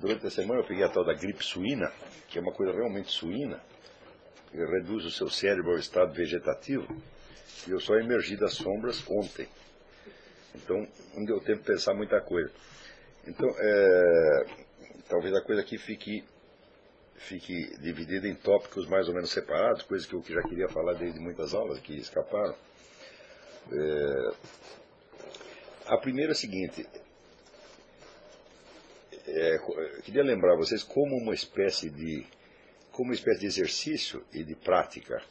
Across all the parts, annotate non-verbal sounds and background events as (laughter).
durante a semana eu peguei a tal da gripe suína, que é uma coisa realmente suína, que reduz o seu cérebro ao estado vegetativo, e eu só emergi das sombras ontem. Então, não deu tempo de pensar muita coisa. Então, é, talvez a coisa aqui fique, fique dividida em tópicos mais ou menos separados, coisas que eu já queria falar desde muitas aulas que escaparam. É, a primeira é a seguinte, é, queria lembrar vocês como uma espécie de como uma espécie de exercício e de prática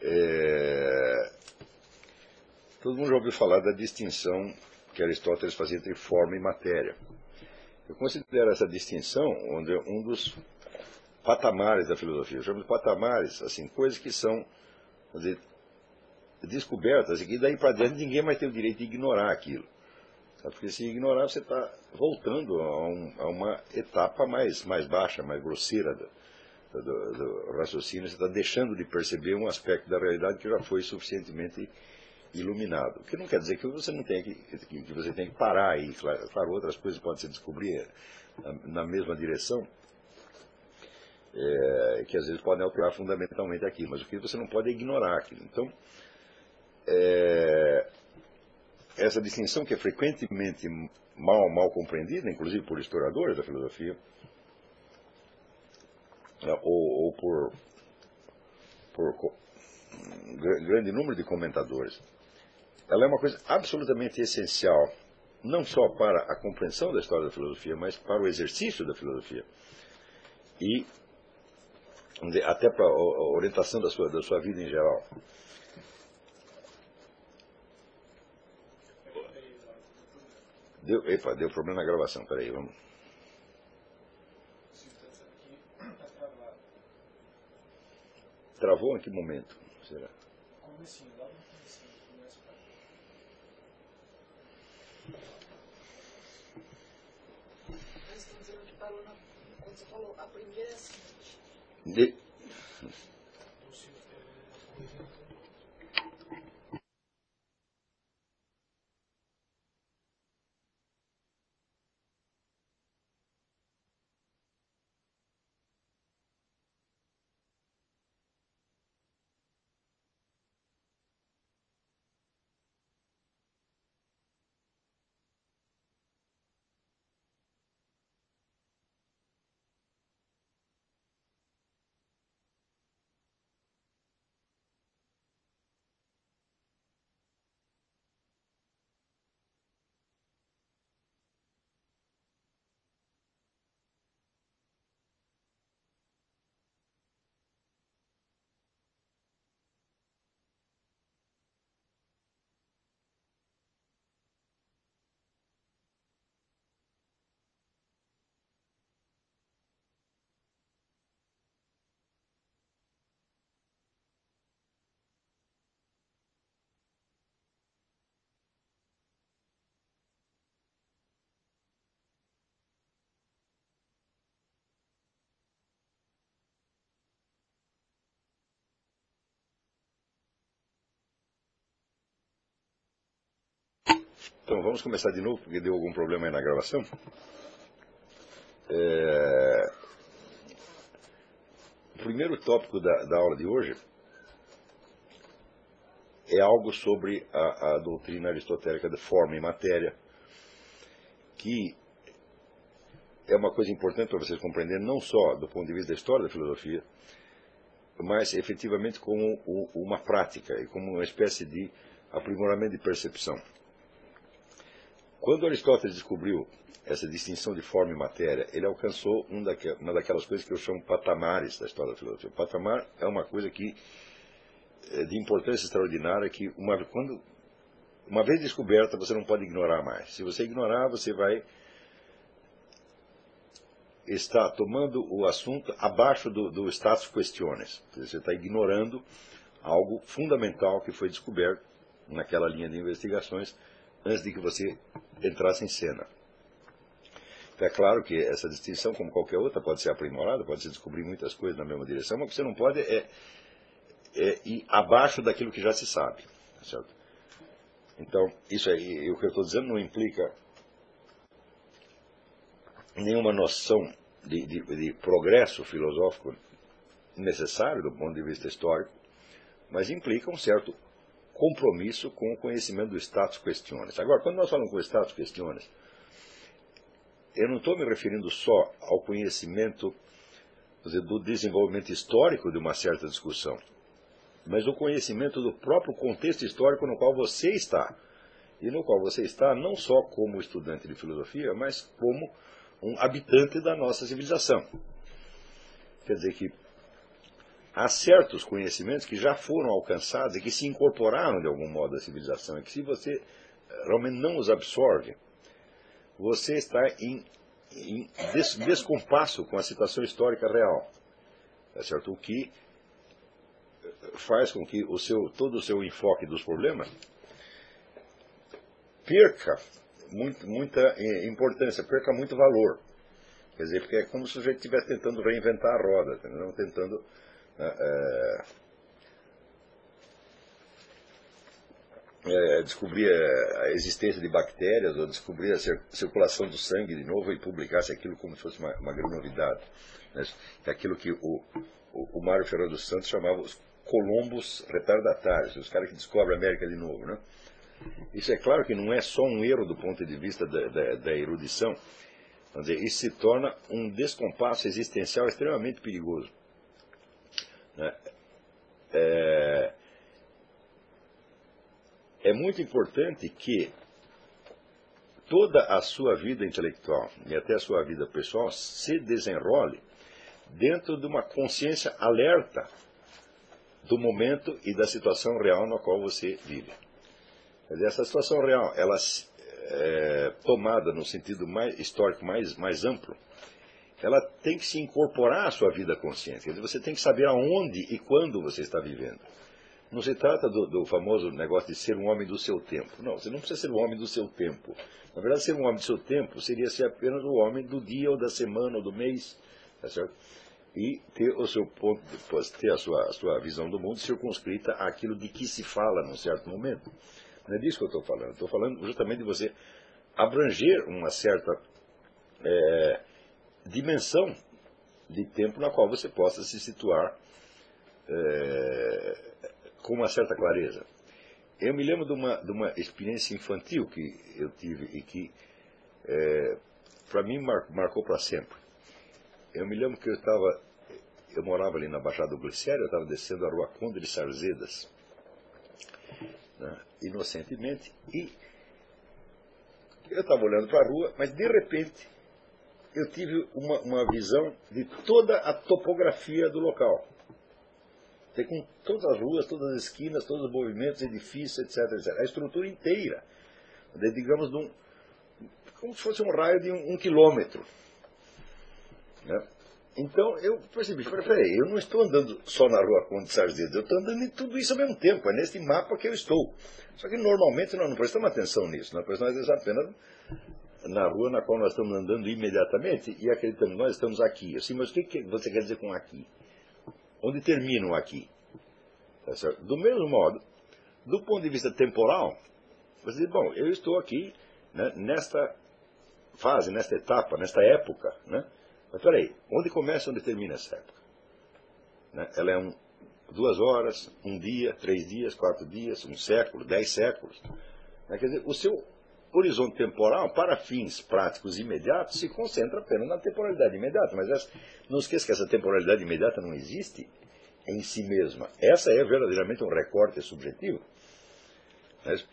é, todo mundo já ouviu falar da distinção que Aristóteles fazia entre forma e matéria. Eu considero essa distinção onde um dos patamares da filosofia. Eu chamo de patamares, assim, coisas que são dizer, descobertas e que daí para diante ninguém mais tem o direito de ignorar aquilo. Porque se ignorar, você está voltando a, um, a, uma etapa mais, mais baixa, mais grosseira do, do, do raciocínio. Você está deixando de perceber um aspecto da realidade que já foi suficientemente iluminado. O que não quer dizer que você não tem que, que você tem que parar aí. Claro, claro, outras coisas podem se descobrir na, na mesma direção, é, que às vezes podem alterar fundamentalmente aquilo, mas o que você não pode é ignorar aquilo. Então, é, essa distinção que é frequentemente mal, mal compreendida, inclusive por historiadores da filosofia, né, ou, ou por, por grande número de comentadores, ela é uma coisa absolutamente essencial, não só para a compreensão da história da filosofia, mas para o exercício da filosofia. E até para a orientação da sua, da sua vida em geral. Deu, epa, deu problema na gravação, peraí, vamos. Travou em que momento? Será? Comecinho, lá no comecinho, começa estão dizendo que parou na, quando você falou, a primeira é a seguinte. Então vamos começar de novo, porque deu algum problema aí na gravação. É... O primeiro tópico da, da, aula de hoje é algo sobre a, a doutrina aristotélica de forma e matéria, que é uma coisa importante para vocês compreenderem, não só do ponto de vista da história da filosofia, mas efetivamente como uma prática e como uma espécie de aprimoramento de percepção. Quando Aristóteles descobriu essa distinção de forma e matéria, ele alcançou um uma daquelas coisas que eu chamo patamares da história da filosofia. O patamar é uma coisa que é de importância extraordinária que uma, quando, uma vez descoberta você não pode ignorar mais. Se você ignorar, você vai estar tomando o assunto abaixo do, do status questiones. Você está ignorando algo fundamental que foi descoberto naquela linha de investigações antes de que você entrasse em cena. Então, é claro que essa distinção, como qualquer outra, pode ser aprimorada, pode se descobrir muitas coisas na mesma direção, mas o que você não pode é, é ir abaixo daquilo que já se sabe. Tá certo? Então, isso aí, o que eu estou dizendo não implica nenhuma noção de, de, de progresso filosófico necessário do ponto de vista histórico, mas implica um certo compromisso com o conhecimento do status questiones. Agora, quando nós falamos com status questiones, eu não estou me referindo só ao conhecimento dizer, do desenvolvimento histórico de uma certa discussão, mas o conhecimento do próprio contexto histórico no qual você está. E no qual você está não só como estudante de filosofia, mas como um habitante da nossa civilização. Quer dizer que há certos conhecimentos que já foram alcançados e que se incorporaram de algum modo à civilização, e que se você eh, realmente não os absorve, você está em, em des, descompasso com a situação histórica real. É certo? O que faz com que o seu, todo o seu enfoque dos problemas perca muito, muita eh, importância, perca muito valor. Quer dizer, porque é como se o sujeito estivesse tentando reinventar a roda, não tentando é, é, descobrir a existência de bactérias ou descobrir a circulação do sangue de novo e publicasse aquilo como se fosse uma, uma grande novidade. Né? É aquilo que o, o, o Mário Ferreira dos Santos chamava os colombos retardatários, os caras que descobrem a América de novo. Né? Isso é claro que não é só um erro do ponto de vista da, da, da erudição, dizer, isso se torna um descompasso existencial extremamente perigoso. Né? É, é muito importante que toda a sua vida intelectual e até a sua vida pessoal se desenrole dentro de uma consciência alerta do momento e da situação real na qual você vive. Essa situação real, ela é tomada no sentido mais histórico mais, mais amplo, ela tem que se incorporar à sua vida consciente. Quer dizer, você tem que saber aonde e quando você está vivendo. Não se trata do, do, famoso negócio de ser um homem do seu tempo. Não, você não precisa ser um homem do seu tempo. Na verdade, ser um homem do seu tempo seria ser apenas o homem do dia ou da semana ou do mês, tá certo? E ter o seu ponto, ter a sua, a sua visão do mundo circunscrita àquilo de que se fala num certo momento. Não é disso que eu estou falando. Estou falando justamente de você abranger uma certa é, dimensão de tempo na qual você possa se situar é, com uma certa clareza. Eu me lembro de uma, de uma experiência infantil que eu tive e que, é, para mim, mar, marcou para sempre. Eu me lembro que eu estava, eu morava ali na Baixada do Glicério, eu estava descendo a rua Conde de Sarzedas, né, inocentemente, e eu estava olhando para a rua, mas de repente eu tive uma, uma visão de toda a topografia do local. Tem com todas as ruas, todas as esquinas, todos os movimentos, edifícios, etc, etc. A estrutura inteira, digamos, de um, como se fosse um raio de um, um quilômetro. Né? Então eu percebi, peraí, eu não estou andando só na rua Conde de Sarzedas, eu estou andando em tudo isso ao mesmo tempo, é nesse mapa que eu estou. Só que normalmente nós não prestamos atenção nisso, nós prestamos apenas na rua na qual nós estamos andando imediatamente e acreditamos, nós estamos aqui. Assim, mas o que você quer dizer com aqui? Onde termina o aqui? Tá do mesmo modo, do ponto de vista temporal, você diz, bom, eu estou aqui né, nesta fase, nesta etapa, nesta época. Né? Mas peraí, onde começa e onde termina essa época? Né? Ela é um, duas horas, um dia, três dias, quatro dias, um século, dez séculos. Né? Quer dizer, o seu horizonte temporal, para fins práticos imediatos, se concentra apenas na temporalidade imediata. Mas essa, não esqueça que essa temporalidade imediata não existe em si mesma. Essa é verdadeiramente um recorte subjetivo. Mas,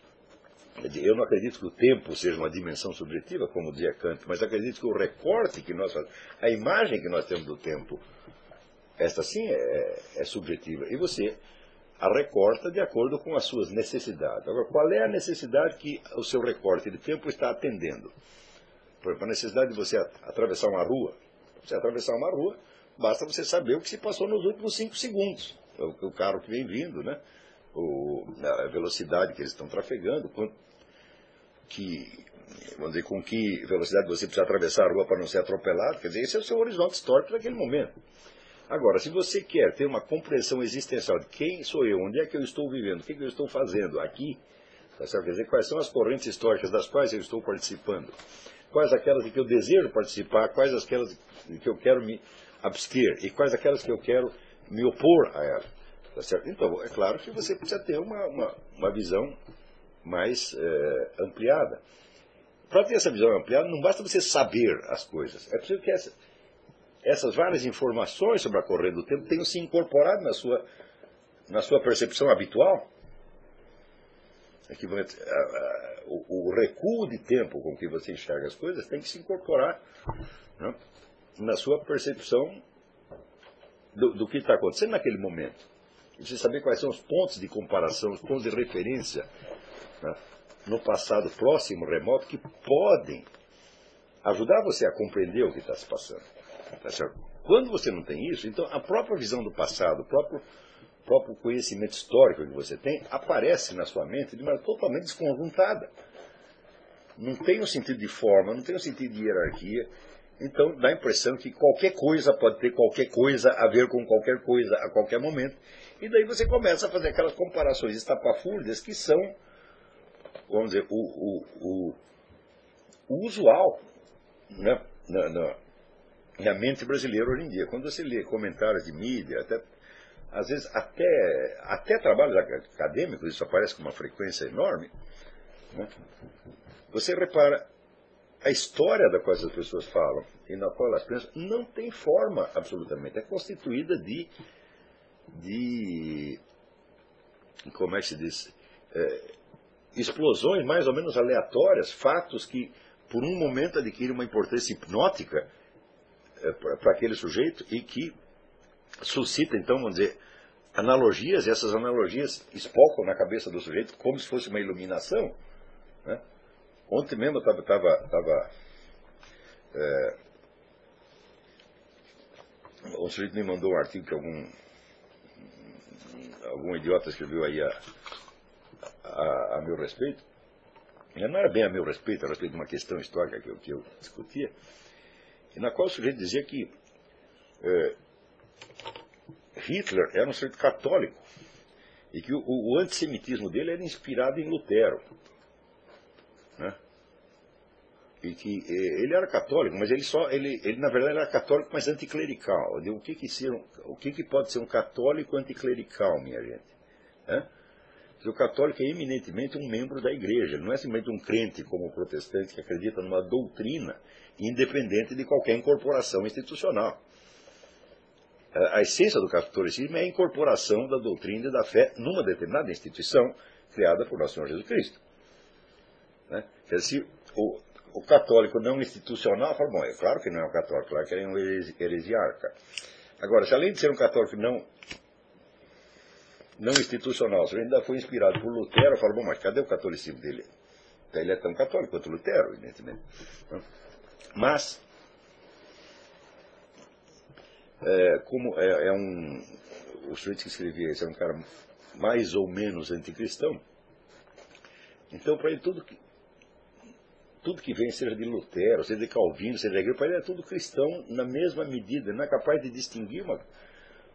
eu não acredito que o tempo seja uma dimensão subjetiva, como dizia Kant, mas acredito que o recorte que nós fazemos, a imagem que nós temos do tempo, esta sim é, é subjetiva. E você a recorta de acordo com as suas necessidades. Agora, qual é a necessidade que o seu recorte de tempo está atendendo? Por exemplo, a necessidade de você atravessar uma rua. Você atravessar uma rua, basta você saber o que se passou nos últimos cinco segundos. O, o carro que vem vindo, né? O, a velocidade que eles estão trafegando, que, vamos dizer, com que velocidade você precisa atravessar a rua para não ser atropelado. Quer dizer, esse é o seu horizonte histórico naquele momento. Agora, se você quer ter uma compreensão existencial de quem sou eu, onde é que eu estou vivendo, o que, que eu estou fazendo aqui, tá certo? quer dizer, quais são as correntes históricas das quais eu estou participando, quais aquelas em que eu desejo participar, quais aquelas em que eu quero me abster e quais aquelas que eu quero me opor a elas. Tá certo? Então, é claro que você precisa ter uma, uma, uma visão mais é, ampliada. Para ter essa visão ampliada, não basta você saber as coisas. É preciso que essa, essas várias informações sobre a corrente do tempo tenham se incorporado na sua, na sua percepção habitual. O, o, recuo de tempo com que você enxerga as coisas tem que se incorporar né, na sua percepção do, do que está acontecendo naquele momento. Você saber quais são os pontos de comparação, os pontos de referência né, no passado próximo, remoto, que podem ajudar você a compreender o que está se passando. Tá certo? Quando você não tem isso, então a própria visão do passado, o próprio, próprio conhecimento histórico que você tem, aparece na sua mente de maneira totalmente desconjuntada. Não tem um sentido de forma, não tem um sentido de hierarquia. Então dá a impressão que qualquer coisa pode ter qualquer coisa a ver com qualquer coisa a qualquer momento. E daí você começa a fazer aquelas comparações estapafúrdias que são, vamos dizer, o, o, o, o usual né, na mente brasileira hoje em dia. Quando você lê comentários de mídia, até, às vezes até, até trabalhos acadêmicos, isso aparece com uma frequência enorme, né? você repara, a história da qual as pessoas falam e na qual elas pensam não tem forma absolutamente. É constituída de, de como é que se diz, é, explosões mais ou menos aleatórias, fatos que por um momento adquirem uma importância hipnótica para aquele sujeito e que suscita, então, vamos dizer, analogias, e essas analogias espocam na cabeça do sujeito como se fosse uma iluminação. Né? Ontem mesmo eu estava. Tava, tava, é, um sujeito me mandou um artigo que algum, algum idiota escreveu aí a, a, a meu respeito. Não era bem a meu respeito, a respeito de uma questão histórica que eu, que eu discutia na qual o sujeito dizia que é, Hitler era um sujeito católico e que o, o, antissemitismo dele era inspirado em Lutero. Né? E que é, ele era católico, mas ele só, ele, ele na verdade era católico, mas anticlerical. o que que, ser o que que pode ser um católico anticlerical, minha gente? Né? O católico é eminentemente um membro da igreja, ele não é simplesmente um crente como o protestante que acredita numa doutrina independente de qualquer incorporação institucional. A essência do catolicismo é a incorporação da doutrina e da fé numa determinada instituição criada por nosso Senhor Jesus Cristo. Né? Quer dizer, o, o católico não institucional fala, bom, é claro que não é um católico, claro que ele é um heresiarca. Agora, se além de ser um católico não, não institucional, ele ainda foi inspirado por Lutero, fala, bom, mas cadê o catolicismo dele? Então, ele é tão católico quanto Lutero, evidentemente. Mas, é, como é, é, um. O sujeito que escrevia isso é um cara mais ou menos anticristão. Então, para ele, tudo que, tudo que vem, seja de Lutero, seja de Calvino, seja de igreja, para ele é tudo cristão na mesma medida, não é capaz de distinguir uma,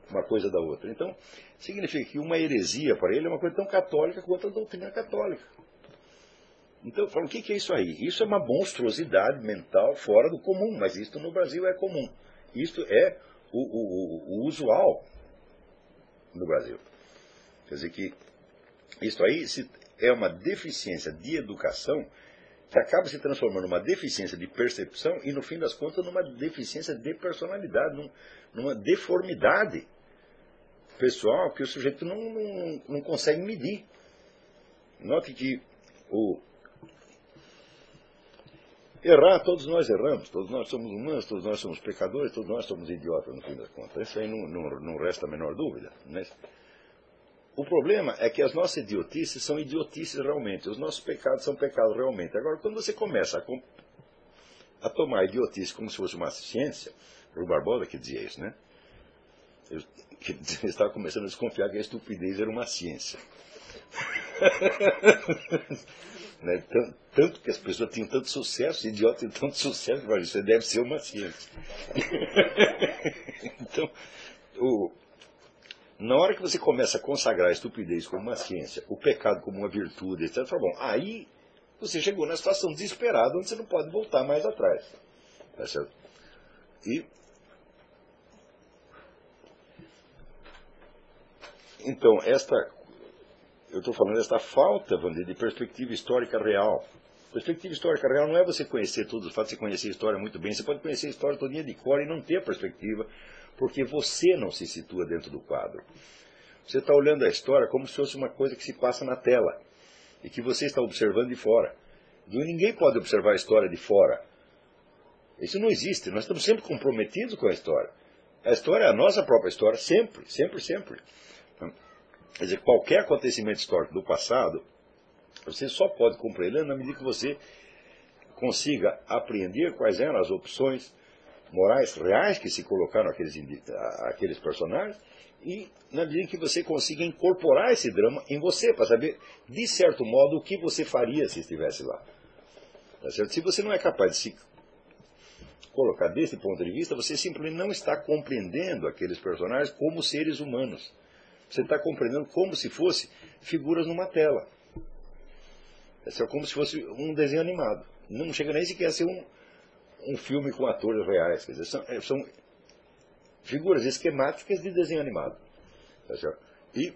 uma coisa da outra. Então, significa que uma heresia para ele é uma coisa tão católica quanto a doutrina católica. Então, falam, o que, é isso aí? Isso é uma monstruosidade mental fora do comum, mas isto no Brasil é comum. Isto é o, o, o usual no Brasil. Quer dizer que isso aí é uma deficiência de educação que acaba se transformando numa deficiência de percepção e, no fim das contas, numa deficiência de personalidade, num, numa deformidade pessoal que o sujeito não, não, não consegue medir. Note que o, Errar, todos nós erramos, todos nós somos humanos, todos nós somos pecadores, todos nós somos idiotas, no fim das contas. Isso aí não, não, não resta a menor dúvida. Né? O problema é que as nossas idiotices são idiotices realmente, os nossos pecados são pecados realmente. Agora, quando você começa a, a tomar idiotice como se fosse uma ciência, o Barbosa que dizia isso, né? Que (laughs) estava começando a desconfiar que a estupidez era uma ciência. (laughs) Né? Tanto, tanto, que as pessoas tinham tanto sucesso, idiotas tinham tanto sucesso, mas isso deve ser uma ciência. (laughs) então, o, na hora que você começa a consagrar a estupidez como uma ciência, o pecado como uma virtude, etc., bom, aí você chegou na situação desesperada onde você não pode voltar mais atrás. Tá certo? E então esta eu estou falando desta falta, de perspectiva histórica real. Perspectiva histórica real não é você conhecer todos os fatos, você conhecer a história muito bem. Você pode conhecer a história todinha de cor e não ter perspectiva, porque você não se situa dentro do quadro. Você está olhando a história como se fosse uma coisa que se passa na tela e que você está observando de fora. E ninguém pode observar a história de fora. Isso não existe. Nós estamos sempre comprometidos com a história. A história é a nossa própria história, sempre, sempre, sempre. Quer dizer, qualquer acontecimento histórico do passado, você só pode compreender na medida que você consiga apreender quais eram as opções morais reais que se colocaram aqueles, aqueles personagens e na medida que você consiga incorporar esse drama em você, para saber, de certo modo, o que você faria se estivesse lá. Tá se você não é capaz de se colocar desse ponto de vista, você simplesmente não está compreendendo aqueles personagens como seres humanos. Você está compreendendo como se fosse figuras numa tela. É como se fosse um desenho animado. Não chega nem sequer a ser um, um filme com atores reais. Quer dizer, são, é, são figuras esquemáticas de desenho animado. Tá e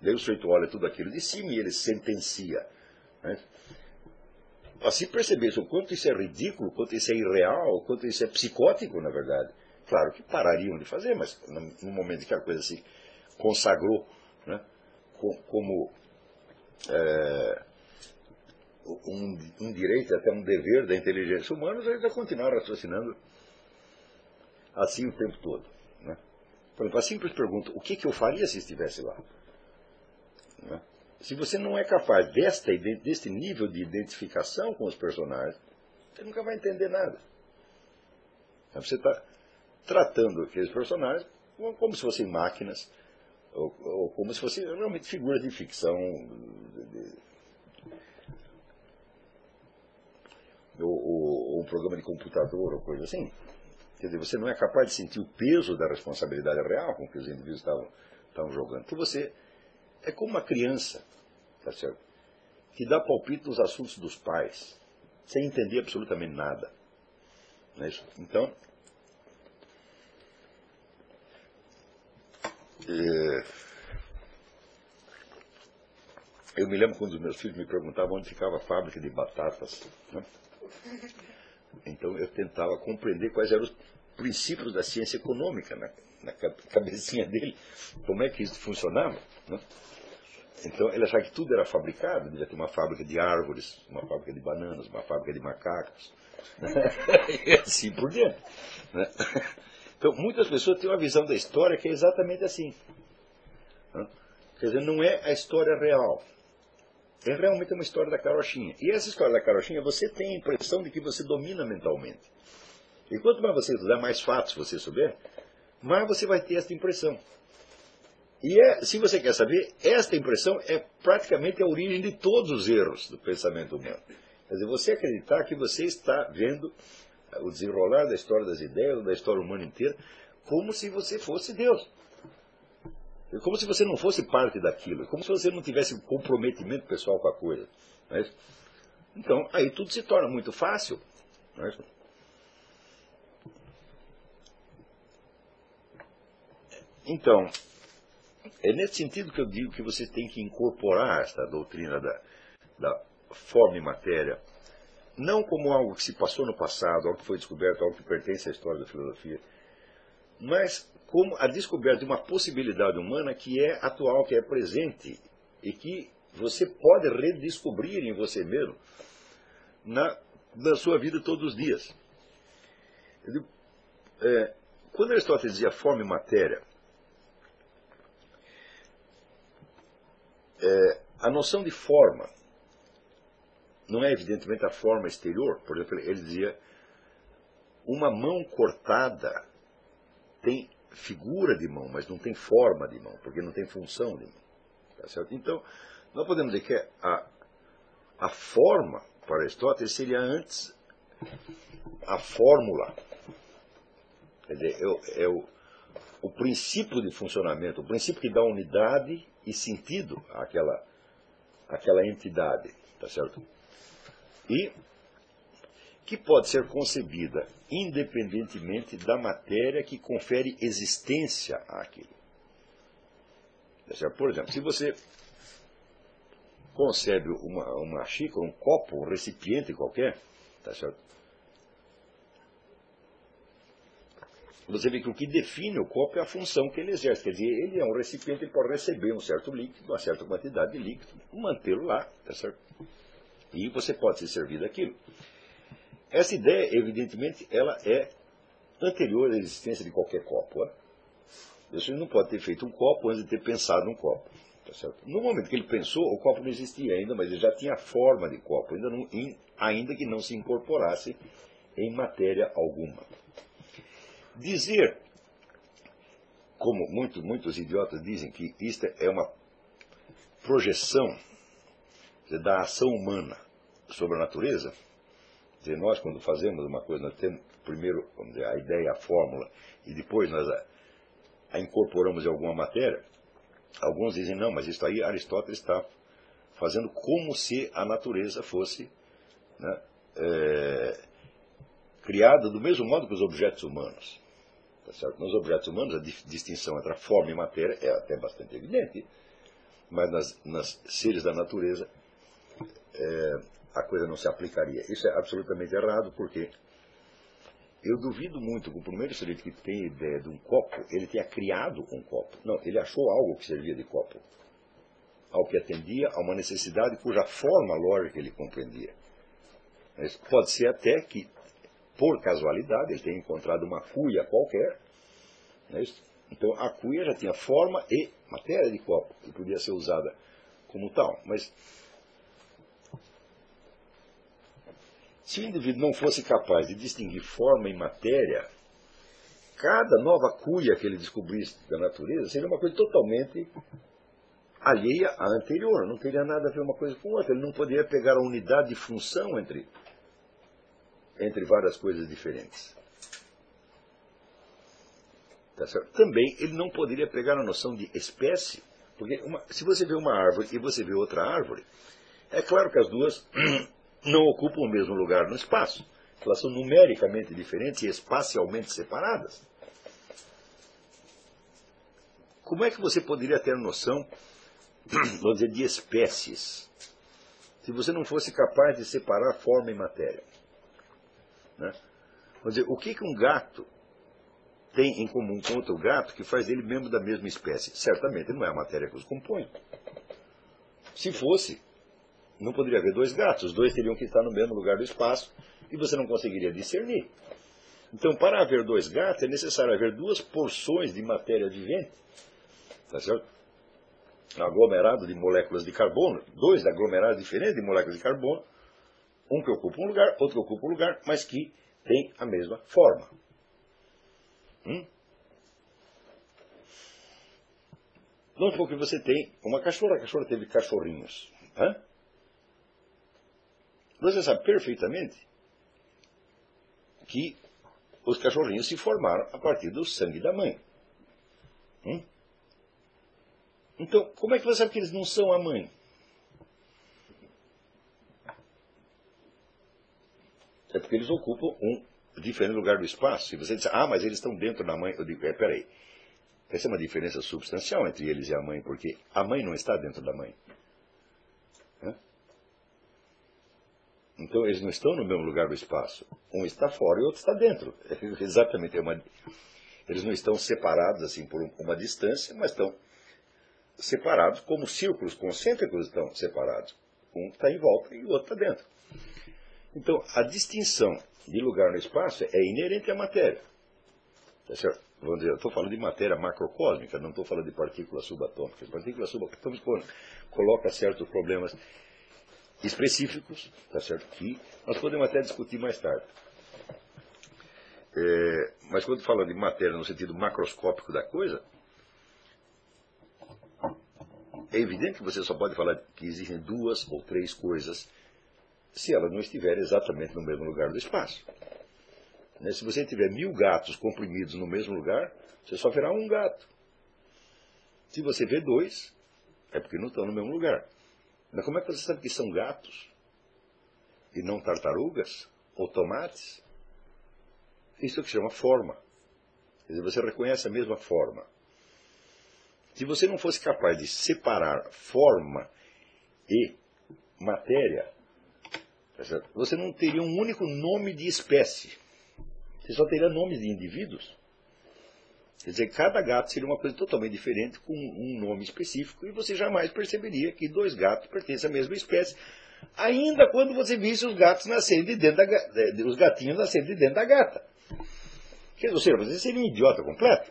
daí o sujeito olha tudo aquilo de cima e ele sentencia. Né? Assim perceber o quanto isso é ridículo, o quanto isso é irreal, o quanto isso é psicótico, na verdade. Claro que parariam de fazer, mas no momento que a coisa se consagrou né, como é, um, um, direito, até um dever da inteligência humana, a gente vai continuar raciocinando assim o tempo todo. Né? Por exemplo, a simples pergunta, o que, que eu faria se estivesse lá? Né? Se você não é capaz desta, deste nível de identificação com os personagens, você nunca vai entender nada. Você está tratando aqueles personagens como se fossem máquinas ou, ou como se fossem realmente figuras de ficção, ou, um programa de computador ou coisa assim. Quer dizer, você não é capaz de sentir o peso da responsabilidade real com que os indivíduos estavam, estavam jogando. Então você é como uma criança, tá certo? Que dá palpite nos assuntos dos pais, sem entender absolutamente nada. Não é isso? Então, eu me lembro quando os meus filhos me perguntavam onde ficava a fábrica de batatas. Né? Então eu tentava compreender quais eram os princípios da ciência econômica na, na cabecinha dele, como é que isso funcionava. Né? Então ele achava que tudo era fabricado, devia ter uma fábrica de árvores, uma fábrica de bananas, uma fábrica de macacos, né? (laughs) e assim por diante. Então, muitas pessoas têm uma visão da história que é exatamente assim. Quer dizer, não é a história real. É realmente uma história da carochinha. E essa história da carochinha, você tem a impressão de que você domina mentalmente. E quanto mais você estudar, mais fatos você souber, mais você vai ter essa impressão. E é, se você quer saber, esta impressão é praticamente a origem de todos os erros do pensamento humano. Quer dizer, você acreditar que você está vendo o desenrolar da história das ideias, da história humana inteira, como se você fosse Deus. Como se você não fosse parte daquilo, como se você não tivesse um comprometimento pessoal com a coisa. É então, aí tudo se torna muito fácil. É então, é nesse sentido que eu digo que você tem que incorporar esta doutrina da, da forma e matéria não como algo que se passou no passado, algo que foi descoberto, algo que pertence à história da filosofia, mas como a descoberta de uma possibilidade humana que é atual, que é presente e que você pode redescobrir em você mesmo na, na sua vida todos os dias. Digo, é, quando Aristóteles dizia forma e matéria, é, a noção de forma não é evidentemente a forma exterior. Por exemplo, ele dizia: uma mão cortada tem figura de mão, mas não tem forma de mão, porque não tem função de mão. Tá? Então, nós podemos dizer que a, a forma, para Aristóteles, seria antes a fórmula. Quer dizer, é, é o, o princípio de funcionamento, o princípio que dá unidade e sentido àquela, àquela entidade. Tá certo? E que pode ser concebida independentemente da matéria que confere existência àquilo. Tá Por exemplo, se você concebe uma, uma xícara, um copo, um recipiente qualquer, tá certo? Você vê que o que define o copo é a função que ele exerce. Quer dizer, ele é um recipiente, ele pode receber um certo líquido, uma certa quantidade de líquido, mantê-lo lá, tá certo? E você pode se servir daquilo. Essa ideia, evidentemente, ela é anterior à existência de qualquer copo. Você não pode ter feito um copo antes de ter pensado um copo. Tá no momento que ele pensou, o copo não existia ainda, mas ele já tinha forma de copo, ainda, não, ainda que não se incorporasse em matéria alguma. Dizer, como muito, muitos idiotas dizem, que isto é uma projeção da ação humana sobre a natureza, dizer, nós quando fazemos uma coisa, nós temos primeiro dizer, a ideia, a fórmula, e depois nós a, a incorporamos em alguma matéria, alguns dizem, não, mas isso aí Aristóteles está fazendo como se a natureza fosse né, é, criada do mesmo modo que os objetos humanos. Tá certo? Nos objetos humanos, a distinção entre a forma e matéria é até bastante evidente, mas nas, nas seres da natureza é, a coisa não se aplicaria. Isso é absolutamente errado, porque eu duvido muito que o primeiro sujeito que tem ideia de um copo, ele tenha criado um copo. Não, ele achou algo que servia de copo. Algo que atendia a uma necessidade cuja forma lógica ele compreendia. Mas pode ser até que por casualidade, ele tem encontrado uma cuia qualquer. É então a cuia já tinha forma e matéria de copo, que podia ser usada como tal. Mas se o indivíduo não fosse capaz de distinguir forma e matéria, cada nova cuia que ele descobrisse da natureza seria uma coisa totalmente alheia à anterior, não teria nada a ver uma coisa com outra. Ele não poderia pegar a unidade de função entre entre várias coisas diferentes. Tá Também ele não poderia pegar a noção de espécie, porque uma, se você vê uma árvore e você vê outra árvore, é claro que as duas não ocupam o mesmo lugar no espaço. Elas são numericamente diferentes e espacialmente separadas. Como é que você poderia ter noção, (clears throat) vamos dizer, de espécies, se você não fosse capaz de separar forma e matéria? Né? Vamos dizer, o que, que um gato tem em comum com outro gato que faz ele membro da mesma espécie? Certamente não é a matéria que os compõe. Se fosse, não poderia haver dois gatos. Os dois teriam que estar no mesmo lugar do espaço e você não conseguiria discernir. Então, para haver dois gatos, é necessário haver duas porções de matéria vivente. Tá certo? Aglomerado de moléculas de carbono, dois aglomerados diferentes de moléculas de carbono, um que ocupa um lugar, outro que ocupa um lugar, mas que tem a mesma forma. Hum? Vamos supor que você tem uma cachorra, a cachorra teve cachorrinhos. Hã? Você sabe perfeitamente que os cachorrinhos se formaram a partir do sangue da mãe. Hum? Então, como é que você sabe que eles não são a mãe? É porque eles ocupam um diferente lugar do espaço. Se você disser, ah, mas eles estão dentro da mãe, eu digo, é, peraí. Essa é uma diferença substancial entre eles e a mãe, porque a mãe não está dentro da mãe. Então eles não estão no mesmo lugar do espaço. Um está fora e o outro está dentro. É (laughs) exatamente. É uma... Eles não estão separados assim por uma distância, mas estão separados como círculos concêntricos estão separados. Um está em volta e o outro está dentro. Então, a distinção de lugar no espaço é inerente à matéria. Tá certo? Vamos dizer, eu estou falando de matéria macrocósmica, não estou falando de partículas subatômicas. Partículas subatômicas coloca certos problemas específicos, tá certo? Que nós podemos até discutir mais tarde. É, mas quando fala de matéria no sentido macroscópico da coisa, é evidente que você só pode falar que existem duas ou três coisas se ela não estiver exatamente no mesmo lugar do espaço. Né? Se você tiver mil gatos comprimidos no mesmo lugar, você só verá um gato. Se você vê dois, é porque não estão no mesmo lugar. Mas como é que você sabe que são gatos? e não tartarugas ou tomates? Isso é que chama forma. Quer dizer, você reconhece a mesma forma. Se você não fosse capaz de separar forma e matéria, você não teria um único nome de espécie. Você só teria nomes de indivíduos. Quer dizer, cada gato seria uma coisa totalmente diferente, com um nome específico, e você jamais perceberia que dois gatos pertencem à mesma espécie, ainda quando você visse os gatos nascerem de dentro da, os gatinhos nascerem de dentro da gata. Quer dizer, você seria um idiota completo.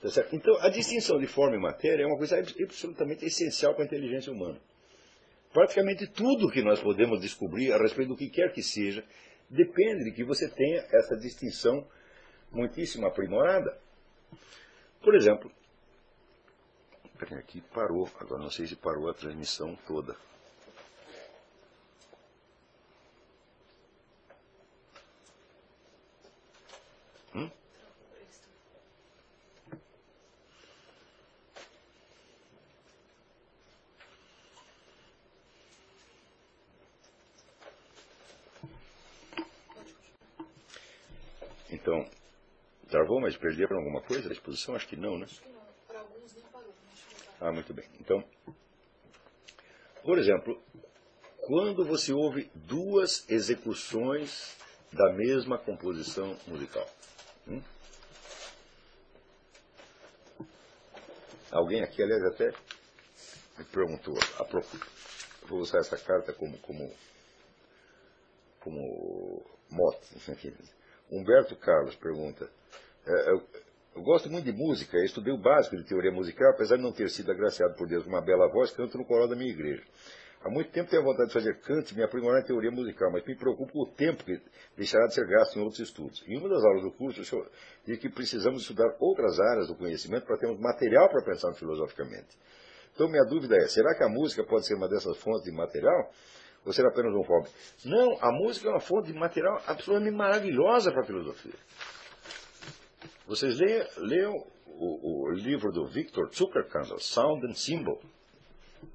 Tá então, a distinção de forma e matéria é uma coisa absolutamente essencial para a inteligência humana. Praticamente tudo que nós podemos descobrir a respeito do que quer que seja depende de que você tenha essa distinção muitíssimo aprimorada. Por exemplo, aqui parou, agora não sei se parou a transmissão toda. Hum? Então, Travou, mas perderam alguma coisa da exposição? Acho que não, né? Acho que não. Para alguns nem parou. Ah, muito bem. Então, por exemplo, quando você ouve duas execuções da mesma composição musical. Hum? Alguém aqui, aliás, até me perguntou, vou usar essa carta como, como, como mote. Humberto Carlos pergunta, eu, eu, gosto muito de música, eu estudei o básico de teoria musical, apesar de não ter sido agraciado por Deus com uma bela voz, canto no coral da minha igreja. Há muito tempo tenho a vontade de fazer canto e me aprimorar em teoria musical, mas me preocupo com o tempo que deixará de ser gasto em outros estudos. Em uma das aulas do curso, o senhor diz que precisamos estudar outras áreas do conhecimento para termos material para pensar filosoficamente. Então, minha dúvida é, será que a música pode ser uma dessas fontes de material? Ou será apenas um hobby? Não, a música é uma fonte de material absolutamente maravilhosa para a filosofia. Vocês leiam, leiam o, o, livro do Victor Zuckerkandl, Sound and Symbol,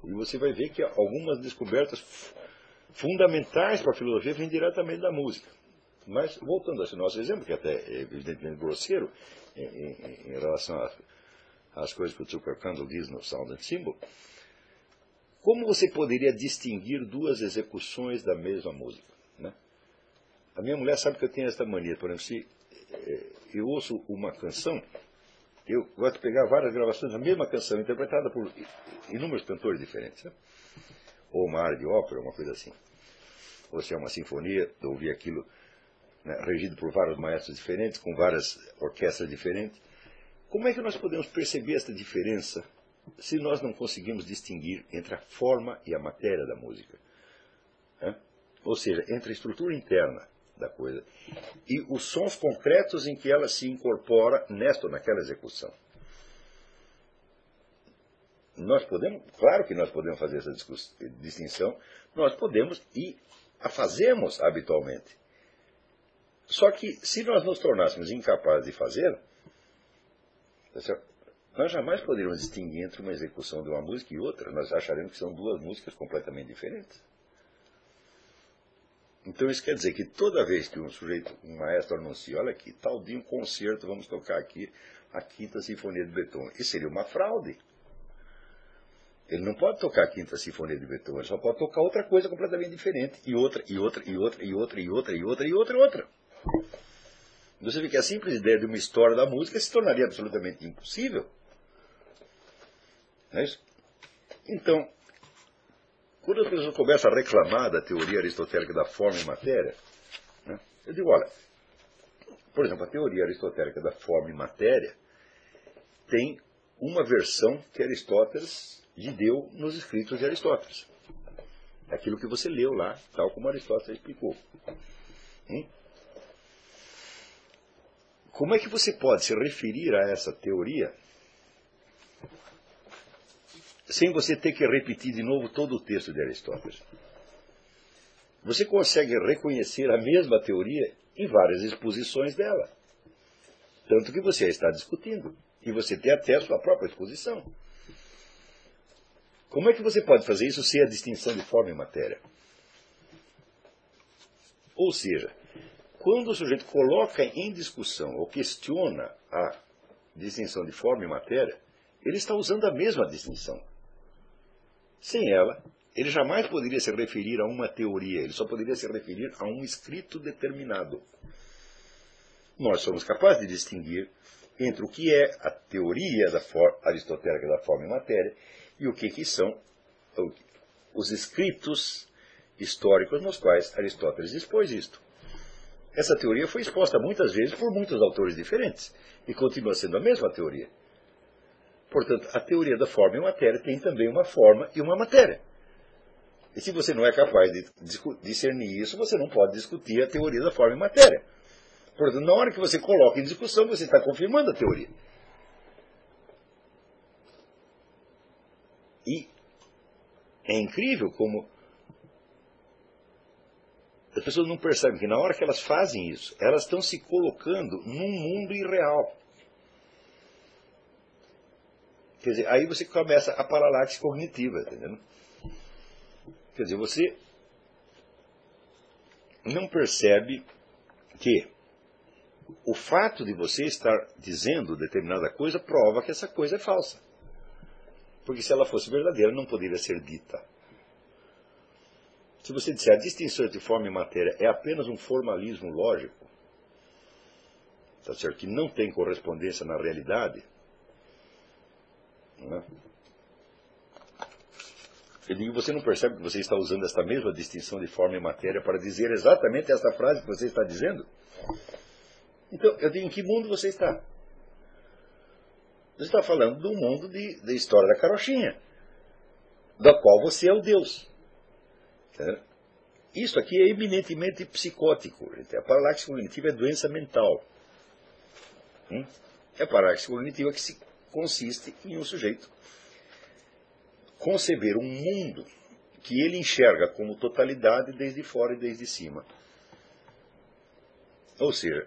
e você vai ver que algumas descobertas fundamentais para a filosofia vêm diretamente da música. Mas, voltando a esse nosso exemplo, que até é evidentemente grosseiro em, em, em relação às coisas que o Zuckerkandl diz no Sound and Symbol, como você poderia distinguir duas execuções da mesma música? Né? A minha mulher sabe que eu tenho esta mania, por exemplo, se eu ouço uma canção, eu gosto de pegar várias gravações da mesma canção, interpretada por inúmeros cantores diferentes. Né? Ou uma área de ópera, uma coisa assim. Ou se é uma sinfonia, de ouvir aquilo né, regido por vários maestros diferentes, com várias orquestras diferentes. Como é que nós podemos perceber essa diferença se nós não conseguimos distinguir entre a forma e a matéria da música? Ou seja, entre a estrutura interna da coisa. E os sons concretos em que ela se incorpora nesta ou naquela execução. Nós podemos, claro que nós podemos fazer essa distinção, nós podemos e a fazemos habitualmente. Só que se nós nos tornássemos incapazes de fazer, tá nós jamais poderíamos distinguir entre uma execução de uma música e outra. Nós acharemos que são duas músicas completamente diferentes. Então isso quer dizer que toda vez que um sujeito, um maestro anuncia, olha aqui, tal dia um concerto, vamos tocar aqui a Quinta Sinfonia de Beethoven. Isso seria uma fraude. Ele não pode tocar a Quinta Sinfonia de Beethoven, ele só pode tocar outra coisa completamente diferente. E outra, e outra, e outra, e outra, e outra, e outra, e outra, e outra. Você vê que a simples ideia de uma história da música se tornaria absolutamente impossível. Não é isso? Então, quando as pessoas começam a reclamar da teoria aristotélica da forma e matéria, né, eu digo, olha, por exemplo, a teoria aristotélica da forma e matéria tem uma versão que Aristóteles lhe deu nos escritos de Aristóteles. Aquilo que você leu lá, tal como Aristóteles explicou. Como é que você pode se referir a essa teoria sem você ter que repetir de novo todo o texto de Aristóteles. Você consegue reconhecer a mesma teoria em várias exposições dela. Tanto que você a está discutindo. E você tem até a sua própria exposição. Como é que você pode fazer isso sem a distinção de forma e matéria? Ou seja, quando o sujeito coloca em discussão ou questiona a distinção de forma e matéria, ele está usando a mesma distinção. Sem ela, ele jamais poderia se referir a uma teoria, ele só poderia se referir a um escrito determinado. Nós somos capazes de distinguir entre o que é a teoria da aristotélica da forma e matéria e o que, que são os escritos históricos nos quais Aristóteles expôs isto. Essa teoria foi exposta muitas vezes por muitos autores diferentes e continua sendo a mesma teoria. Portanto, a teoria da forma e matéria tem também uma forma e uma matéria. E se você não é capaz de discernir isso, você não pode discutir a teoria da forma e matéria. Portanto, na hora que você coloca em discussão, você está confirmando a teoria. E é incrível como as pessoas não percebem que na hora que elas fazem isso, elas estão se colocando num mundo irreal. Quer dizer, aí você começa a paralaxe cognitiva, entendeu? Quer dizer, você não percebe que o fato de você estar dizendo determinada coisa prova que essa coisa é falsa. Porque se ela fosse verdadeira, não poderia ser dita. Se você disser a distinção entre forma e matéria é apenas um formalismo lógico, tá certo? que não tem correspondência na realidade, né? Eu digo, você não percebe que você está usando esta mesma distinção de forma e matéria para dizer exatamente esta frase que você está dizendo? Então, eu digo, em que mundo você está? Você está falando do mundo de, da história da carochinha, da qual você é o Deus. Isso aqui é eminentemente psicótico. A paralaxe cognitiva é doença mental. Hum? É a paralaxe cognitiva que se consiste em um sujeito conceber um mundo que ele enxerga como totalidade desde fora e desde cima. Ou seja,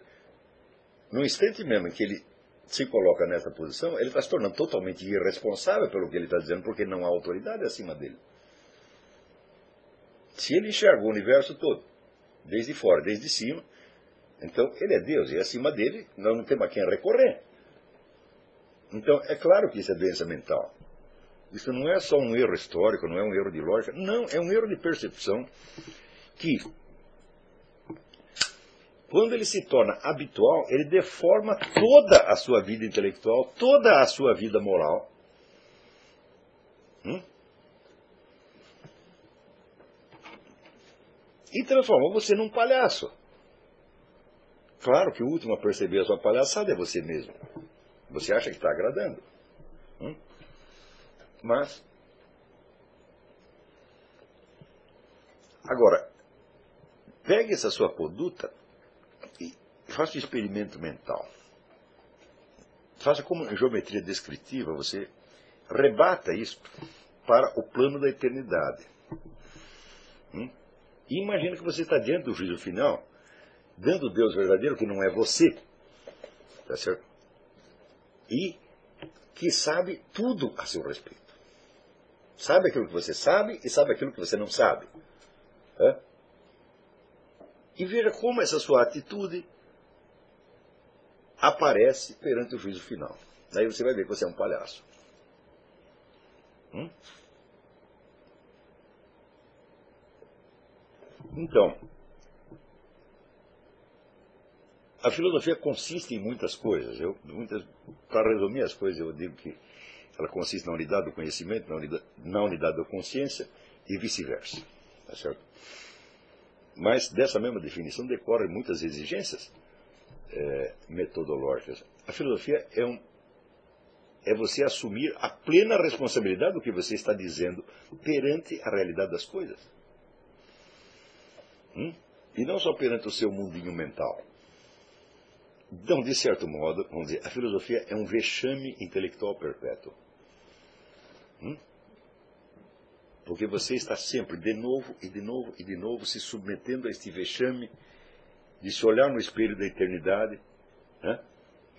no instante mesmo em que ele se coloca nessa posição, ele está se tornando totalmente irresponsável pelo que ele está dizendo, porque não há autoridade acima dele. Se ele enxerga o universo todo, desde fora, desde cima, então ele é Deus, e acima dele nós não temos a quem recorrer. Então, é claro que isso é doença mental. Isso não é só um erro histórico, não é um erro de lógica. Não, é um erro de percepção que, quando ele se torna habitual, ele deforma toda a sua vida intelectual, toda a sua vida moral. Hum? E transforma você num palhaço. Claro que o último a perceber a sua palhaçada é você mesmo. Você acha que está agradando. Hum? Mas. Agora, pegue essa sua conduta e faça um experimento mental. Faça como em geometria descritiva, você rebata isso para o plano da eternidade. Hum? E imagina que você está diante do juízo final, dando Deus verdadeiro, que não é você. Tá certo? E que sabe tudo a seu respeito. Sabe aquilo que você sabe e sabe aquilo que você não sabe. É? E veja como essa sua atitude aparece perante o juízo final. Daí você vai ver que você é um palhaço. Hum? Então, a filosofia consiste em muitas coisas. Eu, para resumir as coisas, eu digo que ela consiste na unidade do conhecimento, na unidade, na unidade da consciência e vice-versa. Tá certo? Mas dessa mesma definição decorrem muitas exigências é, metodológicas. A filosofia é, um, é você assumir a plena responsabilidade do que você está dizendo perante a realidade das coisas. Hum? E não só perante o seu mundinho mental. Então, de certo modo, vamos dizer, a filosofia é um vexame intelectual perpétuo. Hum? Porque você está sempre, de novo e de novo e de novo, se submetendo a este vexame de se olhar no espelho da eternidade né?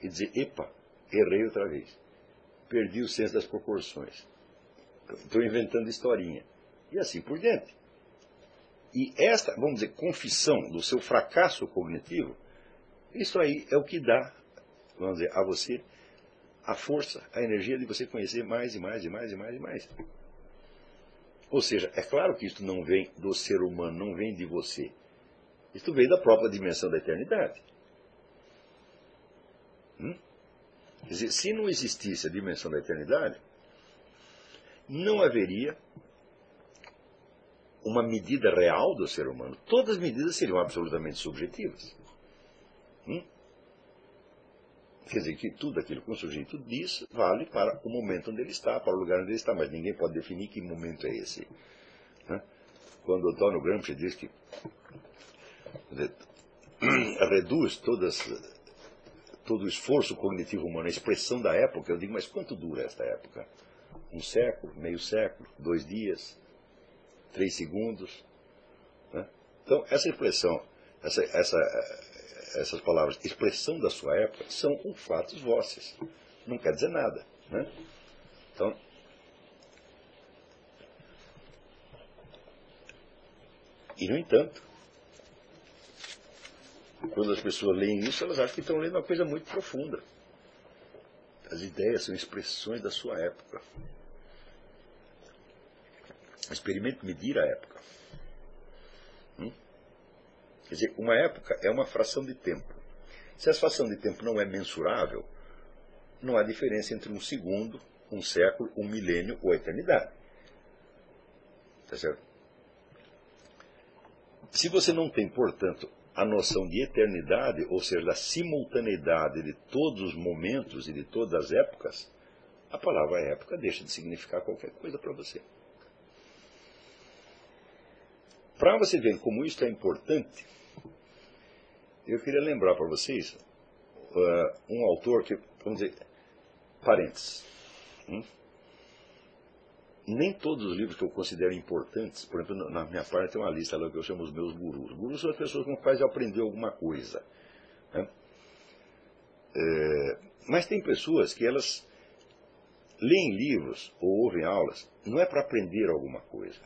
e dizer: epa, errei outra vez. Perdi o senso das proporções. Estou inventando historinha. E assim por diante. E esta, vamos dizer, confissão do seu fracasso cognitivo, isso aí é o que dá, vamos dizer, a você a força, a energia de você conhecer mais e mais e mais e mais e mais. Ou seja, é claro que isso não vem do ser humano, não vem de você. Isto vem da própria dimensão da eternidade. Hum? Quer dizer, se não existisse a dimensão da eternidade, não haveria uma medida real do ser humano. Todas as medidas seriam absolutamente subjetivas. Hum? Quer dizer que tudo aquilo que um sujeito diz vale para o momento onde ele está, para o lugar onde ele está, mas ninguém pode definir que momento é esse. Né? Quando o Antônio Gramsci diz que (clears throat) reduz todas, todo o esforço cognitivo humano à expressão da época, eu digo, mas quanto dura esta época? Um século, meio século, dois dias, três segundos? Né? Então, essa expressão, essa, essa essas palavras, expressão da sua época, são um fatos vossos. Não quer dizer nada. Né? Então, e no entanto, quando as pessoas leem isso, elas acham que estão lendo uma coisa muito profunda. As ideias são expressões da sua época. Experimente medir a época. Quer dizer, uma época é uma fração de tempo. Se essa fração de tempo não é mensurável, não há diferença entre um segundo, um século, um milênio ou a eternidade. Tá certo? Se você não tem, portanto, a noção de eternidade, ou seja, da simultaneidade de todos os momentos e de todas as épocas, a palavra época deixa de significar qualquer coisa para você. Para você ver como isso é importante, eu queria lembrar para vocês uh, um autor que, vamos dizer, parênteses. Hum? Nem todos os livros que eu considero importantes, por exemplo, na minha parte tem uma lista lá que eu chamo os meus gurus. Gurus são as pessoas com quais eu aprendi alguma coisa. Né? É, mas tem pessoas que elas leem livros ou ouvem aulas, não é para aprender alguma coisa,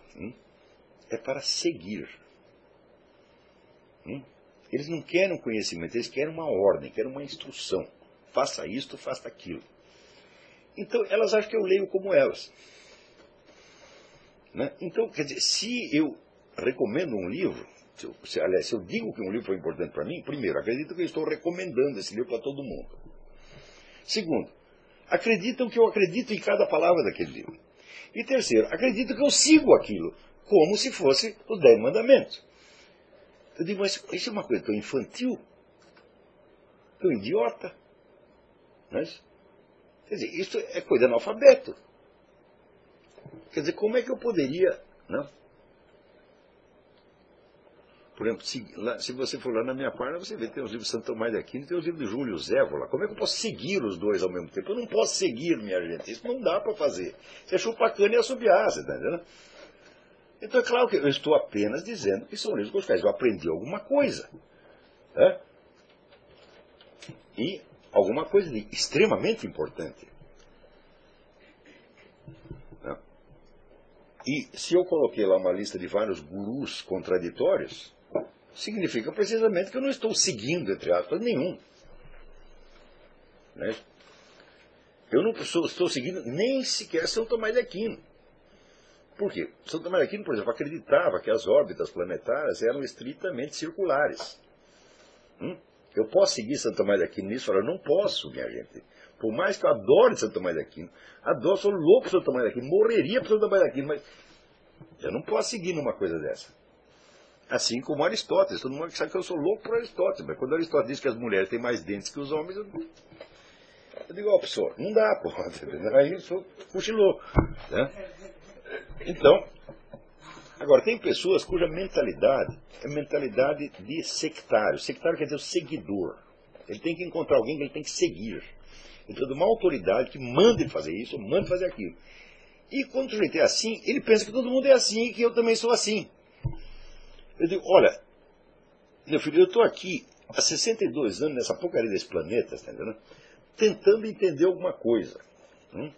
é para seguir. Hum? Eles não querem um conhecimento, eles querem uma ordem, querem uma instrução. Faça isto, faça aquilo. Então, elas acham que eu leio como elas. Né? Então, quer dizer, se eu recomendo um livro, se, eu, se, aliás, se eu digo que um livro foi importante para mim, primeiro, acredito que eu estou recomendando esse livro para todo mundo. Segundo, acreditam que eu acredito em cada palavra daquele livro. E terceiro, acreditam que eu sigo aquilo, como se fosse os Dez Mandamentos. Eu digo, mas isso é uma coisa tão infantil, tão idiota. Mas, quer dizer, isso é coisa analfabeto. Quer dizer, como é que eu poderia. Não? Por exemplo, se, lá, se você for lá na minha página, você vê tem os livros de Santo Tomás de Aquino tem os livros de Júlio Zévola. Como é que eu posso seguir os dois ao mesmo tempo? Eu não posso seguir, minha gente. Isso não dá para fazer. Você chupa a cana e assobiar, você está entendendo? Então é claro que eu estou apenas dizendo que são livros quais eu aprendi alguma coisa. Né? E alguma coisa de extremamente importante. Né? E se eu coloquei lá uma lista de vários gurus contraditórios, significa precisamente que eu não estou seguindo, entre aspas, nenhum. Né? Eu não estou, estou seguindo nem sequer São Tomás de Aquino. Por quê? São Tomás de Aquino, por exemplo, acreditava que as órbitas planetárias eram estritamente circulares. Hum? Eu posso seguir Santo Tomás de Aquino nisso? Eu não posso, minha gente. Por mais que eu adore Santo Tomás de Aquino, adoro, sou louco por Santo Tomás de Aquino, morreria por Santo Tomás de Aquino, mas eu não posso seguir numa coisa dessa. Assim como Aristóteles, todo mundo sabe que eu sou louco por Aristóteles, mas quando Aristóteles diz que as mulheres têm mais dentes que os homens, eu, eu digo, ó, oh, professor, não dá, pô. (laughs) Aí eu sou cochilou. Né? Então, agora, tem pessoas cuja mentalidade é mentalidade de sectário. Sectário quer dizer o seguidor. Ele tem que encontrar alguém que ele tem que seguir. Ele de uma autoridade que mande fazer isso, mande fazer aquilo. E quando o sujeito é assim, ele pensa que todo mundo é assim e que eu também sou assim. Eu digo, olha, meu filho, eu estou aqui há 62 anos nessa porcaria desse planeta, tá entendendo? tentando entender alguma coisa. Hum?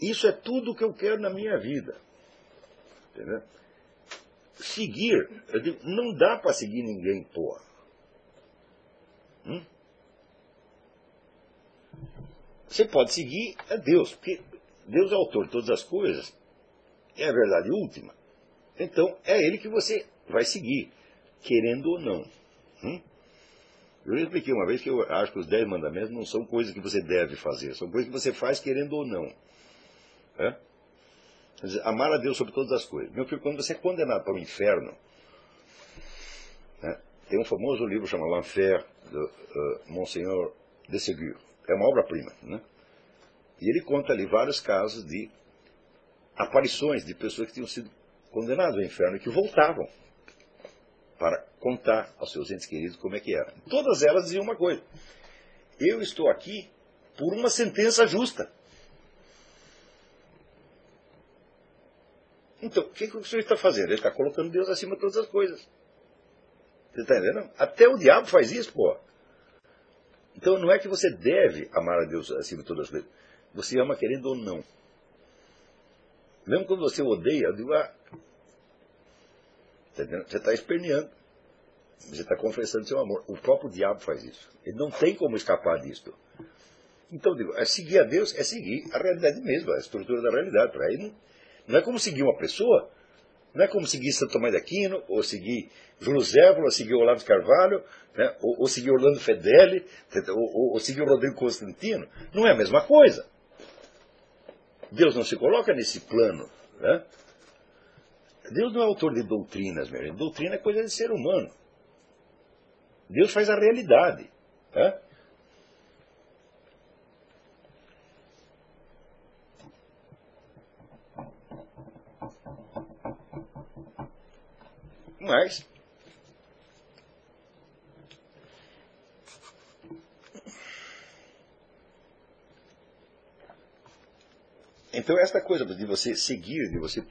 Isso é tudo o que eu quero na minha vida. Entendeu? seguir, digo, não dá para seguir ninguém, porra. Hum? Você pode seguir a Deus, porque Deus é autor de todas as coisas, é a verdade última. Então, é Ele que você vai seguir, querendo ou não. Hum? Eu expliquei uma vez que eu acho que os dez mandamentos não são coisas que você deve fazer, são coisas que você faz querendo ou não. É? Dizer, amar a Deus sobre todas as coisas. Meu filho, quando você é condenado para o inferno, né, tem um famoso livro chamado L'Enfer, de uh, Monseigneur de Ségur. É uma obra-prima. Né? E ele conta ali vários casos de aparições de pessoas que tinham sido condenadas ao inferno e que voltavam para contar aos seus entes queridos como é que era. Todas elas diziam uma coisa: Eu estou aqui por uma sentença justa. Então, o que, que o senhor está fazendo? Ele está colocando Deus acima de todas as coisas. Você está entendendo? Até o diabo faz isso, pô. Então não é que você deve amar a Deus acima de todas as coisas. Você ama querendo ou não. Mesmo quando você odeia, eu digo, ah, tá você está esperneando. Você está confessando seu amor. O próprio diabo faz isso. Ele não tem como escapar disso. Então, digo, é seguir a Deus é seguir a realidade mesmo, a estrutura da realidade. Para ele, não é como seguir uma pessoa, não é como seguir Santo Tomás de Aquino, ou seguir Júlio Zévola, ou seguir Olavo de Carvalho, né, ou, ou, seguir Orlando Fedeli, ou, ou, seguir Rodrigo Constantino. Não é a mesma coisa. Deus não se coloca nesse plano. Né? Deus não é autor de doutrinas, meu irmão. Doutrina é coisa de ser humano. Deus faz a realidade. Né? Mas Então, esta coisa de você seguir, de você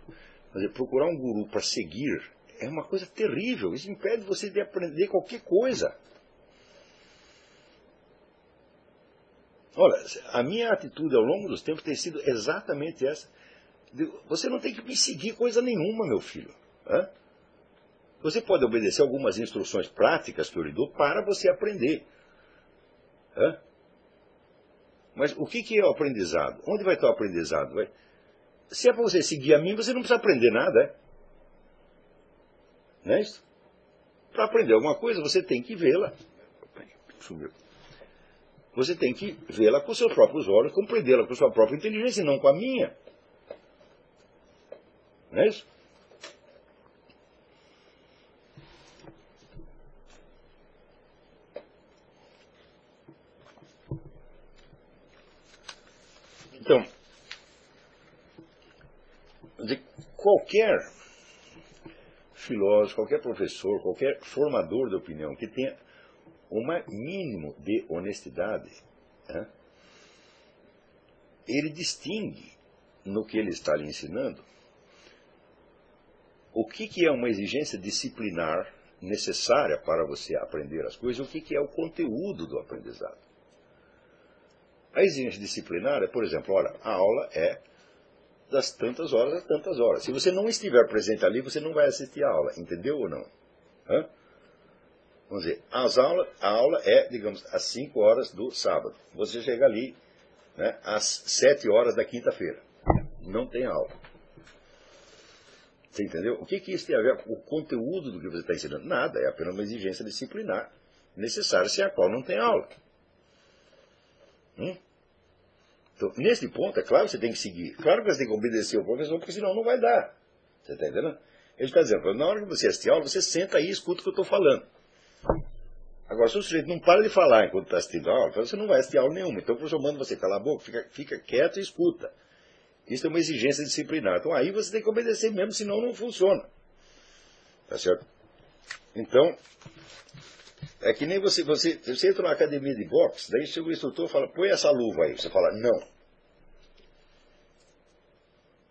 fazer, procurar um guru para seguir, é uma coisa terrível. Isso impede você de aprender qualquer coisa. Olha, a minha atitude ao longo dos tempos tem sido exatamente essa. Você não tem que me seguir coisa nenhuma, meu filho. Você pode obedecer algumas instruções práticas que eu lhe dou para você aprender. Mas o que, que é o aprendizado? Onde vai estar o aprendizado? Vai... Se é para você seguir a mim, você não precisa aprender nada. É? Não é isso? Para aprender alguma coisa, você tem que vê-la. Você tem que vê-la com seus próprios olhos, compreendê-la com sua própria inteligência e não com a minha. Não é isso? Então, de qualquer filósofo, qualquer professor, qualquer formador de opinião que tenha um mínimo de honestidade, né, ele distingue no que ele está lhe ensinando o que, que é uma exigência disciplinar necessária para você aprender as coisas o que, que é o conteúdo do aprendizado. A exigência disciplinar é, por exemplo, olha, a aula é das tantas horas a tantas horas. Se você não estiver presente ali, você não vai assistir a aula, entendeu ou não? Hã? Vamos dizer, as aulas, a aula é, digamos, às 5 horas do sábado. Você chega ali né, às 7 horas da quinta-feira. Não tem aula. Você entendeu? O que, que isso tem a ver com o conteúdo do que você está ensinando? Nada, é apenas uma exigência disciplinar necessária sem a qual não tem aula. Hum? Então, nesse ponto, é claro que você tem que seguir. Claro que você tem que obedecer o professor, porque senão não vai dar. Você está entendendo? Ele está dizendo, na hora que você assistir aula, você senta aí e escuta o que eu estou falando. Agora, se o sujeito não para de falar enquanto está assistindo a aula, então você não vai assistir aula nenhuma. Então o professor manda você calar a boca, fica, fica quieto e escuta. Isso é uma exigência disciplinar. Então aí você tem que obedecer mesmo, senão não funciona. Tá certo? Então, é que nem você, você, você entra na academia de boxe, daí chega o instrutor e fala, põe essa luva aí. Você fala, não.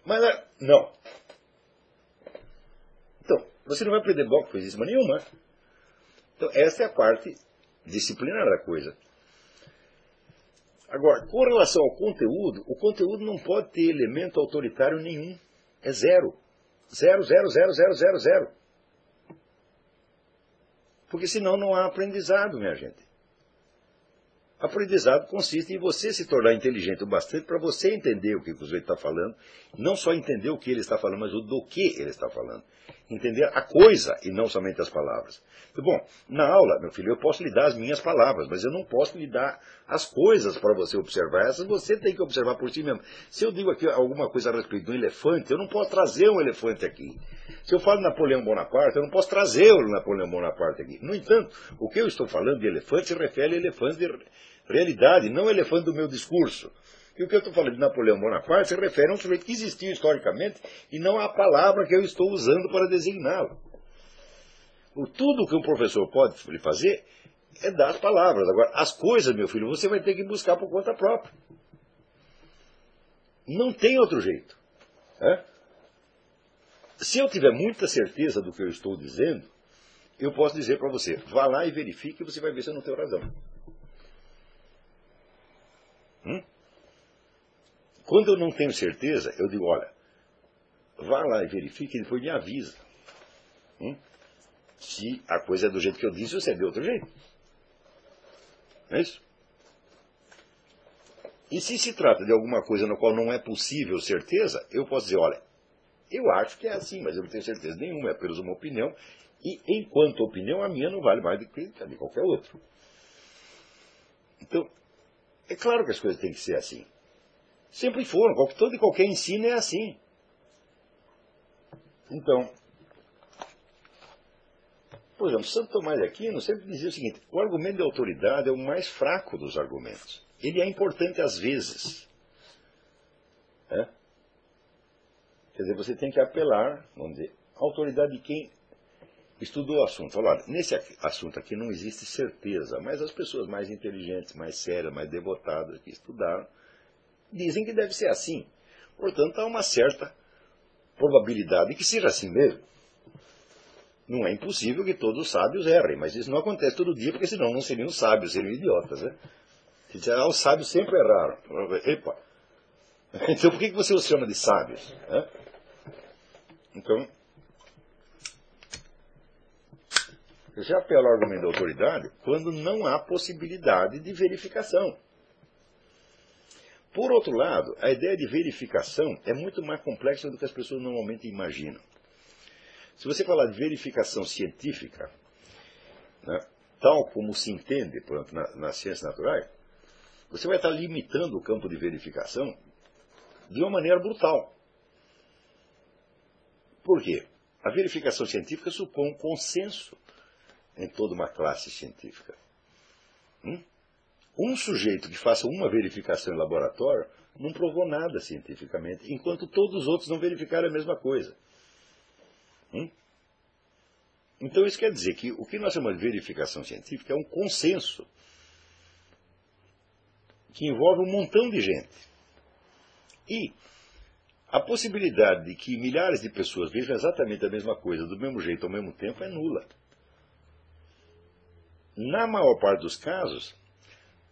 Mas, é, não. Então, você não vai aprender boxe isso nenhuma. Então, essa é a parte disciplinar da coisa. Agora, com relação ao conteúdo, o conteúdo não pode ter elemento autoritário nenhum. É zero. Zero, zero, zero, zero, zero, zero. Porque senão não há aprendizado, minha gente. Aprendizado consiste em você se tornar inteligente o bastante para você entender o que o sujeito está falando, não só entender o que ele está falando, mas o do que ele está falando. Entender a coisa e não somente as palavras. Bom, na aula, meu filho, eu posso lhe dar as minhas palavras, mas eu não posso lhe dar as coisas para você observar. Essas você tem que observar por si mesmo. Se eu digo aqui alguma coisa a respeito de um elefante, eu não posso trazer um elefante aqui. Se eu falo Napoleão Bonaparte, eu não posso trazer o Napoleão Bonaparte aqui. No entanto, o que eu estou falando de elefante se refere a elefantes de realidade, não elefante do meu discurso. E o que eu estou falando de Napoleão Bonaparte se refere a um sujeito que existiu historicamente e não à palavra que eu estou usando para designá-lo. Tudo que um professor pode lhe fazer é dar as palavras. Agora, as coisas, meu filho, você vai ter que buscar por conta própria. Não tem outro jeito. É? Se eu tiver muita certeza do que eu estou dizendo, eu posso dizer para você, vá lá e verifique e você vai ver se eu não tenho razão. Hum? Quando eu não tenho certeza, eu digo, olha, vá lá e verifique e depois me avisa. Hum? Se a coisa é do jeito que eu disse se é de outro jeito. Não é isso? E se se trata de alguma coisa na qual não é possível certeza, eu posso dizer, olha, eu acho que é assim, mas eu não tenho certeza nenhuma, é apenas uma opinião, e enquanto opinião, a minha não vale mais do que a de qualquer outro. Então, é claro que as coisas têm que ser assim. Sempre foram, todo e qualquer ensino é assim. Então, por exemplo, Santo Tomás de Aquino sempre dizia o seguinte: o argumento de autoridade é o mais fraco dos argumentos. Ele é importante às vezes. É? Quer dizer, você tem que apelar, vamos dizer, à autoridade de quem estudou o assunto. Olha, nesse assunto aqui não existe certeza, mas as pessoas mais inteligentes, mais sérias, mais devotadas que estudaram, dizem que deve ser assim. Portanto, há uma certa probabilidade que seja assim mesmo. Não é impossível que todos os sábios errem, mas isso não acontece todo dia, porque senão não seriam sábios, seriam idiotas. Né? Se ah, os sábios sempre erraram. Epa! Então por que você os chama de sábios? Né? Então, apela ao argumento da autoridade quando não há possibilidade de verificação. Por outro lado, a ideia de verificação é muito mais complexa do que as pessoas normalmente imaginam. Se você falar de verificação científica, né, tal como se entende por na, nas ciências naturais, você vai estar limitando o campo de verificação de uma maneira brutal. Por quê? A verificação científica supõe um consenso em toda uma classe científica. Hum? Um sujeito que faça uma verificação em laboratório não provou nada cientificamente, enquanto todos os outros não verificaram a mesma coisa. Hum? Então isso quer dizer que o que nós chamamos de verificação científica é um consenso que envolve um montão de gente. E a possibilidade de que milhares de pessoas vejam exatamente a mesma coisa do mesmo jeito ao mesmo tempo é nula. Na maior parte dos casos,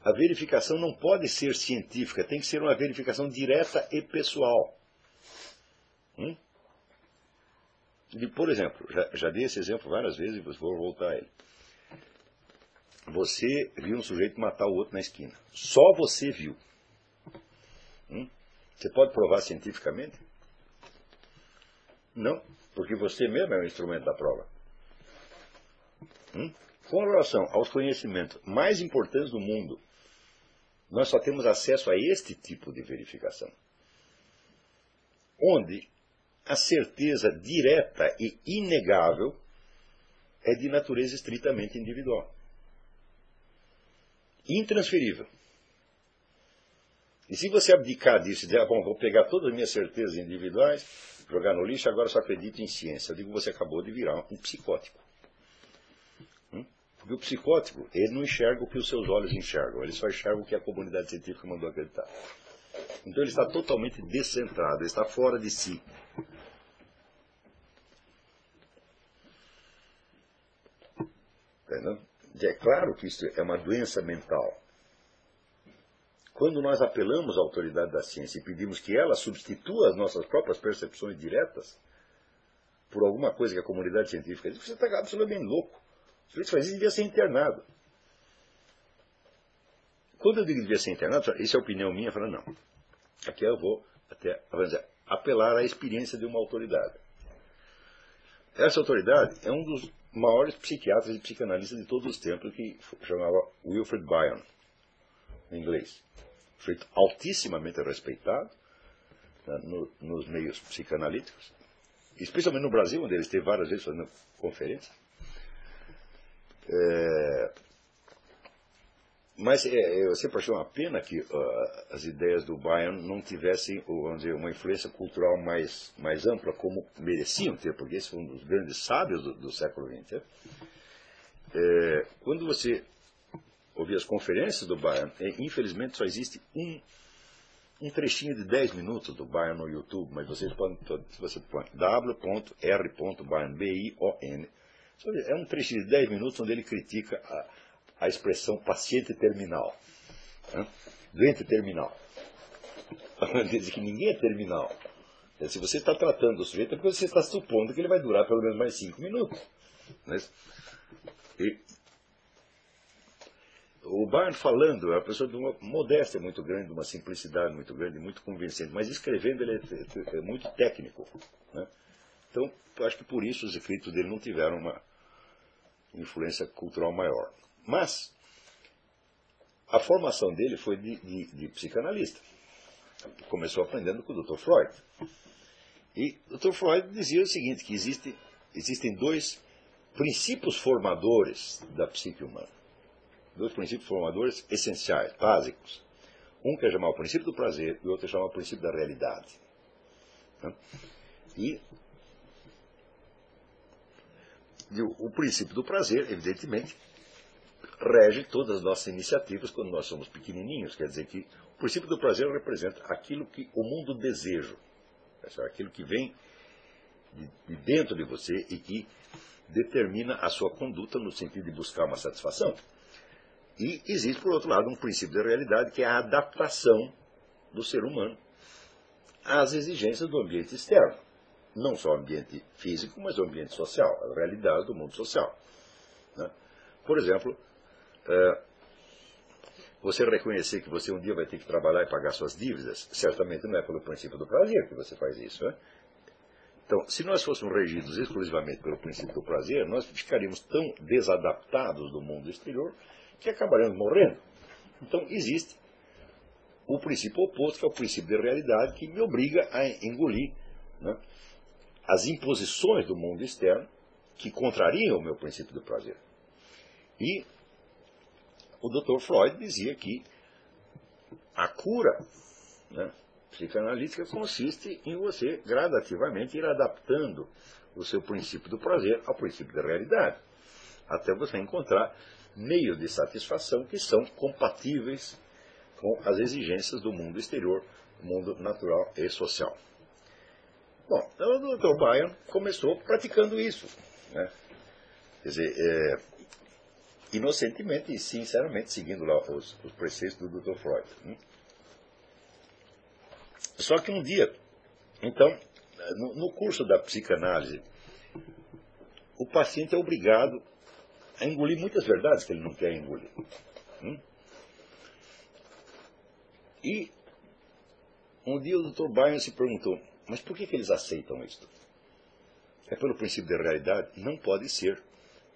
a verificação não pode ser científica, tem que ser uma verificação direta e pessoal. Hum? Por exemplo, já, já, dei esse exemplo várias vezes e vou voltar a ele. Você viu um sujeito matar o outro na esquina. Só você viu. Hum? Você pode provar cientificamente? Não, porque você mesmo é o instrumento da prova. Hum? Com relação aos conhecimentos mais importantes do mundo, nós só temos acesso a este tipo de verificação. Onde a certeza direta e inegável é de natureza estritamente individual. Intransferível. E se você abdicar disso e dizer, ah, bom, vou pegar todas as minhas certezas individuais, jogar no lixo, agora só acredito em ciência. Eu digo, você acabou de virar um psicótico. Porque o psicótico, ele não enxerga o que os seus olhos enxergam, ele só enxerga o que a comunidade científica mandou acreditar. Então ele está totalmente descentrado, ele está fora de si. Entendeu? É claro que isso é uma doença mental. Quando nós apelamos à autoridade da ciência e pedimos que ela substitua as nossas próprias percepções diretas por alguma coisa que a comunidade científica diz, você está absolutamente louco. O sujeito faz isso devia ser internado. Quando eu digo que devia ser internado, isso é opinião minha, eu falo, não. Aqui eu vou até dizer, apelar à experiência de uma autoridade. Essa autoridade é um dos maiores psiquiatras e psicanalistas de todos os tempos, que chamava Wilfred Bion, em inglês. Feito altissimamente respeitado né, no, nos meios psicanalíticos, especialmente no Brasil, onde ele esteve várias vezes fazendo conferências. É, mas é, eu sempre achei uma pena que uh, as ideias do Bayern não tivessem vamos dizer, uma influência cultural mais, mais ampla, como mereciam ter, porque esse foi um dos grandes sábios do, do século XX. Né? É, quando você ouvir as conferências do Bayern, é, infelizmente só existe um, um trechinho de 10 minutos do Bayern no YouTube, mas vocês podem, você põe w.r.bayern, B-I-O-N, é um trechinho de 10 minutos onde ele critica a a expressão paciente terminal. Né? Doente terminal. (laughs) Diz que ninguém é terminal. É, se você está tratando o sujeito, é porque você está supondo que ele vai durar pelo menos mais cinco minutos. Né? E o Barn falando é uma pessoa de uma modéstia muito grande, de uma simplicidade muito grande, muito convincente, mas escrevendo ele é, é muito técnico. Né? Então, acho que por isso os escritos dele não tiveram uma influência cultural maior. Mas a formação dele foi de, de, de psicanalista. Começou aprendendo com o Dr. Freud. E o Dr. Freud dizia o seguinte, que existe, existem dois princípios formadores da psique humana. Dois princípios formadores essenciais, básicos. Um que é chamado o princípio do prazer e o outro chamado o princípio da realidade. E o princípio do prazer, evidentemente, rege todas as nossas iniciativas quando nós somos pequenininhos. Quer dizer que o princípio do prazer representa aquilo que o mundo deseja, aquilo que vem de, dentro de você e que determina a sua conduta no sentido de buscar uma satisfação. E existe, por outro lado, um princípio da realidade que é a adaptação do ser humano às exigências do ambiente externo. Não só o ambiente físico, mas o ambiente social, a realidade do mundo social. Né? Por exemplo, é, você reconhecer que você um dia vai ter que trabalhar e pagar suas dívidas, certamente não é pelo princípio do prazer que você faz isso. Né? Então, se nós fôssemos regidos exclusivamente pelo princípio do prazer, nós ficaríamos tão desadaptados do mundo exterior que acabaríamos morrendo. Então, existe o princípio oposto, que é o princípio da realidade, que me obriga a engolir né, as imposições do mundo externo que contrariam o meu princípio do prazer. E o Dr. Freud dizia que a cura né, psicanalítica consiste em você gradativamente ir adaptando o seu princípio do prazer ao princípio da realidade, até você encontrar meios de satisfação que são compatíveis com as exigências do mundo exterior, mundo natural e social. Bom, então o Dr. Byron começou praticando isso. Né? Quer dizer, é, inocentemente e sinceramente seguindo lá os, os preceitos do Dr. Freud. Né? Só que um dia, então, no, no, curso da psicanálise, o paciente é obrigado a engolir muitas verdades que ele não quer engolir. Né? E um dia o Dr. Byron se perguntou, mas por que, que eles aceitam isso? É pelo princípio da realidade? Não pode ser.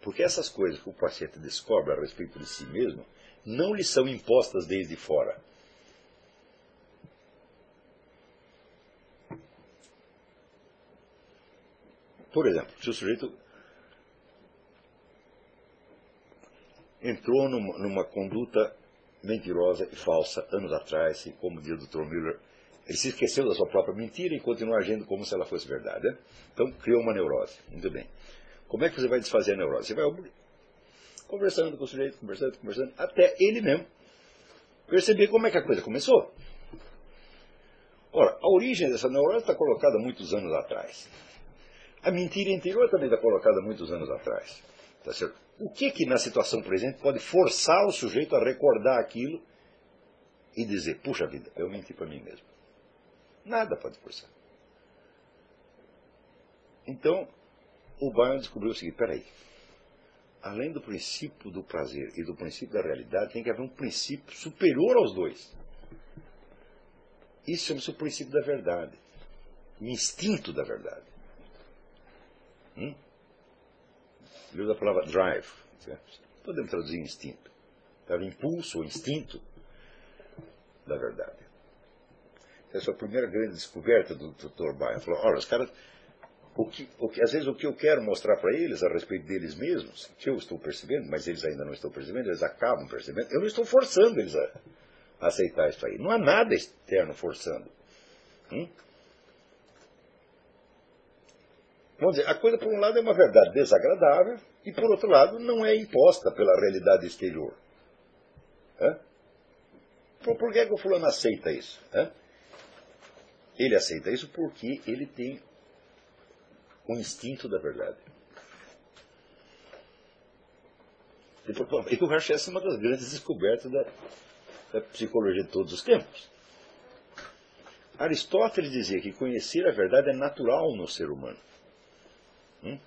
Porque essas coisas que o paciente descobre a respeito de si mesmo não lhe são impostas desde fora. Por exemplo, se o sujeito entrou numa, numa, conduta mentirosa e falsa anos atrás, e como diz o Dr. Miller, ele se esqueceu da sua própria mentira e continua agindo como se ela fosse verdade. Né? Então criou uma neurose. Muito bem. Como é que você vai desfazer a neurose? Você vai conversando com o sujeito, conversando, conversando, até ele mesmo perceber como é que a coisa começou. Ora, a origem dessa neurose está colocada muitos anos atrás. A mentira interior também está colocada muitos anos atrás. Tá certo? O que que na situação presente pode forçar o sujeito a recordar aquilo e dizer, puxa vida, eu menti para mim mesmo? Nada pode forçar. Então, o Bayern descobriu o seguinte, peraí, além do princípio do prazer e do princípio da realidade, tem que haver um princípio superior aos dois. Isso chama-se o princípio da verdade. O instinto da verdade. Hum? Ele usa a palavra drive. Certo? Podemos traduzir instinto. Era impulso ou instinto da verdade. Essa é a primeira grande descoberta do Dr. Bayer. Falou, olha, os caras o que, o que, às vezes o que eu quero mostrar para eles a respeito deles mesmos, que eu estou percebendo, mas eles ainda não estão percebendo, eles acabam percebendo, eu não estou forçando eles a, a aceitar isso aí. Não há nada externo forçando. Hum? Vamos dizer, a coisa por um lado é uma verdade desagradável e por outro lado não é imposta pela realidade exterior. Hã? Por, que, é que o fulano aceita isso? Hã? Ele aceita isso porque ele tem o instinto da verdade. E o Harchess é uma das grandes descobertas da, da psicologia de todos os tempos. Aristóteles dizia que conhecer a verdade é natural no ser humano. Hum?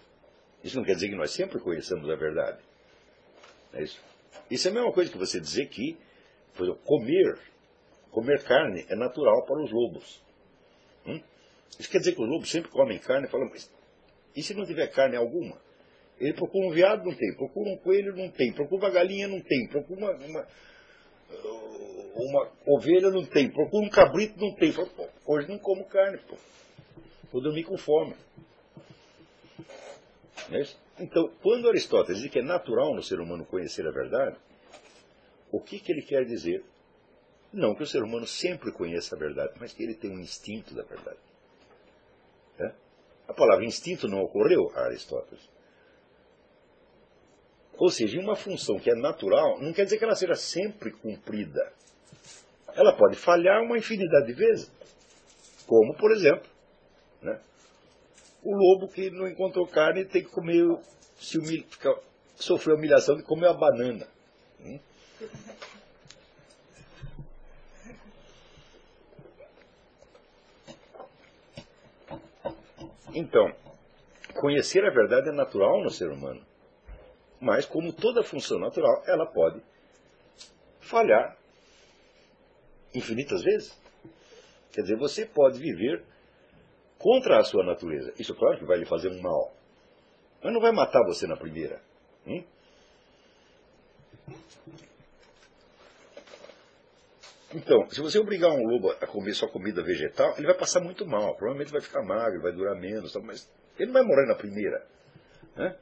Isso não quer dizer que nós sempre conheçamos a verdade. É isso. Isso é a mesma coisa que você dizer que exemplo, comer, comer carne é natural para os lobos. Hum? Isso quer dizer que os lobos sempre comem carne e falam, mas e se não tiver carne alguma? Ele procura um veado, não tem. Procura um coelho, não tem. Procura uma galinha, não tem. Procura uma, uma, uma ovelha, não tem. Procura um cabrito, não tem. Fala, hoje não como carne, pô. Vou dormir com fome. É então, quando Aristóteles diz que é natural no ser humano conhecer a verdade, o que, que ele quer dizer? Não que o ser humano sempre conheça a verdade, mas que ele tem um instinto da verdade. A palavra instinto não ocorreu a Aristóteles. Ou seja, uma função que é natural, não quer dizer que ela seja sempre cumprida. Ela pode falhar uma infinidade de vezes. Como, por exemplo, né, o lobo que não encontrou carne tem que comer, se humilha, sofreu a humilhação de comer a banana. Hum? Então, conhecer a verdade é natural no ser humano. Mas, como toda função natural, ela pode falhar infinitas vezes. Quer dizer, você pode viver contra a sua natureza. Isso, claro, que vai lhe fazer um mal. Mas não vai matar você na primeira. Hum? Então, se você obrigar um lobo a comer só comida vegetal, ele vai passar muito mal. Provavelmente vai ficar magro, vai durar menos, mas ele não vai morrer na primeira. Né?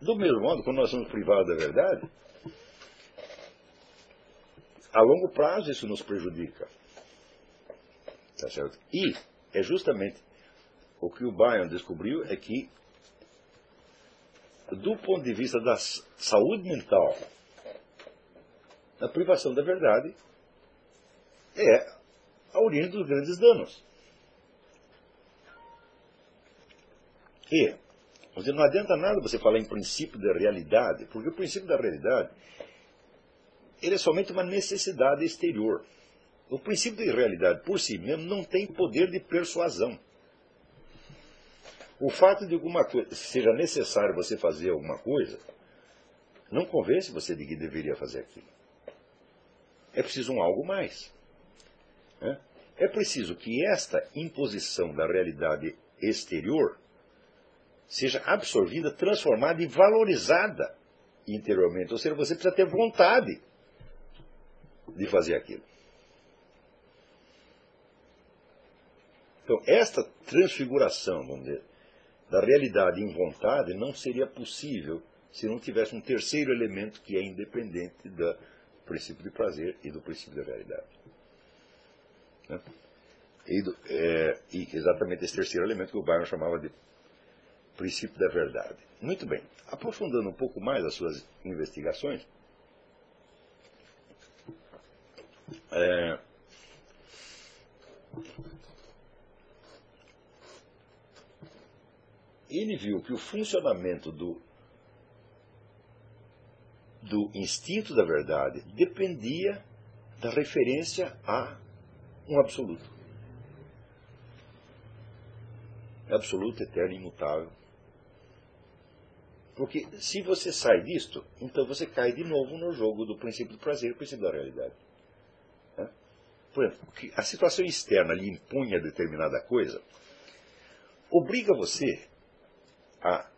Do mesmo modo, quando nós somos privados da verdade, a longo prazo isso nos prejudica. Tá certo? E é justamente o que o Bayern descobriu é que, do ponto de vista da saúde mental, a privação da verdade é a origem dos grandes danos. E dizer, não adianta nada você falar em princípio da realidade, porque o princípio da realidade ele é somente uma necessidade exterior. O princípio da realidade por si mesmo não tem poder de persuasão. O fato de alguma coisa seja necessário você fazer alguma coisa não convence você de que deveria fazer aquilo. É preciso um algo mais. Né? É preciso que esta imposição da realidade exterior seja absorvida, transformada e valorizada interiormente. Ou seja, você precisa ter vontade de fazer aquilo. Então, esta transfiguração, vamos dizer, da realidade em vontade não seria possível se não tivesse um terceiro elemento que é independente do princípio de prazer e do princípio da realidade. Né? E, do, é, e, exatamente esse terceiro elemento que o Byron chamava de princípio da verdade. Muito bem. Aprofundando um pouco mais as suas investigações, é, ele viu que o funcionamento do, do instinto da verdade dependia da referência a um absoluto. Absoluto, eterno, imutável. Porque se você sai disto, então você cai de novo no jogo do princípio do prazer e do princípio da realidade. Né? Por exemplo, a situação externa lhe impunha determinada coisa, obriga você a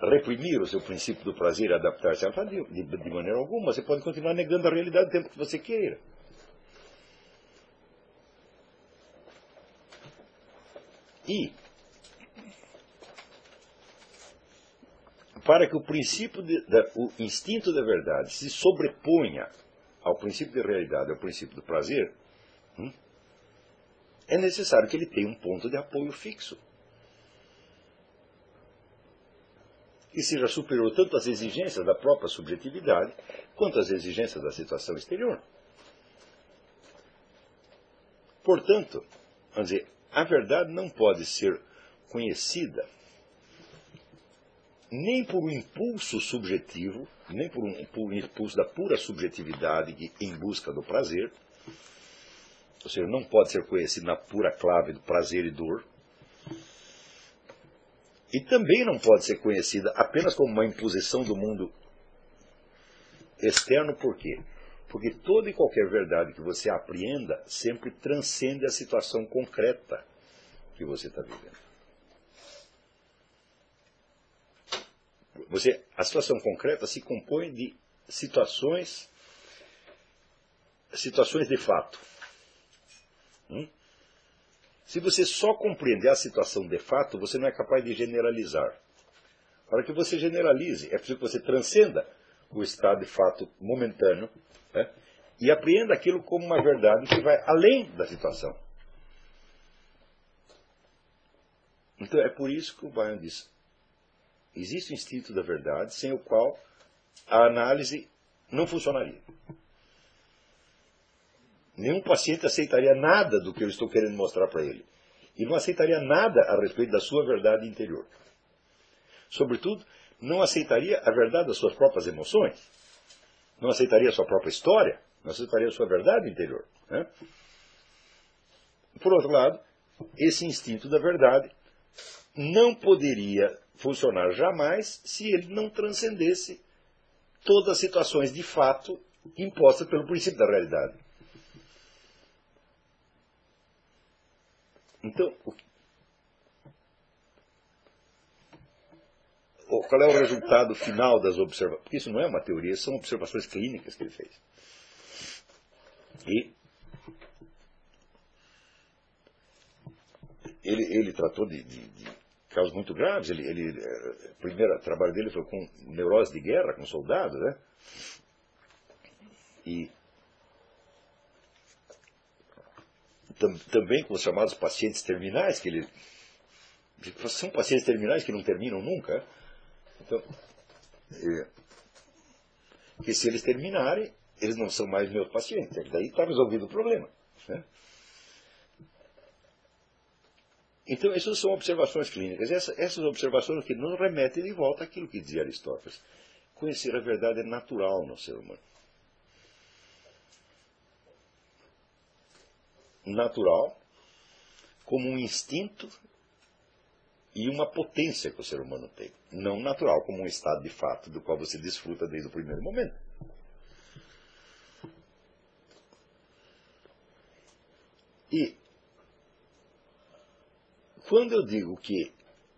reprimir o seu princípio do prazer e adaptar-se a de, de, maneira alguma. Você pode continuar negando a realidade o tempo que você queira. E para que o princípio de, da, o instinto da verdade se sobreponha ao princípio da realidade, ao princípio do prazer, hum, é necessário que ele tenha um ponto de apoio fixo. Que seja superior tanto às exigências da própria subjetividade, quanto às exigências da situação exterior. Portanto, vamos dizer, a verdade não pode ser conhecida nem por um impulso subjetivo, nem por um, impulso da pura subjetividade em busca do prazer, ou seja, não pode ser conhecido na pura clave do prazer e dor, e também não pode ser conhecida apenas como uma imposição do mundo externo, por quê? Porque toda e qualquer verdade que você apreenda sempre transcende a situação concreta que você está vivendo. Você, a situação concreta se compõe de situações, situações de fato. Hum? Se você só compreender a situação de fato, você não é capaz de generalizar. Para que você generalize, é preciso que você transcenda o estado de fato momentâneo né? e apreenda aquilo como uma verdade que vai além da situação. Então é por isso que o Bayern diz: existe o instinto da verdade, sem o qual a análise não funcionaria. Nenhum paciente aceitaria nada do que eu estou querendo mostrar para ele. E não aceitaria nada a respeito da sua verdade interior. Sobretudo, não aceitaria a verdade das suas próprias emoções. Não aceitaria a sua própria história. Não aceitaria a sua verdade interior. Né? Por outro lado, esse instinto da verdade não poderia funcionar jamais se ele não transcendesse todas as situações de fato impostas pelo princípio da realidade. Então, qual é o resultado final das observações? Porque isso não é uma teoria, são observações clínicas que ele fez. E ele, ele tratou de, de, de casos muito graves. Ele, ele, eh, o primeiro trabalho dele foi com neurose de guerra, com soldados, né? E também com os chamados pacientes terminais, que ele. São pacientes terminais que não terminam nunca. Então, é, que se eles terminarem, eles não são mais meus pacientes. Daí está resolvido o problema. Né? Então, essas são observações clínicas. Essa, essas observações que nos remetem de volta àquilo que dizia Aristóteles. Conhecer a verdade é natural no ser humano. Natural, como um instinto e uma potência que o ser humano tem. Não natural, como um estado de fato do qual você desfruta desde o primeiro momento. E quando eu digo que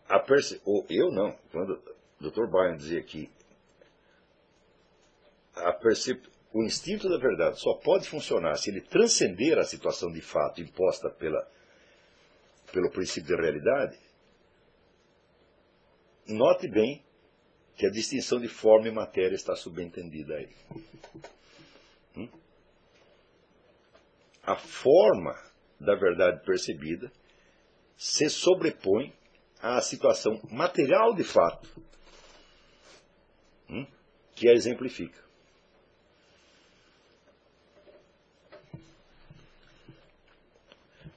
a perce... ou eu não, quando o Dr. Byron dizia que a percep... o instinto da verdade só pode funcionar se ele transcender a situação de fato imposta pela, pelo princípio da realidade, note bem que a distinção de forma e matéria está subentendida aí. Hum? A forma da verdade percebida se sobrepõe à situação material de fato hum, que a exemplifica.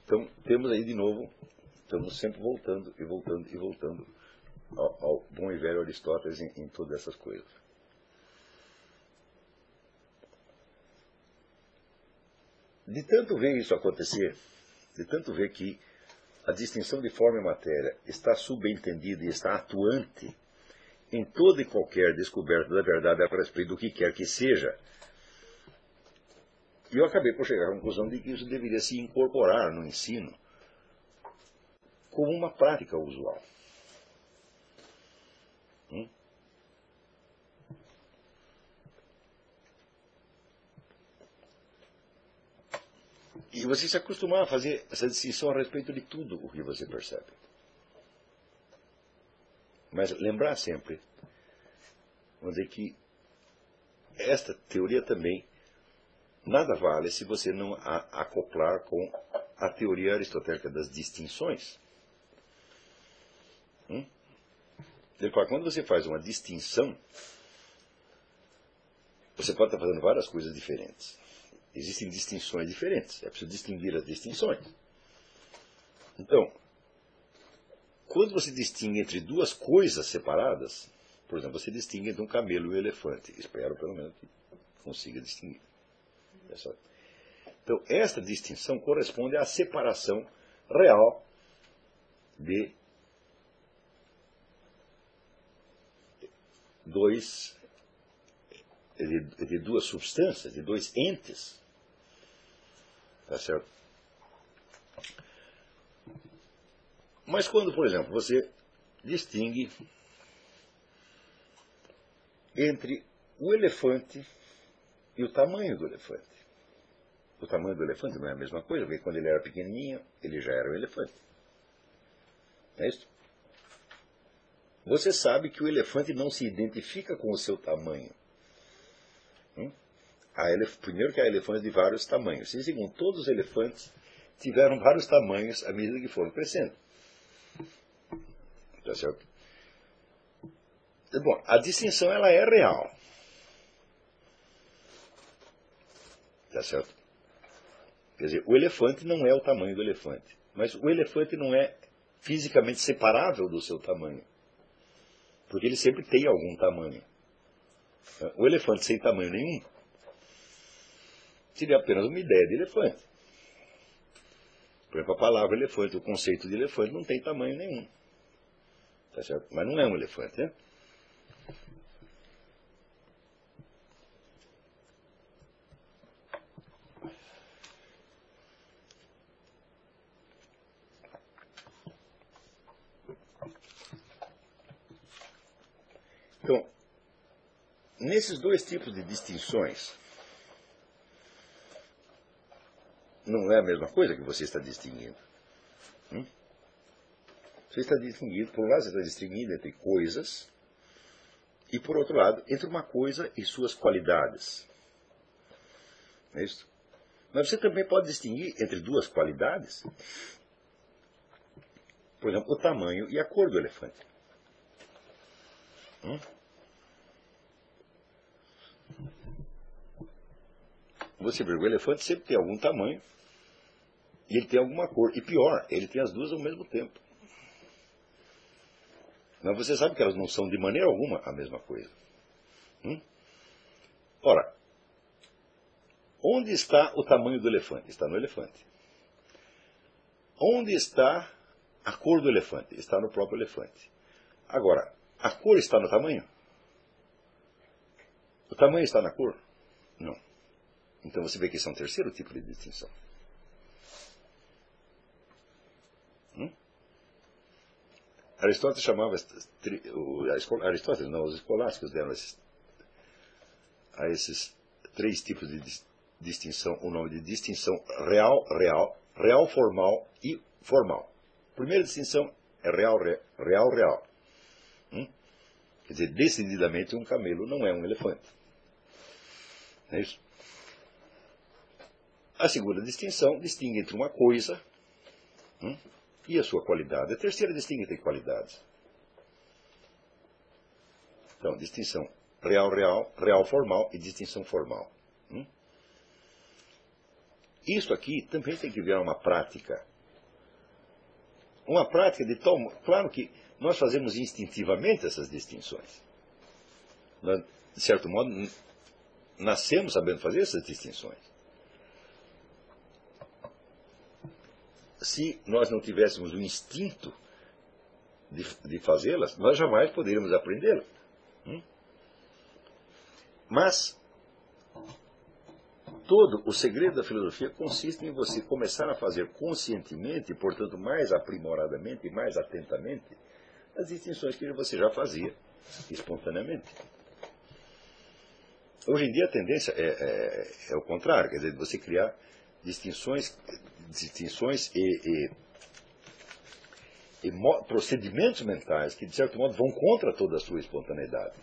Então, temos aí de novo, estamos sempre voltando e voltando e voltando ao, ao bom e velho Aristóteles em, em todas essas coisas. De tanto ver isso acontecer, de tanto ver que a distinção de forma e matéria está subentendida e está atuante em toda e qualquer descoberta da verdade a respeito do que quer que seja. E eu acabei por chegar à conclusão de que isso deveria se incorporar no ensino como uma prática usual. Hum? E você se acostumar a fazer essa distinção a respeito de tudo o que você percebe. Mas lembrar sempre, vamos dizer que esta teoria também nada vale se você não a acoplar com a teoria aristotélica das distinções. Hum? Quando você faz uma distinção, você pode estar fazendo várias coisas diferentes. Existem distinções diferentes. É preciso distinguir as distinções. Então, quando você distingue entre duas coisas separadas, por exemplo, você distingue entre um camelo e um elefante. Espero, pelo menos, que consiga distinguir. Então, esta distinção corresponde à separação real de dois de, de, duas substâncias, de dois entes. Tá certo? Mas quando, por exemplo, você distingue entre o elefante e o tamanho do elefante. O tamanho do elefante não é a mesma coisa, porque quando ele era pequenininho, ele já era um elefante. Não é isso? Você sabe que o elefante não se identifica com o seu tamanho. Hum? Elef... Primeiro que há elefantes de vários tamanhos. E segundo, todos os elefantes tiveram vários tamanhos à medida que foram crescendo. Tá certo? Bom, a distinção ela é real. Tá certo? Quer dizer, o elefante não é o tamanho do elefante. Mas o elefante não é fisicamente separável do seu tamanho. Porque ele sempre tem algum tamanho. O elefante sem tamanho nenhum seria apenas uma ideia de elefante. Por exemplo, a palavra elefante, o conceito de elefante não tem tamanho nenhum. Tá certo? Mas não é um elefante, né? Então, nesses dois tipos de distinções, não é a mesma coisa que você está distinguindo. Hum? Você está distinguindo, por um lado, você está distinguindo entre coisas, e por outro lado, entre uma coisa e suas qualidades. É isso? Mas você também pode distinguir entre duas qualidades. Por exemplo, o tamanho e a cor do elefante. Você vê, o elefante sempre tem algum tamanho e ele tem alguma cor. E pior, ele tem as duas ao mesmo tempo. Mas você sabe que elas não são de maneira alguma a mesma coisa. Hum? Ora, onde está o tamanho do elefante? Está no elefante. Onde está a cor do elefante? Está no próprio elefante. Agora, a cor está no tamanho? O tamanho está na cor? Não. Então você vê que isso é um terceiro tipo de distinção. Hum? Aristóteles chamava Aristóteles não, os escolásticos deram esses, a esses três tipos de distinção o nome de distinção real, real, real formal e formal. A primeira distinção é real, real, real. Hum? Quer dizer, decididamente um camelo não é um elefante. Não é isso? A segunda distinção distingue entre uma coisa hum, e a sua qualidade. A terceira distingue entre qualidades. Então, distinção real, real, real formal e distinção formal. Hum? Isso aqui também tem que virar uma prática uma prática de tal. Claro que nós fazemos instintivamente essas distinções. Nós, de certo modo, nascemos sabendo fazer essas distinções. Se nós não tivéssemos o instinto de, de fazê-las, nós jamais poderíamos aprendê-las. Hum? Mas todo o segredo da filosofia consiste em você começar a fazer conscientemente, portanto mais aprimoradamente e mais atentamente, as distinções que você já fazia espontaneamente. Hoje em dia a tendência é, é, é o contrário, quer dizer, você criar distinções, distinções e, e, e procedimentos mentais que, de certo modo, vão contra toda a sua espontaneidade.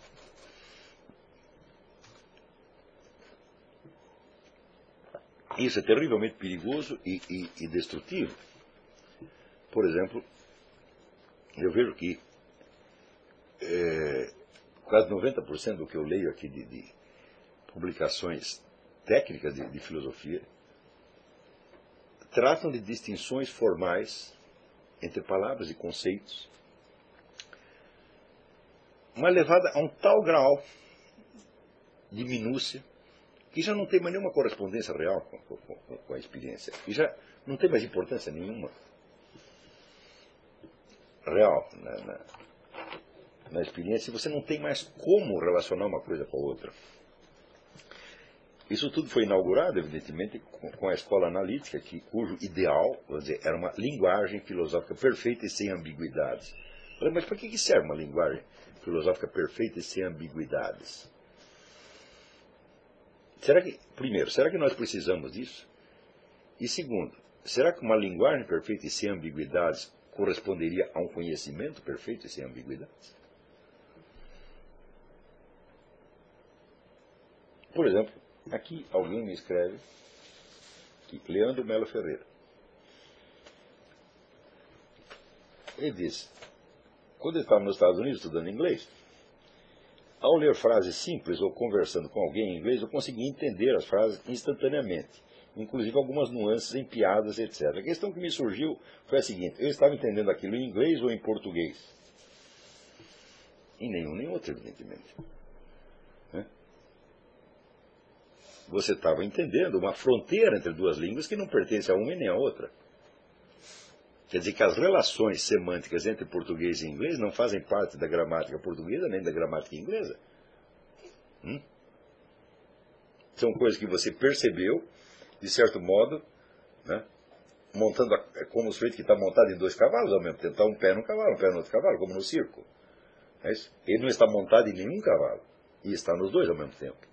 Isso é terrivelmente perigoso e, e, e destrutivo. Por exemplo, eu vejo que é, quase 90% do que eu leio aqui de, de publicações técnicas de, de, filosofia tratam de distinções formais entre palavras e conceitos, mas levada a um tal grau de minúcia que já não tem mais nenhuma correspondência real com, com, com a experiência, e já não tem mais importância nenhuma real na, na, na experiência, você não tem mais como relacionar uma coisa com a outra. Isso tudo foi inaugurado, evidentemente, com a escola analítica, que, cujo ideal dizer, era uma linguagem filosófica perfeita e sem ambiguidades. Mas para que serve uma linguagem filosófica perfeita e sem ambiguidades? Será que, primeiro, será que nós precisamos disso? E segundo, será que uma linguagem perfeita e sem ambiguidades corresponderia a um conhecimento perfeito e sem ambiguidades? Por exemplo, aqui alguém me escreve que Leandro Melo Ferreira. Ele diz, quando ele estava nos Estados Unidos estudando inglês, ao ler frases simples ou conversando com alguém em inglês, eu conseguia entender as frases instantaneamente, inclusive algumas nuances em piadas, etc. A questão que me surgiu foi a seguinte: eu estava entendendo aquilo em inglês ou em português? Em nenhum nem outro, evidentemente. Você estava entendendo uma fronteira entre duas línguas que não pertence a uma e nem a outra. Quer dizer que as relações semânticas entre português e inglês não fazem parte da gramática portuguesa nem da gramática inglesa. Hum? São coisas que você percebeu, de certo modo, né? montando a, é como o sujeito que está montado em dois cavalos ao mesmo tempo. Está um pé no cavalo, um pé no outro cavalo, como no circo. É Ele não está montado em nenhum cavalo. E está nos dois ao mesmo tempo.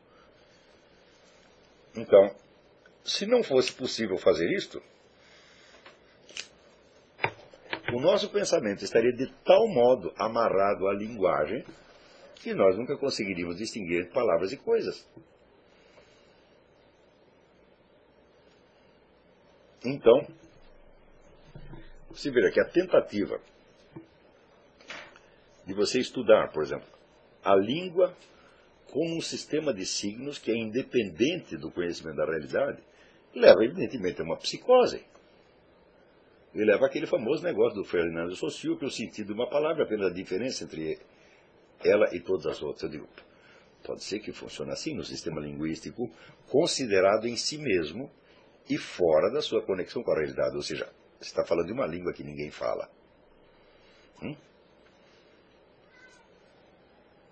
Então, se não fosse possível fazer isto, o nosso pensamento estaria de tal modo amarrado à linguagem que nós nunca conseguiríamos distinguir palavras e coisas. Então, você verá que a tentativa de você estudar, por exemplo, a língua com um sistema de signos que é independente do conhecimento da realidade, leva evidentemente a uma psicose. E leva aquele famoso negócio do Fernando Saussure, que o sentido de uma palavra é apenas a diferença entre ela e todas as outras. Eu digo, pode ser que funcione assim no sistema linguístico, considerado em si mesmo e fora da sua conexão com a realidade. Ou seja, você está falando de uma língua que ninguém fala. Hum?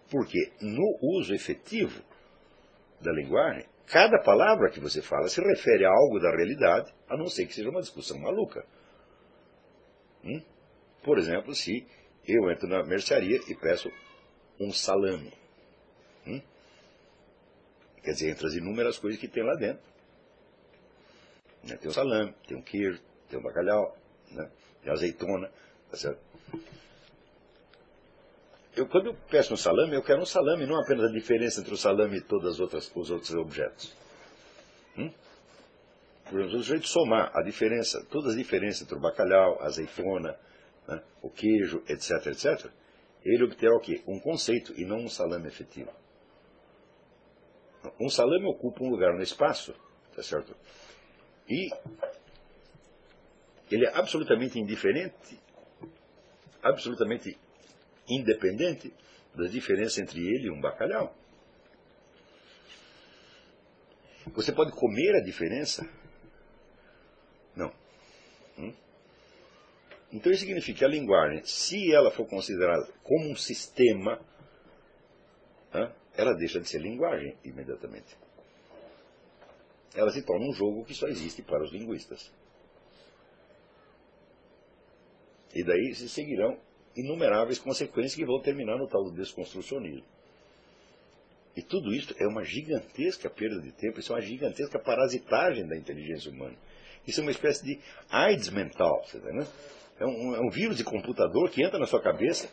Porque no uso efetivo da linguagem, cada palavra que você fala se refere a algo da realidade, a não ser que seja uma discussão maluca. Hum? Por exemplo, se eu entro na mercearia e peço um salame. Hum? Quer dizer, entre as inúmeras coisas que tem lá dentro. Né? Tem o salame, tem o queijo, tem o bacalhau, né? tem azeitona. Tá certo? Eu, quando eu peço um salame, eu quero um salame, não apenas a diferença entre o salame e todos os outros objetos. Hum? Por exemplo, se somar a diferença, todas as diferenças entre o bacalhau, a azeitona, né, o queijo, etc, etc, ele obterá o quê? Um conceito e não um salame efetivo. Um salame ocupa um lugar no espaço, tá certo? E ele é absolutamente indiferente, absolutamente independente da diferença entre ele e um bacalhau. Você pode comer a diferença? Então isso significa que a linguagem, se ela for considerada como um sistema, ela deixa de ser linguagem imediatamente. Ela se torna um jogo que só existe para os linguistas. E daí se seguirão inumeráveis consequências que vão terminar no tal do desconstrucionismo. E tudo isso é uma gigantesca perda de tempo, isso é uma gigantesca parasitagem da inteligência humana. Isso é uma espécie de AIDS mental, você tá? É um, é um vírus de computador que entra na sua cabeça,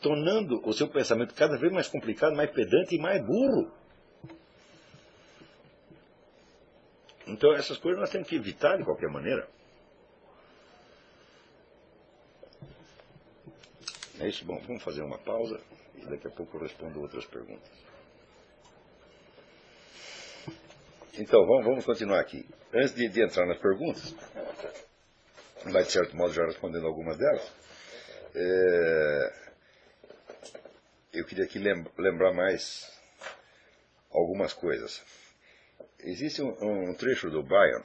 tornando o seu pensamento cada vez mais complicado, mais pedante e mais burro. Então essas coisas nós temos que evitar de qualquer maneira. É isso? Bom, vamos fazer uma pausa e daqui a pouco eu respondo outras perguntas. Então, vamos, vamos continuar aqui. Antes de, de, entrar nas perguntas, mas de certo modo já respondendo algumas delas, é, eu queria aqui lembrar mais algumas coisas. Existe um, um trecho do Byron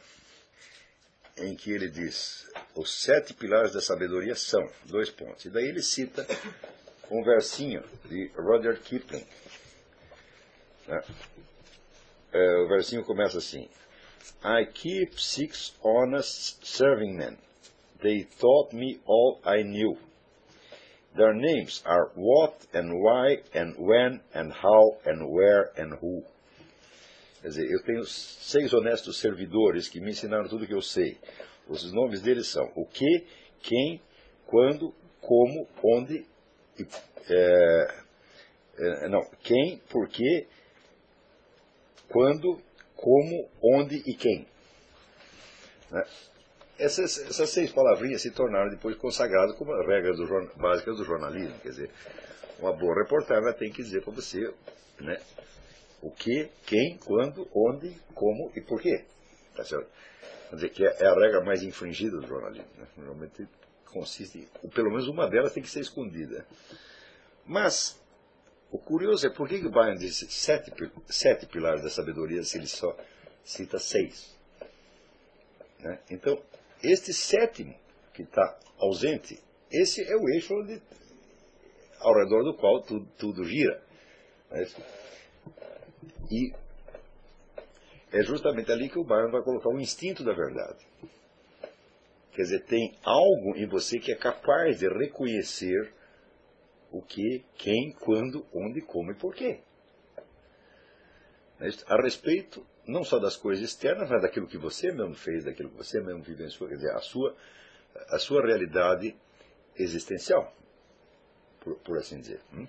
em que ele diz: os sete pilares da sabedoria são, dois pontos. E daí ele cita um versinho de Roger Kipling. Né? É, o versinho começa assim: I keep six honest serving men. They taught me all I knew. Their names are what and why and when and how and where and who. Quer dizer, eu tenho seis honestos servidores que me ensinaram tudo o que eu sei. Os nomes deles são o que, quem, quando, como, onde, e, é, é, não, quem, porquê, quando, como, onde e quem. Né? Essas, essas, seis palavrinhas se tornaram depois consagradas como regras básicas do jornalismo. Quer dizer, uma boa reportagem tem que dizer para você né, o que, quem, quando, onde, como e por quê. Tá certo? Quer dizer, que é, é a regra mais infringida do jornalismo. Né? Normalmente consiste, pelo menos uma delas tem que ser escondida. Mas, o curioso é por que o Bayern disse sete, sete pilares da sabedoria se ele só cita seis. Né? Então, este sétimo, que está ausente, esse é o eixo onde, ao redor do qual tudo, tudo gira. Né? E é justamente ali que o Byron vai colocar o instinto da verdade. Quer dizer, tem algo em você que é capaz de reconhecer o que, quem, quando, onde, como e porquê. A respeito não só das coisas externas, mas daquilo que você mesmo fez, daquilo que você mesmo vivenciou, quer dizer, a sua, a sua realidade existencial, por, por assim dizer. Hum?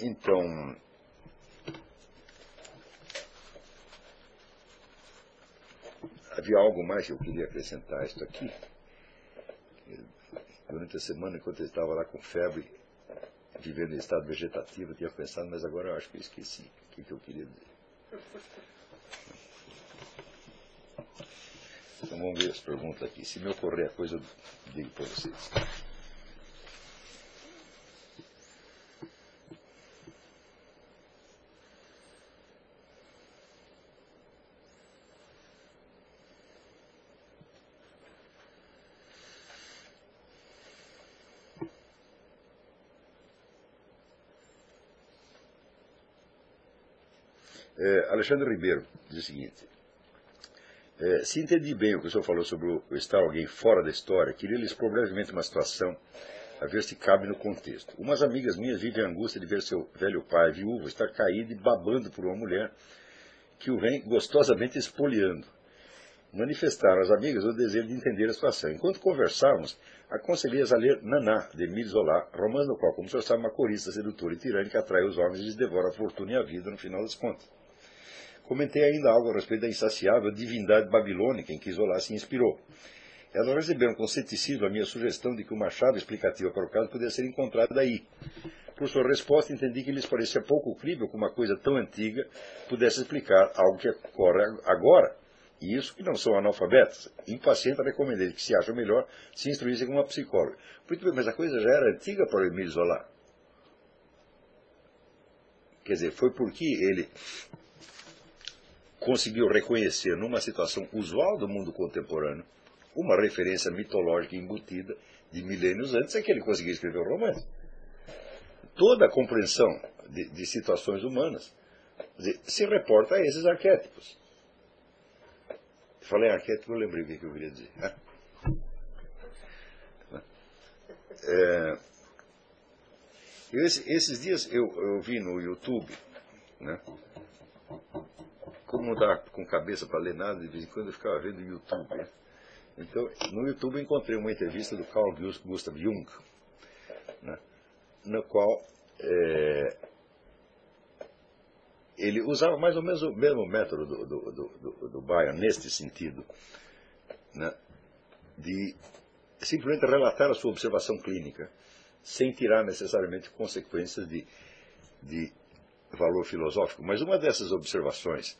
Então, havia algo mais que eu queria acrescentar a isto aqui. Durante a semana, enquanto eu estava lá com febre, vivendo em estado vegetativo, eu tinha pensado, mas agora eu acho que eu esqueci o que, que eu queria dizer. Então vamos ver as perguntas aqui. Se me ocorrer a coisa, eu digo para vocês. É, Alexandre Ribeiro diz o seguinte: é, Se entendi bem o que o senhor falou sobre o, estar alguém fora da história, queria lhe expor brevemente uma situação, a ver se cabe no contexto. Umas amigas minhas vivem a angústia de ver seu velho pai, viúvo, estar caído e babando por uma mulher que o vem gostosamente espoliando. Manifestaram as amigas o desejo de entender a situação. Enquanto conversávamos, aconselhei-as a ler Naná, de Emile Zola, romance no qual, como o senhor sabe, uma corista sedutora e tirânica atrai os homens e lhes devora a fortuna e a vida no final das contas. Comentei ainda algo a respeito da insaciável divindade babilônica em que Zola se inspirou. Elas receberam com ceticismo a minha sugestão de que uma chave explicativa para o caso poderia ser encontrada aí. Por sua resposta, entendi que lhes parecia pouco crível que uma coisa tão antiga pudesse explicar algo que ocorre agora. E isso que não são analfabetas. Impaciente, recomendei que se acha melhor se instruíssem com uma psicóloga. Muito bem, mas a coisa já era antiga para o Emílio Zola. Quer dizer, foi porque ele conseguiu reconhecer numa situação usual do mundo contemporâneo uma referência mitológica embutida de milênios antes é que ele conseguiu escrever o romance. toda a compreensão de, de situações humanas se reporta a esses arquétipos. Falei arquétipo, eu lembrei o que eu queria dizer. (laughs) É, esses dias eu, eu vi no YouTube, né? Como não com cabeça para ler nada, de vez em quando eu ficava vendo o YouTube. Né? Então, no YouTube eu encontrei uma entrevista do Carl Gustav Jung, né? na qual é, ele usava mais ou menos o mesmo método do, do, do, do, do Bayern neste sentido, né? de simplesmente relatar a sua observação clínica sem tirar necessariamente consequências de, de valor filosófico. Mas uma dessas observações,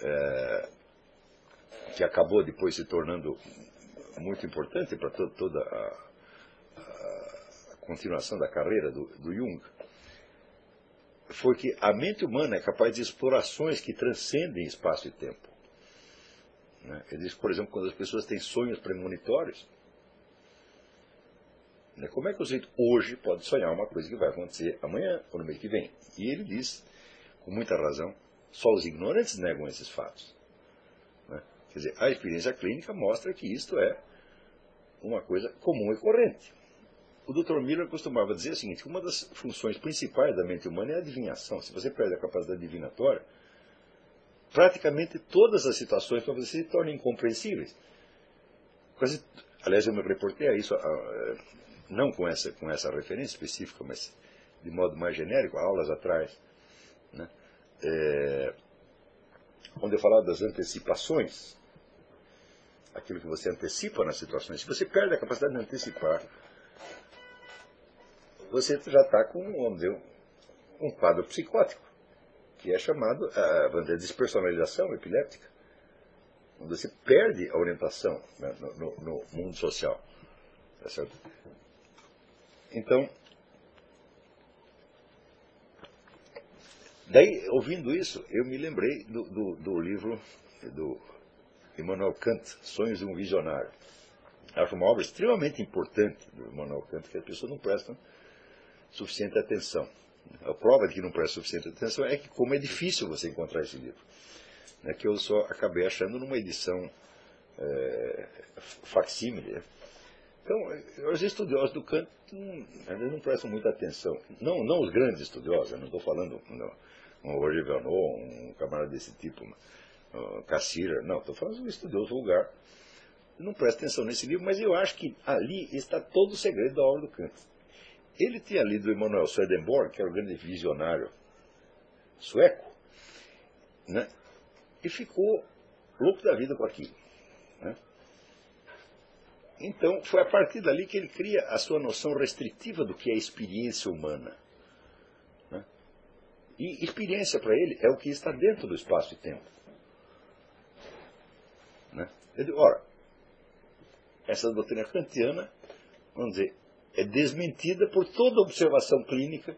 é, que acabou depois se tornando muito importante para to toda a, a, continuação da carreira do, do Jung, foi que a mente humana é capaz de explorações que transcendem espaço e tempo. Né? Ele diz, por exemplo, quando as pessoas têm sonhos premonitórios, né? Como é que o sujeito hoje pode sonhar uma coisa que vai acontecer amanhã ou no mês que vem? E ele diz, com muita razão, só os ignorantes negam esses fatos. Né? Quer dizer, a experiência clínica mostra que isto é uma coisa comum e corrente. O Dr. Miller costumava dizer o seguinte, uma das funções principais da mente humana é a adivinhação. Se você perde a capacidade divinatória, praticamente todas as situações para você se tornam incompreensíveis. Quase, aliás, eu me reportei a isso não com essa, com essa referência específica, mas de modo mais genérico, aulas atrás, né? é, onde eu falava das antecipações, aquilo que você antecipa nas situações. Se você perde a capacidade de antecipar, você já está com dizer, um quadro psicótico, que é chamado a despersonalização epiléptica, onde você perde a orientação né, no, no, no, mundo social. Tá certo? Então, daí, ouvindo isso, eu me lembrei do, do, do livro do Immanuel Kant, Sonhos de um Visionário. Acho uma obra extremamente importante do Immanuel Kant, que as pessoas não prestam suficiente atenção. A prova de que não presta suficiente atenção é que como é difícil você encontrar esse livro. Né, que eu só acabei achando numa edição é, facsímile. Então, os estudiosos do Kant não, não prestam muita atenção. Não, não os grandes estudiosos, não estou falando um Roger Vernot, um camarada desse tipo, um Cassira, não, estou falando de um estudioso vulgar. Não presta atenção nesse livro, mas eu acho que ali está todo o segredo da obra do Kant. Ele tinha lido Emanuel Swedenborg, que era o grande visionário sueco, né? e ficou louco da vida com aquilo. Né? Então, foi a partir dali que ele cria a sua noção restritiva do que é experiência humana. Né? E experiência para ele é o que está dentro do espaço e tempo. Né? Ora, essa doutrina kantiana, vamos dizer, é desmentida por toda observação clínica,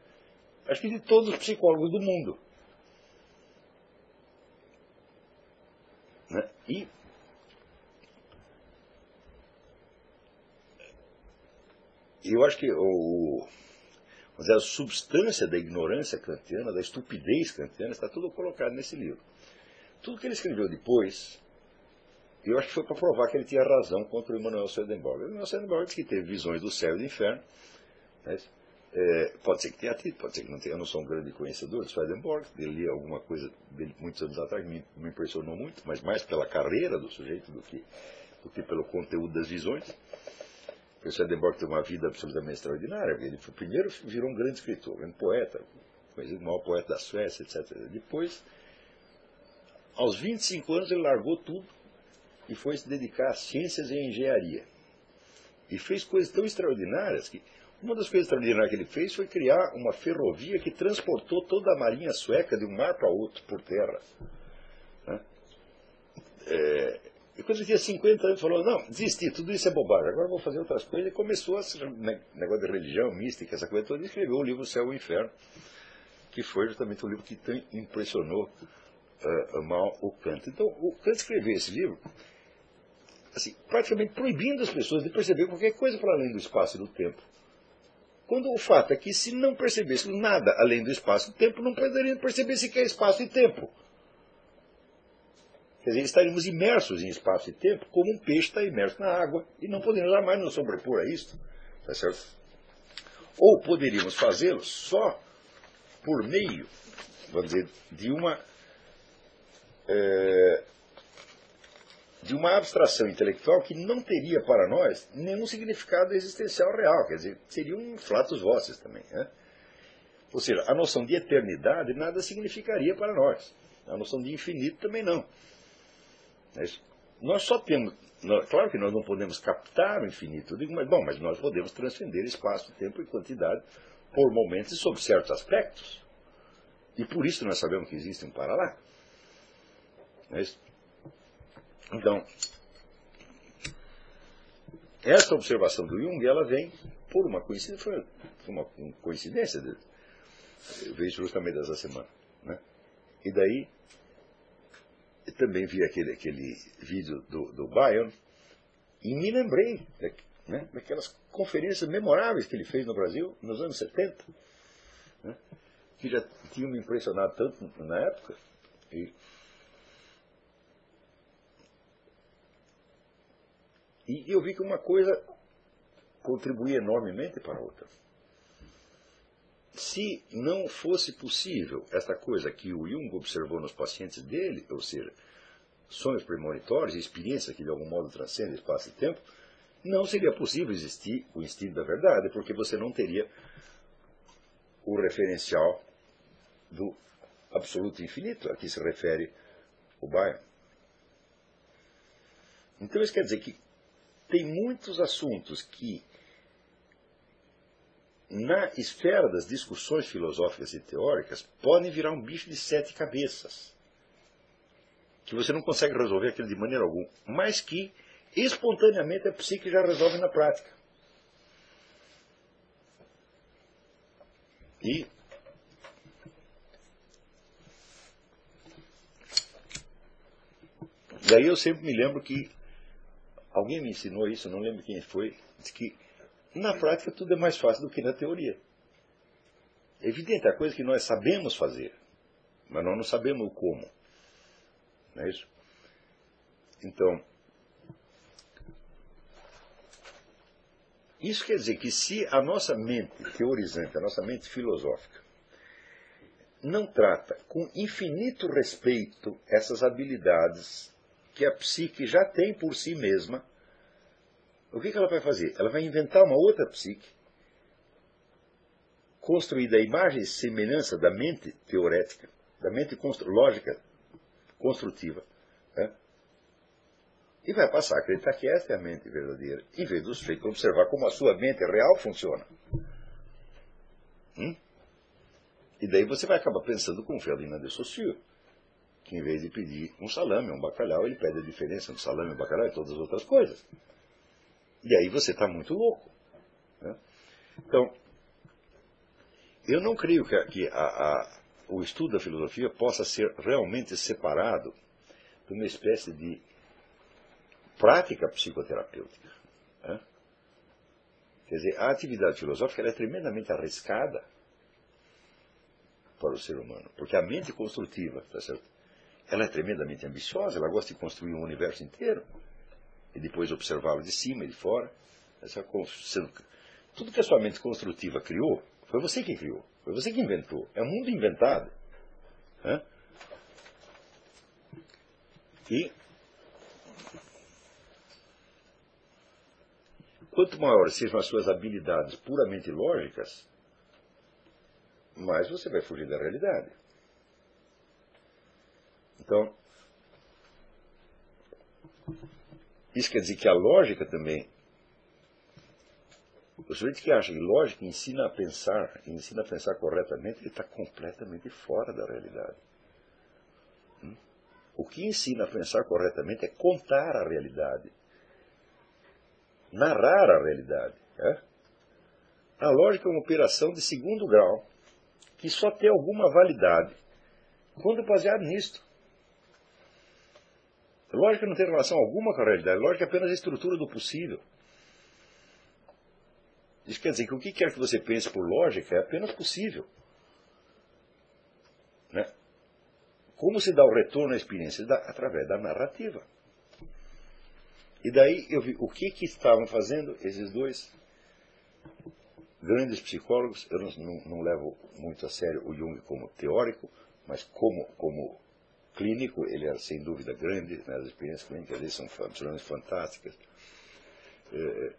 acho que de todos os psicólogos do mundo. Né? E eu acho que o, dizer, a substância da ignorância kantiana, da estupidez kantiana, está tudo colocado nesse livro. Tudo que ele escreveu depois, eu acho que foi para provar que ele tinha razão contra o Emmanuel Swedenborg. O Emmanuel Swedenborg disse que teve visões do céu e do inferno. Né? É, pode ser que tenha tido, pode ser que não tenha. Eu não sou um grande conhecedor de Swedenborg. Ele li alguma coisa dele muitos anos atrás, me, me impressionou muito, mas mais pela carreira do sujeito do que, do que pelo conteúdo das visões. O Swedenborg teve uma vida absolutamente extraordinária. Ele foi, primeiro virou um grande escritor, um grande poeta, conhecido o maior poeta da Suécia, etc. Depois, aos 25 anos, ele largou tudo e foi se dedicar às ciências e engenharia. E fez coisas tão extraordinárias que uma das coisas extraordinárias que ele fez foi criar uma ferrovia que transportou toda a marinha sueca de um mar para outro por terra. Né? É, e quando ele tinha 50 anos, falou, não, desisti, tudo isso é bobagem, agora vou fazer outras coisas. E começou a negócio de religião, mística, essa coisa toda, e escreveu o livro Céu e Inferno, que foi justamente o livro que impressionou uh, mal o Kant. Então, o Kant escreveu esse livro, assim, praticamente proibindo as pessoas de perceber qualquer coisa para além do espaço e do tempo. Quando o fato é que se não percebêssemos nada além do espaço e tempo, não poderíamos perceber sequer espaço e tempo. Quer dizer, estaríamos imersos em espaço e tempo, como um peixe está imerso na água, e não poderíamos jamais nos sobrepor a isso. Tá certo? Ou poderíamos fazê-lo só por meio, vamos dizer, de uma. É, de uma abstração intelectual que não teria para nós nenhum significado existencial real, quer dizer, seria um flatus vocis também. Né? Ou seja, a noção de eternidade nada significaria para nós. A noção de infinito também não. Mas nós só temos. Claro que nós não podemos captar o infinito, digo, mas, bom, mas nós podemos transcender espaço, tempo e quantidade por momentos e sob certos aspectos. E por isso nós sabemos que existe um para lá. Mas, então, essa observação do Jung, ela vem por uma coincidência, uma coincidência, veio justamente dessa semana. Né? E daí eu também vi aquele, aquele vídeo do, do Bayern e me lembrei né, daquelas conferências memoráveis que ele fez no Brasil nos anos 70, né, que já tinham me impressionado tanto na época. E, e eu vi que uma coisa contribuía enormemente para a outra. Se não fosse possível essa coisa que o Jung observou nos pacientes dele, ou seja, sonhos premonitórios, experiências que de algum modo transcendem espaço e tempo, não seria possível existir o instinto da verdade, porque você não teria o referencial do absoluto infinito a que se refere o Bayern. Então isso quer dizer que tem muitos assuntos que na esfera das discussões filosóficas e teóricas, podem virar um bicho de sete cabeças. Que você não consegue resolver aquilo de maneira alguma, mas que espontaneamente a psique já resolve na prática. E daí eu sempre me lembro que alguém me ensinou isso, não lembro quem foi, que na prática, tudo é mais fácil do que na teoria. É evidente, é coisa que nós sabemos fazer, mas nós não sabemos o como. Não é isso? Então, isso quer dizer que se a nossa mente teorizante, a nossa mente filosófica, não trata com infinito respeito essas habilidades que a psique já tem por si mesma, o que, que ela vai fazer? Ela vai inventar uma outra psique, construída à imagem e semelhança da mente teorética, da mente constru lógica construtiva, né? e vai passar a acreditar que esta é a mente verdadeira, em vez do sujeito observar como a sua mente real funciona. Hum? E daí você vai acabar pensando com Ferdinand de Saussure, que em vez de pedir um salame, um bacalhau, ele pede a diferença entre salame e bacalhau e todas as outras coisas. E aí você está muito louco. Né? Então, eu não creio que, a, que a, a, o estudo da filosofia possa ser realmente separado de uma espécie de prática psicoterapêutica. Né? Quer dizer, a atividade filosófica é tremendamente arriscada para o ser humano, porque a mente construtiva, tá certo? ela é tremendamente ambiciosa, ela gosta de construir um universo inteiro e depois observá-lo de cima e de fora. Essa tudo que a sua mente construtiva criou, foi você que criou, foi você que inventou. É um mundo inventado. Né? E quanto maiores sejam as suas habilidades puramente lógicas, mais você vai fugir da realidade. Então, isso quer dizer que a lógica também. O sujeito que acha que lógica ensina a pensar, ensina a pensar corretamente, ele está completamente fora da realidade. Hum? O que ensina a pensar corretamente é contar a realidade, narrar a realidade. É? A lógica é uma operação de segundo grau que só tem alguma validade quando baseado nisto. Lógica não tem relação alguma com a realidade. Lógica é apenas a estrutura do possível. Isso quer dizer que o que quer que você pense por lógica é apenas possível. Né? Como se dá o retorno à experiência? Através da narrativa. E daí eu vi o que, que estavam fazendo esses dois grandes psicólogos. Eu não, não, não levo muito a sério o Jung como teórico, mas como, como clínico, ele é sem dúvida grande, né? as experiências clínicas dele são absolutamente fantásticas. É,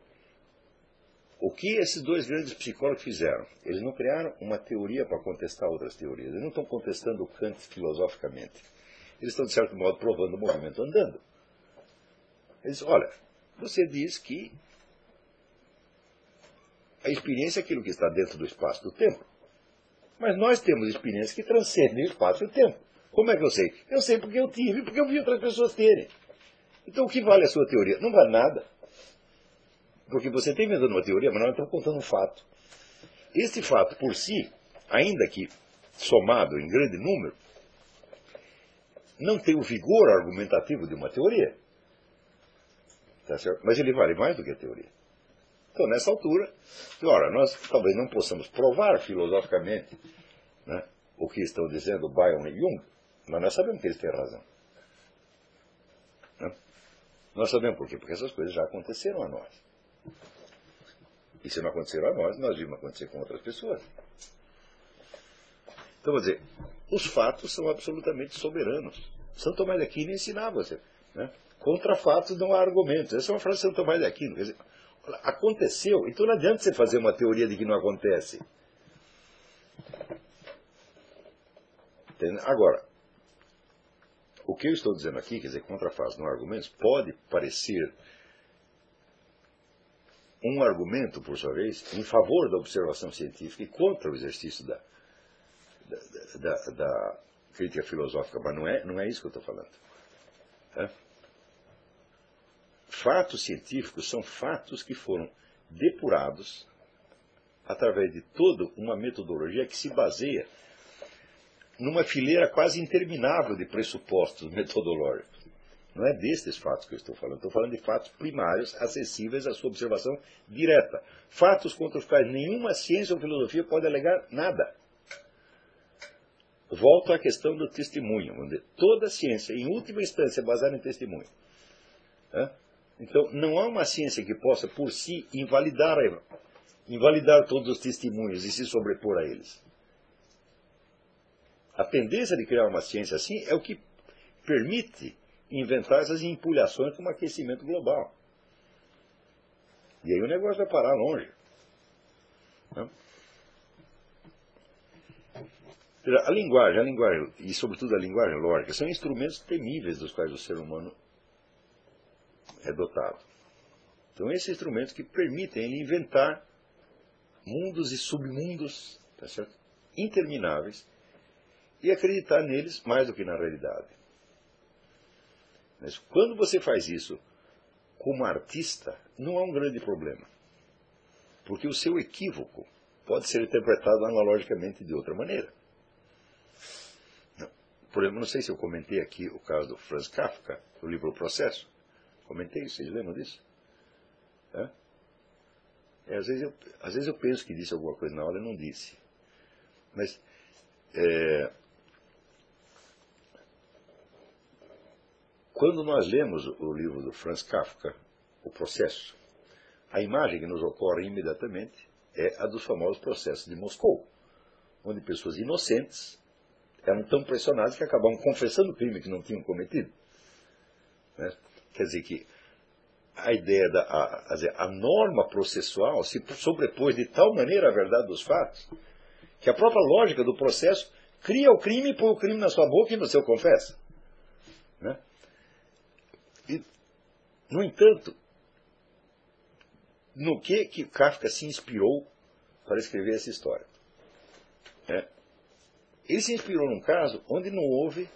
o que esses dois grandes psicólogos fizeram? Eles não criaram uma teoria para contestar outras teorias. Eles não estão contestando o Kant filosoficamente. Eles estão, de certo modo, provando o movimento andando. Eles olha, você diz que a experiência é aquilo que está dentro do espaço do tempo. Mas nós temos experiências que transcendem o espaço e o tempo. Como é que eu sei? Eu sei porque eu tive, porque eu vi outras pessoas terem. Então o que vale a sua teoria? Não vale nada. Porque você está inventando uma teoria, mas nós estamos contando um fato. Esse fato por si, ainda que somado em grande número, não tem o vigor argumentativo de uma teoria. Tá mas ele vale mais do que a teoria. Então, nessa altura, ora, nós talvez não possamos provar filosoficamente né, o que estão dizendo Bayern e Jung, mas nós sabemos que eles têm razão. Né? Nós sabemos por quê? Porque essas coisas já aconteceram a nós. E se não aconteceram a nós, nós vimos acontecer com outras pessoas. Então, vou dizer, os fatos são absolutamente soberanos. Santo Tomás de Aquino ensinava você. Né? Contra fatos não há argumentos. Essa é uma frase de Santo Tomás de Aquino. Quer dizer, aconteceu, então não adianta você fazer uma teoria de que não acontece. Agora, o que eu estou dizendo aqui, quer dizer, contra fatos não há argumentos, pode parecer um argumento, por sua vez, em favor da observação científica e contra o exercício da, da, da, da crítica filosófica, mas não é, não é isso que eu estou falando. É? Fatos científicos são fatos que foram depurados através de toda uma metodologia que se baseia numa fileira quase interminável de pressupostos (laughs) metodológicos. Não é destes fatos que eu estou falando. Estou falando de fatos primários, acessíveis à sua observação direta. Fatos contra os quais nenhuma ciência ou filosofia pode alegar nada. Volto à questão do testemunho. Toda ciência, em última instância, é baseada em testemunho. Então, não há uma ciência que possa, por si, invalidar, invalidar todos os testemunhos e se sobrepor a eles. A tendência de criar uma ciência assim é o que permite inventar essas empulhações como aquecimento global. E aí o negócio vai parar longe. Né? A linguagem, a linguagem, e sobretudo a linguagem lógica, são instrumentos temíveis dos quais o ser humano é dotado. Então, esses instrumentos que permitem ele inventar mundos e submundos tá intermináveis e acreditar neles mais do que na realidade. Mas quando você faz isso como artista, não há um grande problema. Porque o seu equívoco pode ser interpretado analogicamente de outra maneira. Por exemplo, não sei se eu comentei aqui o caso do Franz Kafka, do livro O Processo. Comentei vocês lembram disso? É? É, às, vezes eu, às vezes eu penso que disse alguma coisa na aula e não disse. Mas é, Quando nós lemos o livro do Franz Kafka, O Processo, a imagem que nos ocorre imediatamente é a dos famosos processos de Moscou, onde pessoas inocentes eram tão pressionadas que acabavam confessando o crime que não tinham cometido. Né? Quer dizer que a ideia da a, a, norma processual se sobrepôs de tal maneira à verdade dos fatos que a própria lógica do processo cria o crime e põe o crime na sua boca e você o confessa. Né? E, no entanto, no que, que Kafka se inspirou para escrever essa história? É. Ele se inspirou num caso onde não houve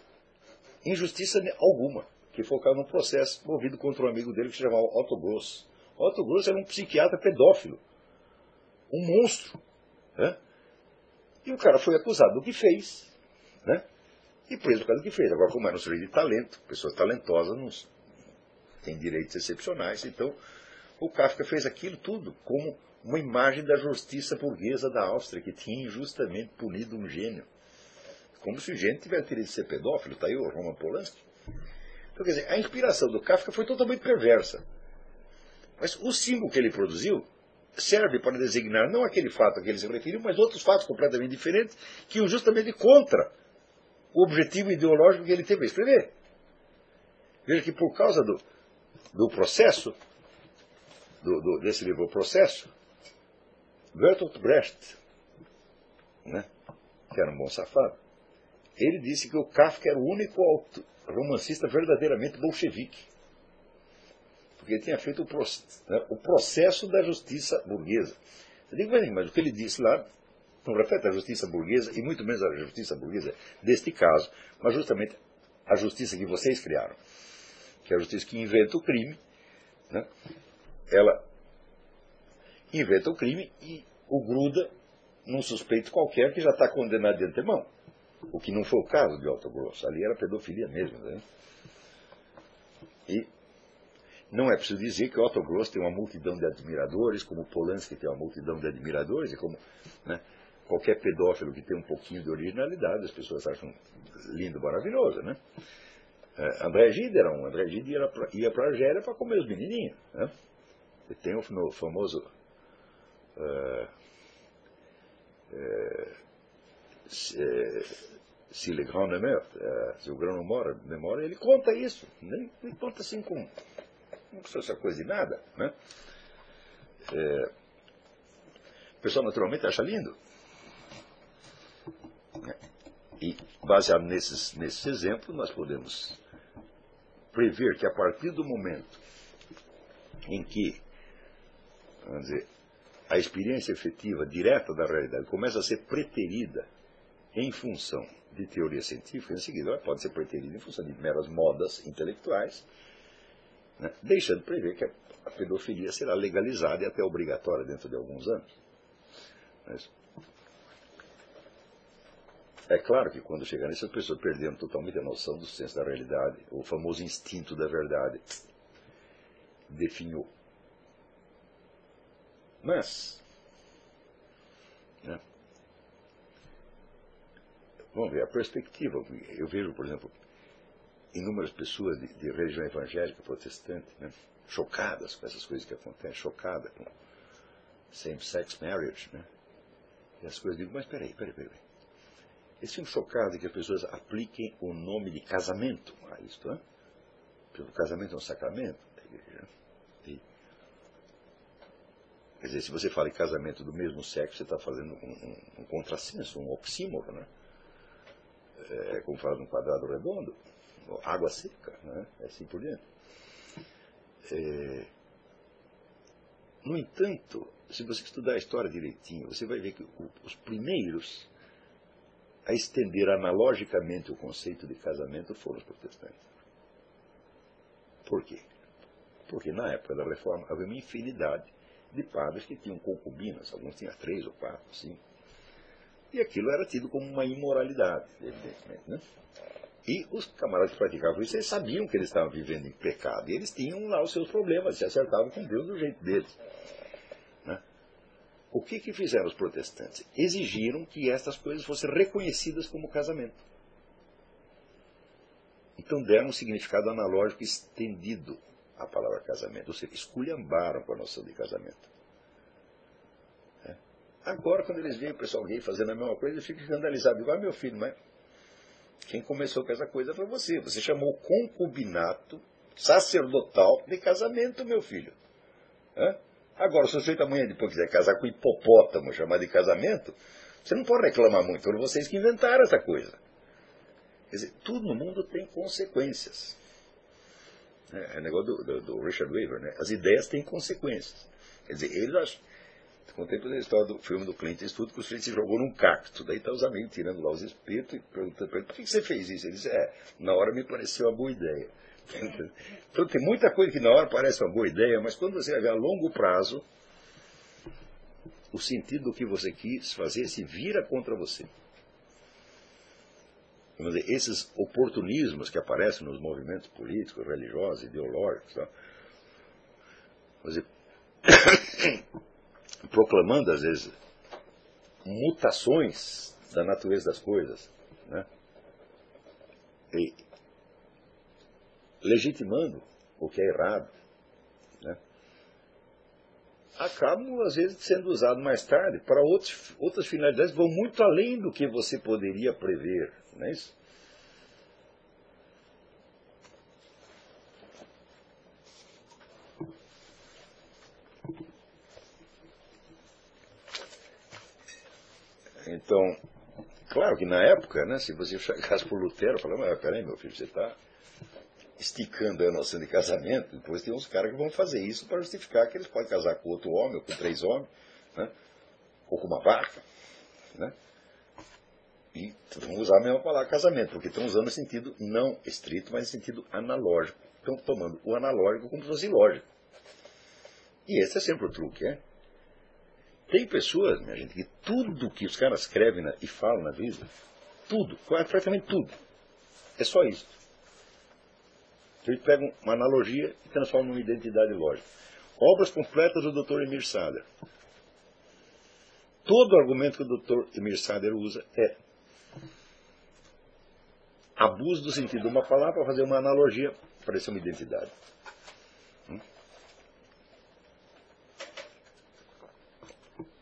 injustiça alguma, que focava num processo movido contra um amigo dele que se chamava Otto Gross. Otto Gross era um psiquiatra pedófilo, um monstro. Né? E o cara foi acusado do que fez, né? e preso por causa do que fez. Agora, como era um sujeito de talento, pessoas talentosas não, tem direitos excepcionais. Então, o Kafka fez aquilo tudo como uma imagem da justiça burguesa da Áustria, que tinha injustamente punido um gênio. Como se o gênio tivesse querido ser pedófilo, está aí o Roman Polanski. Então, quer dizer, a inspiração do Kafka foi totalmente perversa. Mas o símbolo que ele produziu serve para designar não aquele fato a que ele se referiu, mas outros fatos completamente diferentes que iam justamente contra o objetivo ideológico que ele teve a escrever. Veja que por causa do, do processo, do, do, desse livro O Processo, Bertolt Brecht, né, que era um bom safado, ele disse que o Kafka era o único romancista verdadeiramente bolchevique. Porque ele tinha feito o, né, o processo da justiça burguesa. Eu digo, mas o que ele disse lá não reflete a justiça burguesa, e muito menos a justiça burguesa deste caso, mas justamente a justiça que vocês criaram, que é a justiça que inventa o crime, né? ela inventa o crime e o gruda num suspeito qualquer que já está condenado de antemão. O que não foi o caso de Otto Grosso. Ali era pedofilia mesmo. Né? E não é preciso dizer que Otto Grosso tem uma multidão de admiradores, como Polanski tem uma multidão de admiradores, e como né, qualquer pedófilo que tem um pouquinho de originalidade, as pessoas acham lindo, maravilhoso. Né? É, André Gide era um. André Gide ia para a Argélia para comer os menininhos. Né? E tem o famoso. Uh, se le grand meurt, se o grão não mora, demora, ele conta isso. Nem, conta assim com. Não precisa essa coisa de nada. Né? É, o pessoal naturalmente acha lindo. E, baseado nesses exemplos, nós podemos prever que a partir do momento em que, vamos dizer, a experiência efetiva, direta da realidade, começa a ser preterida em função de teoria científica, em seguida ela pode ser preterida em função de meras modas intelectuais, né, deixando prever que a pedofilia será legalizada e até obrigatória dentro de alguns anos. Mas, é claro que quando chegar nisso, as pessoas perdendo totalmente a noção do senso da realidade, o famoso instinto da verdade, definhou. Mas, né, vamos ver a perspectiva. Eu vejo, por exemplo, inúmeras pessoas de, de religião evangélica protestante, né, chocadas com essas coisas que acontecem, chocadas com same-sex marriage, né? E as coisas digo, mas peraí, peraí, peraí. Eles ficam chocados que as pessoas apliquem o nome de casamento a isto, né? Porque o casamento é um sacramento da igreja. E, quer dizer, se você fala em casamento do mesmo sexo, você está fazendo um, um, um contrassenso, um oxímoro, né? É, como fala num quadrado redondo, água seca, né? É assim por diante. É, no entanto, se você estudar a história direitinho, você vai ver que os primeiros a estender analogicamente o conceito de casamento foram os protestantes. Por quê? Porque na época da reforma havia uma infinidade de padres que tinham concubinas, alguns tinham três ou quatro, cinco. E aquilo era tido como uma imoralidade, evidentemente. Né? E os camaradas que praticavam isso, eles sabiam que eles estavam vivendo em pecado. E eles tinham lá os seus problemas, se acertavam com Deus do jeito deles. O que, que fizeram os protestantes? Exigiram que estas coisas fossem reconhecidas como casamento. Então deram um significado analógico estendido à palavra casamento. Ou seja, esculhambaram com a noção de casamento. É. Agora, quando eles veem o pessoal gay fazendo a mesma coisa, eles ficam escandalizados. Igual meu filho, mas quem começou com essa coisa foi você. Você chamou concubinato sacerdotal de casamento, meu filho. Hã? Agora, se o sujeito amanhã depois quiser casar com hipopótamo, chamar de casamento, você não pode reclamar muito, foram vocês que inventaram essa coisa. Quer dizer, tudo no mundo tem consequências. É, é negócio do, do, do, Richard Weaver, né? As ideias têm consequências. Quer dizer, eles acham. Contempla a história do filme do Clint Eastwood que o sujeito se jogou num cacto. Daí tá os amigos tirando lá os espetos e perguntando para ele, por que você fez isso? Ele disse, é, na hora me pareceu uma boa ideia. Então tem muita coisa que na hora parece uma boa ideia, mas quando você vai ver a longo prazo, o sentido do que você quis fazer se vira contra você. Dizer, esses oportunismos que aparecem nos movimentos políticos, religiosos, ideológicos, tá? dizer, (coughs) proclamando, às vezes, mutações da natureza das coisas, né? e legitimando o que é errado, né? acabam, às vezes, sendo usados mais tarde para outros, outras finalidades, vão muito além do que você poderia prever. Não é isso? Então, claro que na época, né, se você (laughs) chegasse por Lutero, falava, peraí, meu filho, você está esticando a noção de casamento, depois tem uns caras que vão fazer isso para justificar que eles podem casar com outro homem, ou com três homens, né, ou com uma vaca, né, e vão usar a mesma palavra casamento, porque estão usando no sentido não estrito, mas no sentido analógico. Estão tomando o analógico como se fosse lógico. E esse é sempre o truque, é? Tem pessoas, minha gente, que tudo que os caras escrevem e falam na vida, tudo, praticamente tudo, é só isso. Eles pegam uma analogia e transformam numa identidade lógica. Obras completas do Dr. Emir Sader. Todo argumento que o Dr. Emir Sader usa é abuso do sentido de uma palavra para fazer uma analogia para ser uma identidade.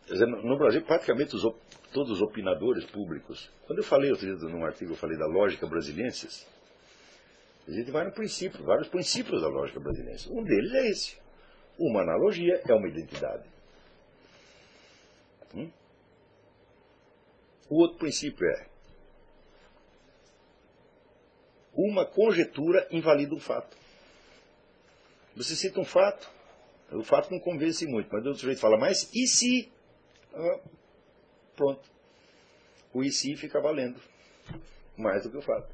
Dizer, no Brasil, praticamente os, todos os opinadores públicos. Quando eu falei outro dia num artigo, eu falei da lógica brasiliensis, a gente vai no princípio, vários princípios da lógica brasiliense. Um deles é esse. Uma analogia é uma identidade. Hum? O outro princípio é uma conjetura invalida um fato. Você cita um fato, o fato não convence muito, mas o outro sujeito fala, mas e se ah, pronto. O IC fica valendo mais do que o fato.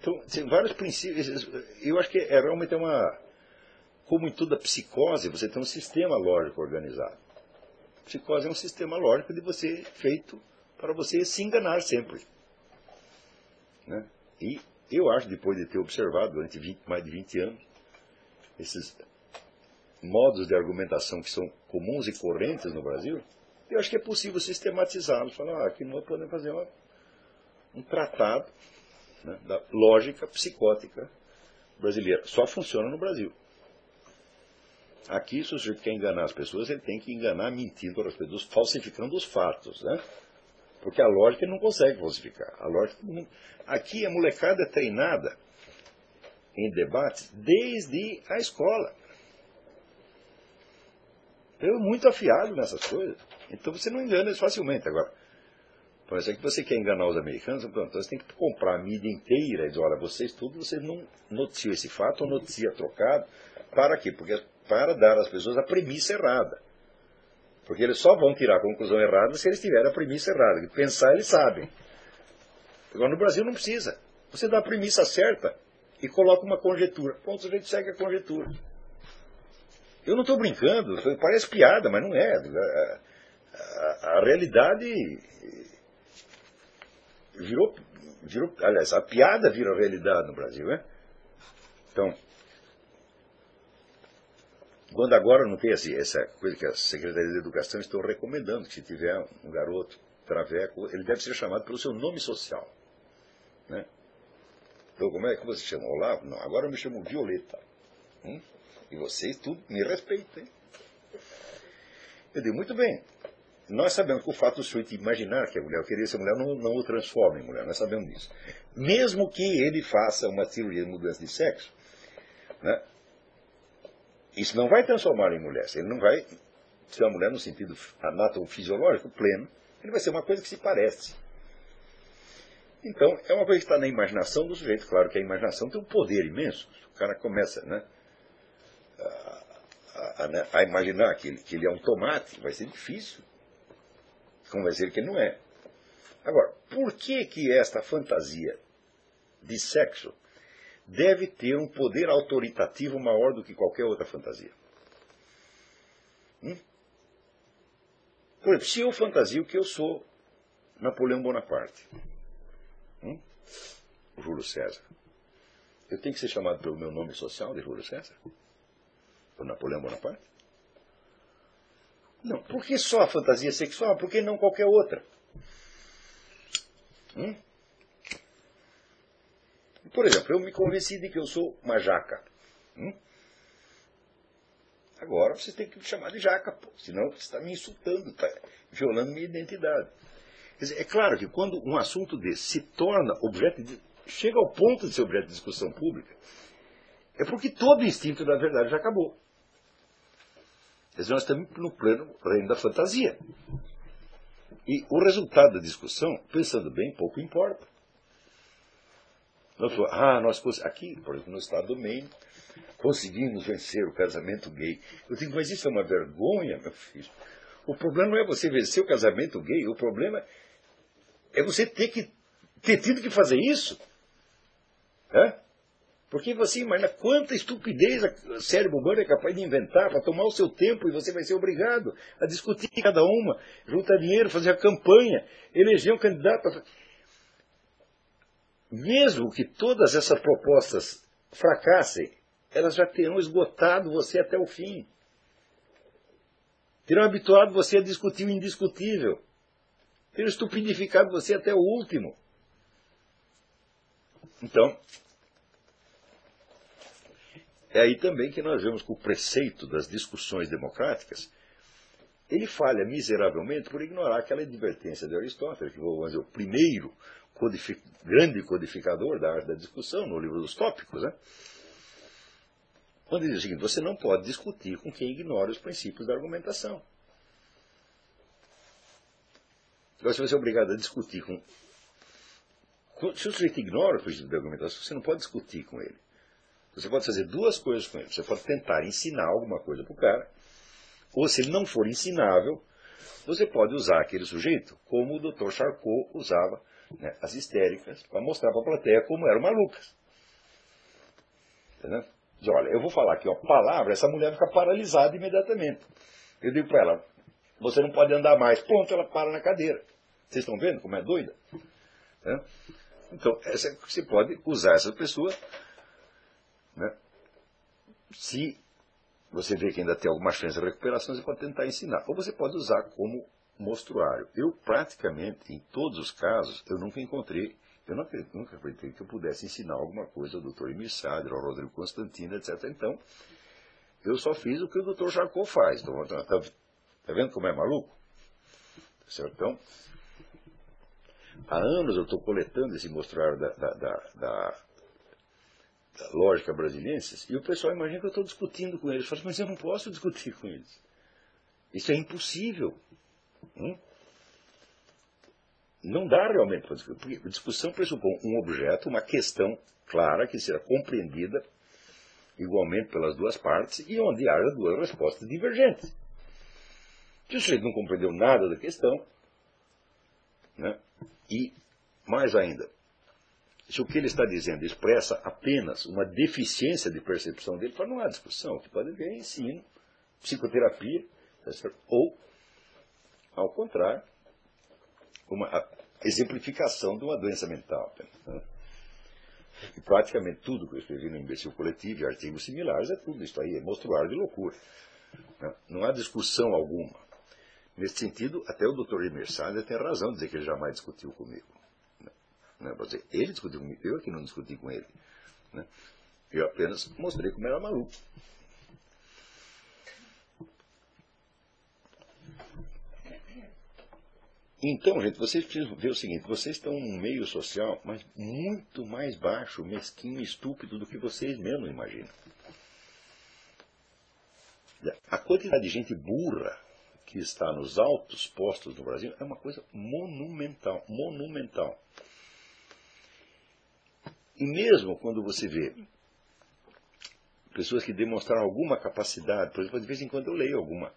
Então, tem vários princípios. Eu acho que é realmente uma. Como em toda psicose, você tem um sistema lógico organizado. Psicose é um sistema lógico de você feito para você se enganar sempre. Né? E eu acho, depois de ter observado durante 20, mais de 20 anos, esses modos de argumentação que são comuns e correntes no Brasil, eu acho que é possível sistematizá-los. Falar, ah, aqui nós podemos fazer uma, um tratado né, da lógica psicótica brasileira. Só funciona no Brasil. Aqui, se o sujeito quer enganar as pessoas, ele tem que enganar mentindo para as pessoas, falsificando os fatos. Né? Porque a lógica não consegue falsificar. A lógica, aqui a molecada é treinada em debates desde a escola. Eu muito afiado nessas coisas. Então você não engana eles facilmente. Agora, por exemplo, que você quer enganar os americanos, então você tem que comprar a mídia inteira e dizer, olha, vocês tudo, vocês não noticiam esse fato ou noticia trocado. Para quê? Porque para dar às pessoas a premissa errada. Porque eles só vão tirar a conclusão errada se eles tiverem a premissa errada. Pensar eles sabem. Agora no Brasil não precisa. Você dá a premissa certa e coloca uma conjetura. Ponto, o gente segue a conjetura. Eu não estou brincando, parece piada, mas não é. A, a, a, realidade virou, virou. Aliás, a piada virou realidade no Brasil, né? Então, quando agora não tem assim, essa coisa que a Secretaria de Educação estão recomendando, que se tiver um garoto traveco, ele deve ser chamado pelo seu nome social. Né? Então, como é que você chama? Olavo? Não, agora eu me chamo Violeta. Hum? E vocês tudo me respeitem. Eu digo, muito bem. Nós sabemos que o fato do sujeito imaginar que a mulher queria ser mulher não, não o transforma em mulher, nós sabemos disso. Mesmo que ele faça uma cirurgia de mudança de sexo, né, isso não vai transformar em mulher. Ele não vai ser uma mulher no sentido anatomofisiológico pleno, ele vai ser uma coisa que se parece. Então, é uma coisa que está na imaginação do sujeito. Claro que a imaginação tem um poder imenso. O cara começa, né? a, a, né, a imaginar que ele, que ele é um tomate, vai ser difícil convencer que ele não é. Agora, por que que esta fantasia de sexo deve ter um poder autoritativo maior do que qualquer outra fantasia? Hum? Por exemplo, se eu fantasio que eu sou Napoleão Bonaparte, hum? Júlio César, eu tenho que ser chamado pelo meu nome social de Júlio César? por Napoleão Bonaparte? Não, por que só a fantasia sexual? Por que não qualquer outra? Hum? Por exemplo, eu me convenci de que eu sou uma jaca. Hum? Agora você tem que me chamar de jaca, pô, senão você está me insultando, está violando minha identidade. Dizer, é claro que quando um assunto desse se torna objeto de. chega ao ponto de ser objeto de discussão pública, é porque todo instinto da verdade já acabou. Quer dizer, nós estamos no plano reino da fantasia. E o resultado da discussão, pensando bem, pouco importa. Nós falamos, ah, nós aqui, por exemplo, no estado do Maine, conseguimos vencer o casamento gay. Eu digo, mas isso é uma vergonha, meu filho. O problema não é você vencer o casamento gay, o problema é você ter que ter tido que fazer isso. É? Porque você imagina quanta estupidez o cérebro humano é capaz de inventar para tomar o seu tempo e você vai ser obrigado a discutir cada uma, juntar dinheiro, fazer a campanha, eleger um candidato. Mesmo que todas essas propostas fracassem, elas já terão esgotado você até o fim. Terão habituado você a discutir o indiscutível. Terão estupidificado você até o último. Então, é aí também que nós vemos que o preceito das discussões democráticas ele falha miseravelmente por ignorar aquela advertência de Aristóteles, que foi o primeiro codific... grande codificador da arte da discussão no livro dos tópicos. Né? Quando ele diz o seguinte, você não pode discutir com quem ignora os princípios da argumentação. Agora, se você é obrigado a discutir com. Se o sujeito ignora os princípios da argumentação, você não pode discutir com ele. Você pode fazer duas coisas com ele. Você pode tentar ensinar alguma coisa para o cara, ou se ele não for ensinável, você pode usar aquele sujeito como o Dr. Charcot usava né, as histéricas para mostrar para a plateia como eram malucas. Entendeu? Diz, olha, eu vou falar aqui uma palavra, essa mulher fica paralisada imediatamente. Eu digo para ela, você não pode andar mais. Ponto, ela para na cadeira. Vocês estão vendo como é doida? Né? Então, essa, você pode usar essa pessoa né? Se você vê que ainda tem alguma chance de recuperação, você pode tentar ensinar. Ou você pode usar como mostruário. Eu, praticamente, em todos os casos, eu nunca encontrei, eu não, nunca acreditei que eu pudesse ensinar alguma coisa ao Dr. Emir ao Rodrigo Constantino, etc. Então, eu só fiz o que o Dr. Jacó faz. Então, tá, tá, tá vendo como é maluco? Certo? Então, há anos eu estou coletando esse mostruário da, da, da, da lógica brasilienses, e o pessoal imagina que eu estou discutindo com eles. Falo, mas eu não posso discutir com eles. Isso é impossível. Hum? Não dá realmente para discutir. Porque a discussão pressupõe um objeto, uma questão clara, que será compreendida igualmente pelas duas partes, e onde haja duas respostas divergentes. Se o sujeito não compreendeu nada da questão, né, e, mais ainda, se o que ele está dizendo expressa apenas uma deficiência de percepção dele, fala, não há discussão. O que pode haver é ensino, psicoterapia, tá ou, ao contrário, uma exemplificação de uma doença mental. Né? E praticamente tudo que eu escrevi no Imbecil Coletivo e artigos similares é tudo isso aí, é monstruário de loucura. Né? Não há discussão alguma. Nesse sentido, até o Dr. Emerson tem razão de dizer que ele jamais discutiu comigo. Né? Dizer, ele discutiu comigo, eu que não discuti com ele. Né? Eu apenas mostrei como era maluco. Então, gente, vocês precisam ver o seguinte: vocês estão num meio social, mas muito mais baixo, mesquinho, estúpido do que vocês mesmos imaginam. A quantidade de gente burra que está nos altos postos no Brasil é uma coisa monumental, monumental. E mesmo quando você vê pessoas que demonstraram alguma capacidade, por exemplo, de vez em quando eu leio alguma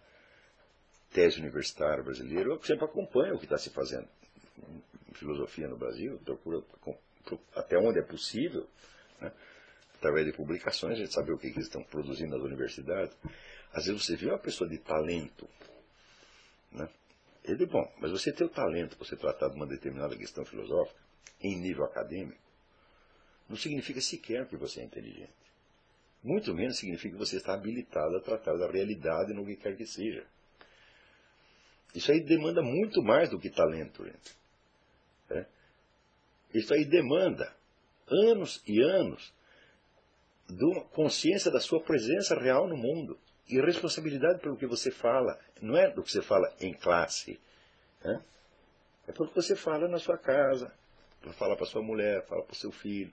tese universitária brasileira, eu sempre acompanho o que está se fazendo em filosofia no Brasil, procuro até onde é possível, né, através de publicações, a gente saber o que, eles estão produzindo nas universidades. Às vezes você vê uma pessoa de talento, né, ele bom, mas você tem o talento para você tratar de uma determinada questão filosófica em nível acadêmico, não significa sequer que você é inteligente. Muito menos significa que você está habilitado a tratar da realidade no que quer que seja. Isso aí demanda muito mais do que talento, gente. É? Isso aí demanda anos e anos de consciência da sua presença real no mundo e responsabilidade pelo que você fala. Não é do que você fala em classe. Né? É pelo que você fala na sua casa, fala para sua mulher, fala para o seu filho.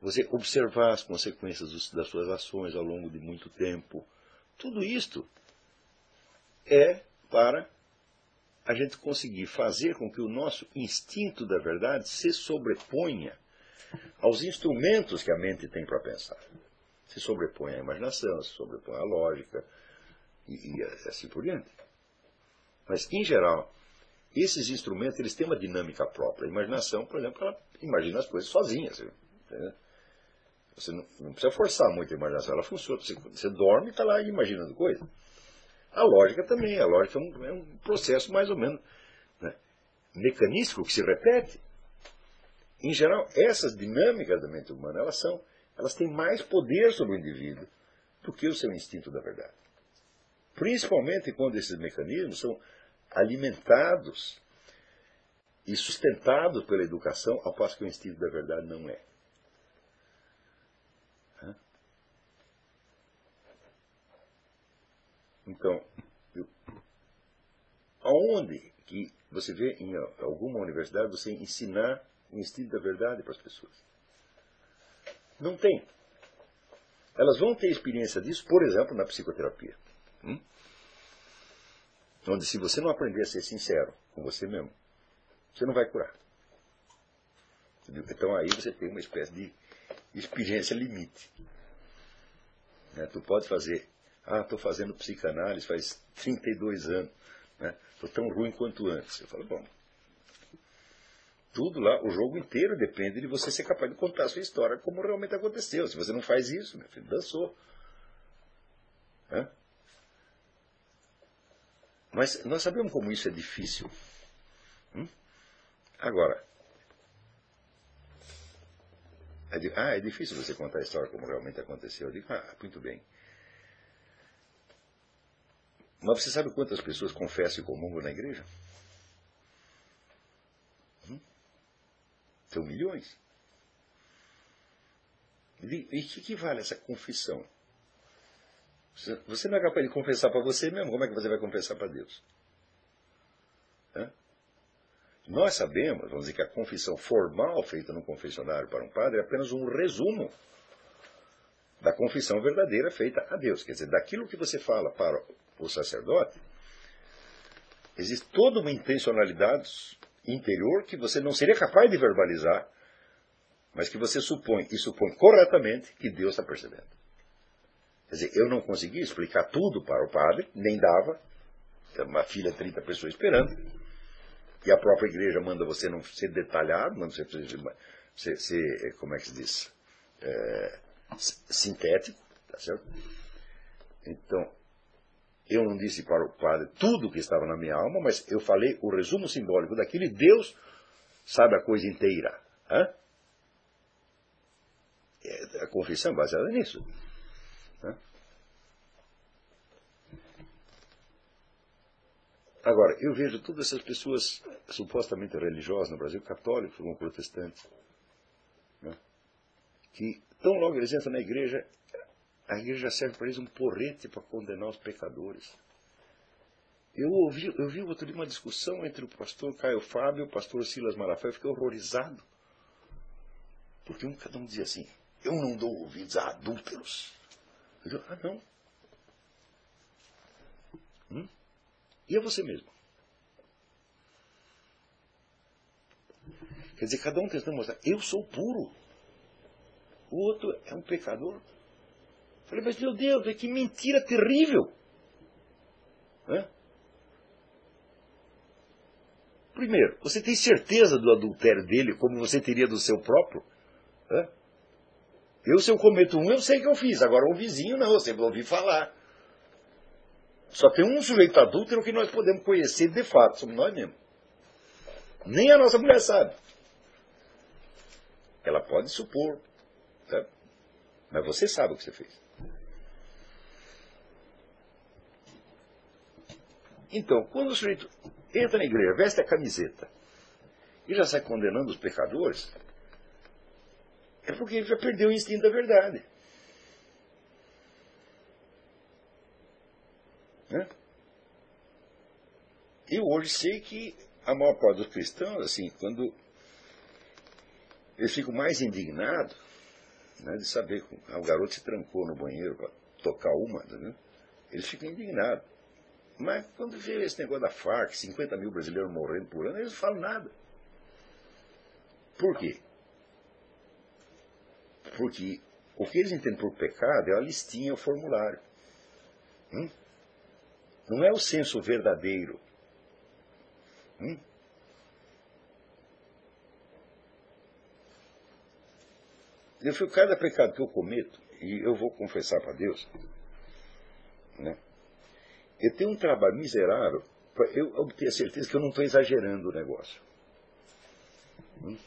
Você observar as consequências das suas ações ao longo de muito tempo. Tudo isto é para a gente conseguir fazer com que o nosso instinto da verdade se sobreponha aos instrumentos que a mente tem para pensar. Se sobrepõe à imaginação, se sobrepõe à lógica e, e assim por diante. Mas, em geral, esses instrumentos eles têm uma dinâmica própria. A imaginação, por exemplo, ela imagina as coisas sozinha. Entendeu? Você não, não, precisa forçar muito a imaginação, ela funciona. Você, você dorme e está lá imaginando coisas. A lógica também, a lógica é um, é um processo mais ou menos né, mecanístico que se repete. Em geral, essas dinâmicas da mente humana, elas são, elas têm mais poder sobre o indivíduo do que o seu instinto da verdade. Principalmente quando esses mecanismos são alimentados e sustentados pela educação, ao passo que o instinto da verdade não é. Então, eu, aonde que você vê em alguma universidade você ensinar o instinto da verdade para as pessoas? Não tem. Elas vão ter experiência disso, por exemplo, na psicoterapia. Hum? Onde se você não aprender a ser sincero com você mesmo, você não vai curar. Então aí você tem uma espécie de experiência limite. Né? Tu pode fazer ah, estou fazendo psicanálise faz 32 anos. Estou né? tão ruim quanto antes. Eu falo, bom, tudo lá, o jogo inteiro depende de você ser capaz de contar a sua história como realmente aconteceu. Se você não faz isso, meu filho, dançou. Né? Mas nós sabemos como isso é difícil. Hum? Agora, é ah, é difícil você contar a história como realmente aconteceu. Eu digo, ah, muito bem. Mas você sabe quantas pessoas confessam e comungam na igreja? Hum? São milhões. E o que, que vale essa confissão? Você não é capaz de confessar para você mesmo, como é que você vai confessar para Deus? Hã? Nós sabemos, vamos dizer, que a confissão formal feita no confessionário para um padre é apenas um resumo da confissão verdadeira feita a Deus. Quer dizer, daquilo que você fala para o sacerdote, existe toda uma intencionalidade interior que você não seria capaz de verbalizar, mas que você supõe, e supõe corretamente, que Deus está percebendo. Quer dizer, eu não consegui explicar tudo para o padre, nem dava, uma filha, 30 pessoas esperando, e a própria igreja manda você não ser detalhado, manda você ser, ser como é que se diz, é, sintético, tá certo? Então, eu não disse para o padre tudo que estava na minha alma, mas eu falei o resumo simbólico daquilo e Deus sabe a coisa inteira. Hã? É, a confissão é baseada nisso. Agora, eu vejo todas essas pessoas supostamente religiosas no Brasil, católicos ou protestantes, né, que tão logo eles entram na igreja, a igreja serve para eles um porrete para condenar os pecadores. Eu ouvi, eu vi outro dia uma discussão entre o pastor Caio Fábio e o pastor Silas Malafaia, eu fiquei horrorizado. Porque um cada um dizia assim, eu não dou ouvidos a adúlteros. Eu ah não. Hum? E é você mesmo. Quer dizer, cada um tentando mostrar, eu sou puro. O outro é um pecador. Falei, mas meu Deus, que mentira terrível. Hã? Primeiro, você tem certeza do adultério dele como você teria do seu próprio? Hã? Eu, se eu cometo um, eu sei que eu fiz. Agora, o vizinho não, você vai ouvir falar. Só tem um sujeito adúltero que nós podemos conhecer de fato, somos nós mesmos. Nem a nossa mulher sabe. Ela pode supor. Tá? Mas você sabe o que você fez. Então, quando o sujeito entra na igreja, veste a camiseta e já sai condenando os pecadores, é porque ele já perdeu o instinto da verdade. Né? Eu hoje sei que a maior parte dos cristãos, assim, quando eles ficam mais indignados né, de saber que o garoto se trancou no banheiro para tocar uma, né, eles ficam indignados. Mas quando vê esse negócio da FARC, 50 mil brasileiros morrendo por ano, eles não falam nada. Por quê? Porque o que eles entendem por pecado é a listinha, o formulário. Hum? Não é o senso verdadeiro. Hum? Eu fui cada pecado que eu cometo, e eu vou confessar para Deus, né? eu tenho um trabalho miserável para eu obter a certeza que eu não estou exagerando o negócio. Hum?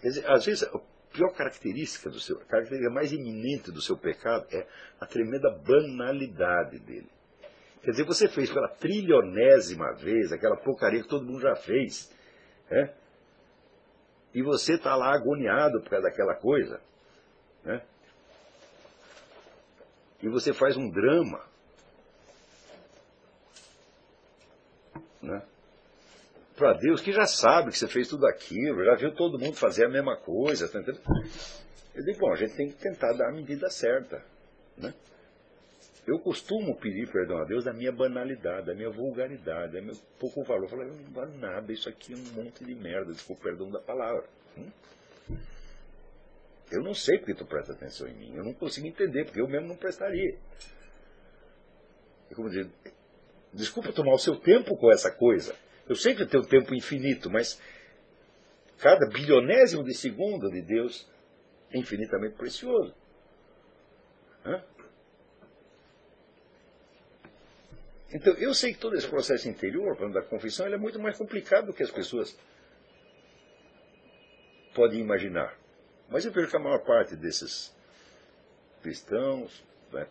Quer dizer, às vezes, pior característica do seu, a característica mais iminente do seu pecado é a tremenda banalidade dele. Quer dizer, você fez pela trilionésima vez aquela porcaria que todo mundo já fez. Né? E você está lá agoniado por causa daquela coisa. Né? E você faz um drama. Né? Para Deus que já sabe que você fez tudo aquilo, já viu todo mundo fazer a mesma coisa. Tá eu digo, bom, a gente tem que tentar dar a medida certa. Né? Eu costumo pedir perdão a Deus da minha banalidade, da minha vulgaridade, da meu pouco valor. Eu falo, eu não vale nada, isso aqui é um monte de merda, desculpa o perdão da palavra. Hum? Eu não sei porque tu presta atenção em mim, eu não consigo entender, porque eu mesmo não prestaria. É como dizer, desculpa tomar o seu tempo com essa coisa. Eu sei que eu tenho tempo infinito, mas cada bilionésimo de segundo de Deus é infinitamente precioso. Hã? Então, eu sei que todo esse processo interior, falando da confissão, ele é muito mais complicado do que as pessoas podem imaginar. Mas eu vejo que a maior parte desses cristãos, né,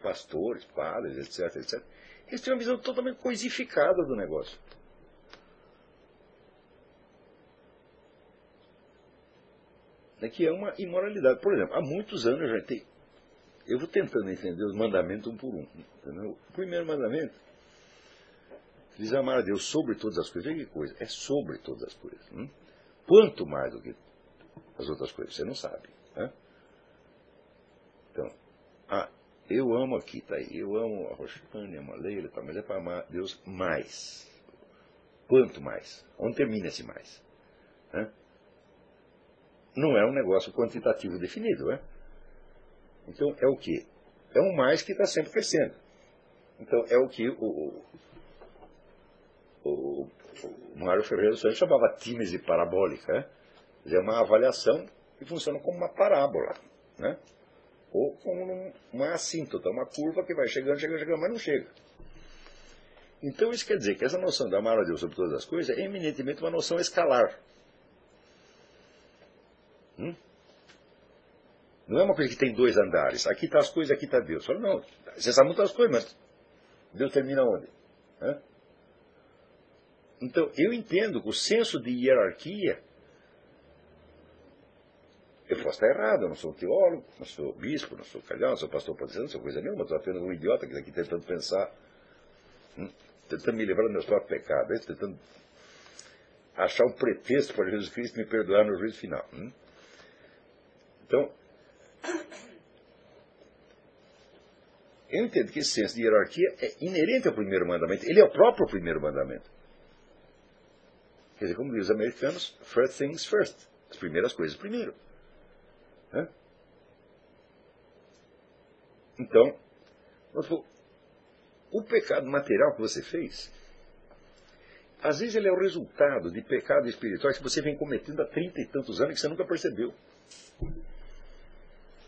pastores, padres, etc., etc., eles têm uma visão totalmente coisificada do negócio. Né, que é uma imoralidade. Por exemplo, há muitos anos eu já tenho. Eu vou tentando entender os mandamentos um por um. Entendeu? O primeiro mandamento diz amar a Deus sobre todas as coisas. Veja que coisa, é sobre todas as coisas. Hum? Quanto mais do que as outras coisas, você não sabe. Né? Então, ah, eu amo aqui, tá aí, eu amo a Roxane, amo a Leila, tá, mas é para amar Deus mais. Quanto mais? Onde termina esse mais? Né? Não é um negócio quantitativo definido. É? Então, é o que? É um mais que está sempre crescendo. Então, é o que o, o, o Mário Ferreira Santos chamava tímese parabólica. É? é uma avaliação que funciona como uma parábola. Né? Ou como uma assíntota, uma curva que vai chegando, chegando, chegando, mas não chega. Então, isso quer dizer que essa noção da amar a Deus sobre todas as coisas é eminentemente uma noção escalar. Hum? Não é uma coisa que tem dois andares. Aqui está as coisas, aqui está Deus. Fala, não, você sabe muitas coisas, mas Deus termina onde? Hã? Então, eu entendo que o senso de hierarquia. Eu posso estar errado, eu não sou teólogo, não sou bispo, não sou calhão, não sou pastor protestante, não sou coisa nenhuma, sou apenas um idiota que está aqui tentando pensar, hum? tentando me livrar do meu próprio pecado, tentando achar um pretexto para Jesus Cristo me perdoar no juízo final. Hum? Então, eu entendo que esse senso de hierarquia é inerente ao primeiro mandamento. Ele é o próprio primeiro mandamento. Quer dizer, como dizem os americanos, first things first. As primeiras coisas primeiro. Então, o pecado material que você fez, às vezes ele é o resultado de pecados espirituais que você vem cometendo há trinta e tantos anos que você nunca percebeu.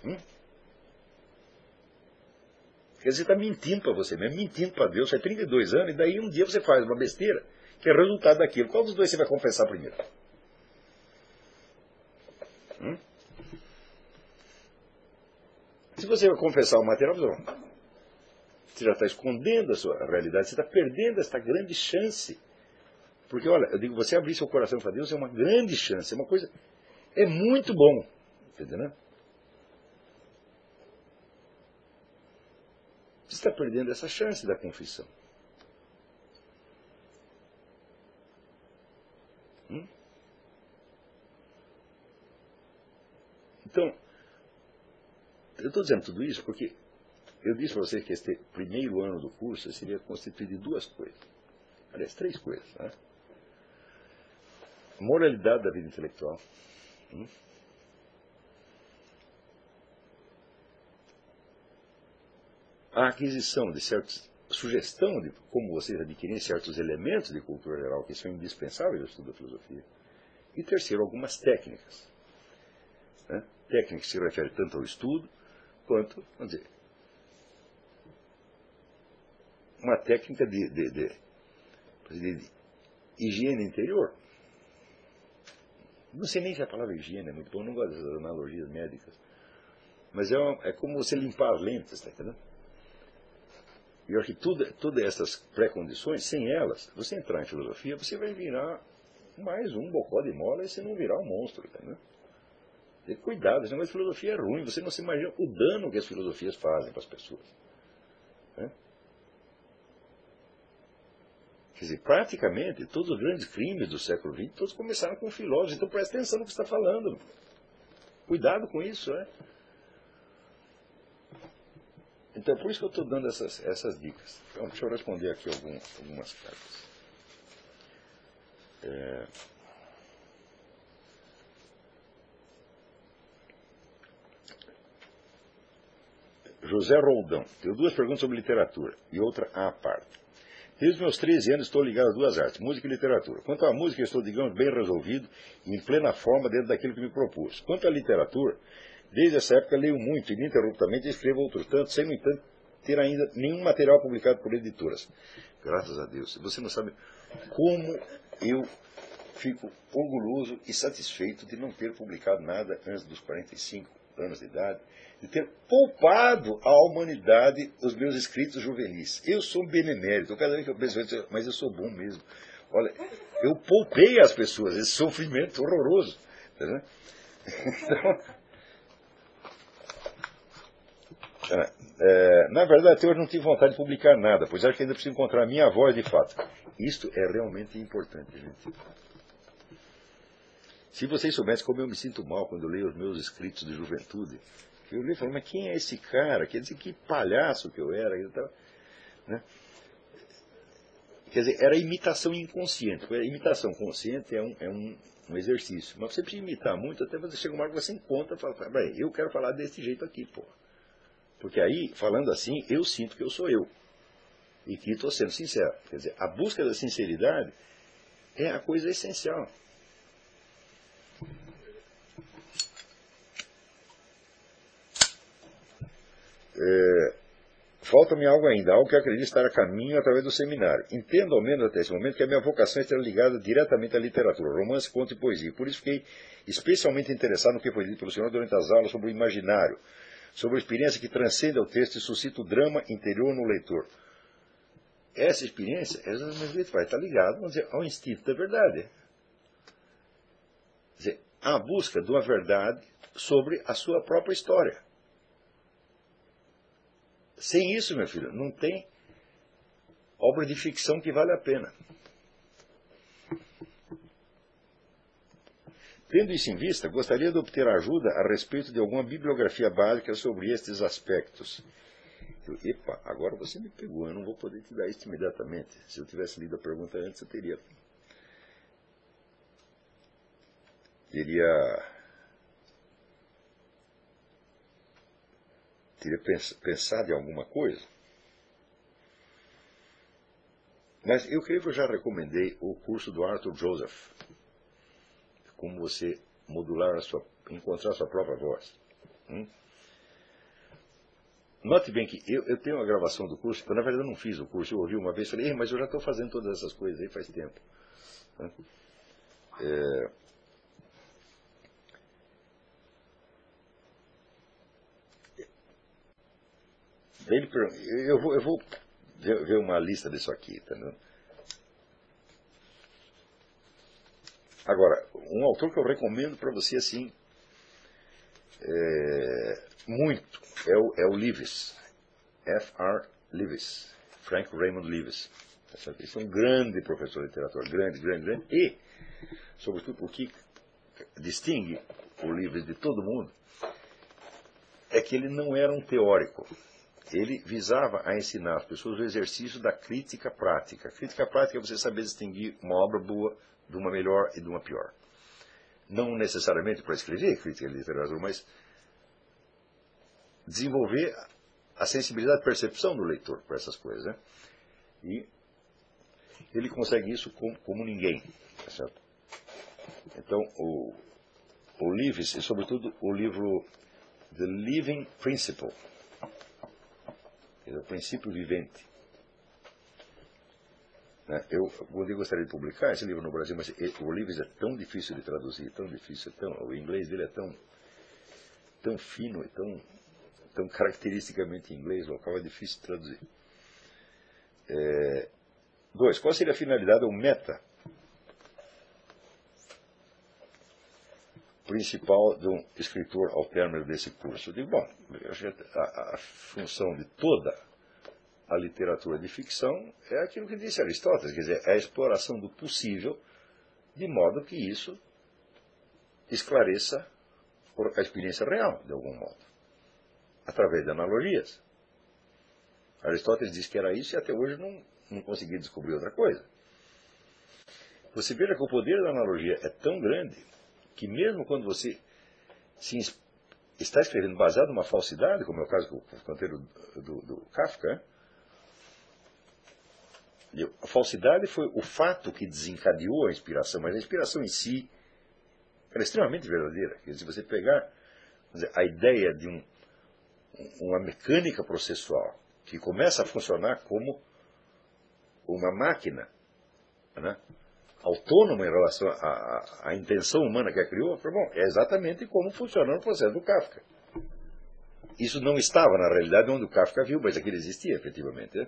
Hum? Quer dizer, está mentindo para você mesmo, mentindo para Deus, faz 32 anos, e daí um dia você faz uma besteira que é resultado daquilo. Qual dos dois você vai confessar primeiro? Hum? Se você vai confessar o material, você. Você já está escondendo a sua realidade, você está perdendo esta grande chance. Porque, olha, eu digo, você abrir seu coração para Deus é uma grande chance, é uma coisa. É muito bom. Entendeu? Está perdendo essa chance da confissão. Hum? Então, eu estou dizendo tudo isso porque eu disse para vocês que este primeiro ano do curso seria constituído de duas coisas. Aliás, três coisas. Né? Moralidade da vida intelectual. Hum? A aquisição de certos. sugestão de como vocês adquirem certos elementos de cultura geral que são indispensáveis ao estudo da filosofia. E terceiro, algumas técnicas. Né? Técnica que se refere tanto ao estudo quanto, vamos dizer, uma técnica de, de, de, de higiene interior. Não sei nem se a palavra higiene é muito bom, não gosto dessas analogias médicas. Mas é, uma, é como você limpar as lentes, tá entendendo? E eu acho que tudo, todas essas pré-condições, sem elas, você entrar em filosofia, você vai virar mais um bocó de mola e você não virar um monstro, entendeu? Cuidado, esse negócio de filosofia é ruim, você não se imagina o dano que as filosofias fazem para as pessoas. Né? Quer dizer, praticamente todos os grandes crimes do século XX, todos começaram com filósofos, então presta atenção no que está falando. Cuidado com isso, né? Então, por isso que eu estou dando essas, essas dicas. Então, deixa eu responder aqui algum, algumas cartas. É... José Roldão. Tenho duas perguntas sobre literatura e outra à parte. Desde meus 13 anos estou ligado a duas artes, música e literatura. Quanto à música, estou, digamos, bem resolvido e em plena forma dentro daquilo que me propus. Quanto à literatura, desde essa época leio muito e ininterruptamente escrevo outros tantos, sem, no entanto, ter ainda nenhum material publicado por editoras. Graças a Deus. Você não sabe como eu fico orgulhoso e satisfeito de não ter publicado nada antes dos 45 anos de idade, de ter poupado à humanidade os meus escritos juvenis. Eu sou benemérito, cada vez que eu penso, mas eu sou bom mesmo. Olha, eu poupei às pessoas esse sofrimento horroroso. Tá (laughs) então, é, na verdade, hoje não tive vontade de publicar nada, pois acho que ainda preciso encontrar a minha voz de fato. Isto é realmente importante, gente. Se vocês soubessem como eu me sinto mal quando eu leio os meus escritos de juventude, eu li e falei, mas quem é esse cara? Quer dizer, que palhaço que eu era. Né? Quer dizer, era imitação inconsciente. A imitação consciente é um, é um, um exercício. Mas você precisa imitar muito até você chega uma hora que você encontra e fala, eu quero falar desse jeito aqui, pô. Porque aí, falando assim, eu sinto que eu sou eu. E que estou sendo sincero. Quer dizer, a busca da sinceridade é a coisa essencial. É, Falta-me algo ainda, algo que acredito estar a caminho através do seminário. Entendo, ao menos até esse momento, que a minha vocação está ligada diretamente à literatura, romance, conto e poesia. Por isso fiquei especialmente interessado no que foi dito pelo senhor durante as aulas sobre o imaginário, sobre a experiência que transcende ao texto e suscita o drama interior no leitor. Essa experiência, exatamente vai estar ligada, ao instinto da verdade. Quer dizer, a busca de uma verdade sobre a sua própria história. Sem isso, meu filho, não tem obra de ficção que vale a pena. Tendo isso em vista, gostaria de obter ajuda a respeito de alguma bibliografia básica sobre estes aspectos. Eu, epa, agora você me pegou, eu não vou poder te dar isso imediatamente. Se eu tivesse lido a pergunta antes, eu teria. Teria teria pensado em alguma coisa. Mas eu creio que eu já recomendei o curso do Arthur Joseph. Como você modular a sua, encontrar a sua própria voz. Hum? Note bem que eu, eu, tenho uma gravação do curso, eu, na verdade eu não fiz o curso, eu ouvi uma vez e falei, mas eu já estou fazendo todas essas coisas aí faz tempo. É, Ele, eu vou, eu vou ver, uma lista disso aqui, entendeu? Agora, um autor que eu recomendo para você assim, é, muito, é o, é o Leavis, F.R. Leavis, Frank Raymond Leavis. Tá Esse é um grande professor de literatura, grande, grande, grande, e, sobretudo, o que distingue o Leavis de todo mundo é que ele não era um teórico. Ele visava a ensinar as pessoas o exercício da crítica prática. crítica prática é você saber distinguir uma obra boa de uma melhor e de uma pior. Não necessariamente para escrever crítica de literatura, mas desenvolver a sensibilidade de percepção do leitor para essas coisas. Né? E ele consegue isso como, como ninguém. Tá certo? Então, o, o e sobretudo o livro The Living Principle, é o princípio vivente. Né? Eu, eu gostaria de publicar esse livro no Brasil, mas o livro é tão difícil de traduzir, tão difícil, tão, o inglês dele é tão, tão fino e tão, tão caracteristicamente inglês local, é difícil de traduzir. É, dois, qual seria a finalidade ou meta principal de um escritor ao término desse curso? Eu digo, bom, a, a função de toda a literatura de ficção é aquilo que disse Aristóteles, quer dizer, é a exploração do possível, de modo que isso esclareça a experiência real, de algum modo, através de analogias. Aristóteles disse que era isso e até hoje não, não consegui descobrir outra coisa. Você veja que o poder da analogia é tão grande que mesmo quando você se está escrevendo baseado numa falsidade, como é o caso do do, do Kafka, a falsidade foi o fato que desencadeou a inspiração, mas a inspiração em si era extremamente verdadeira. Dizer, você pegar dizer, a ideia de um, uma mecânica processual que começa a funcionar como uma máquina né, autônoma em relação à, à, intenção humana que a criou, bom, é exatamente como funciona o processo do Kafka. Isso não estava na realidade onde o Kafka viu, mas aquilo existia efetivamente. Né?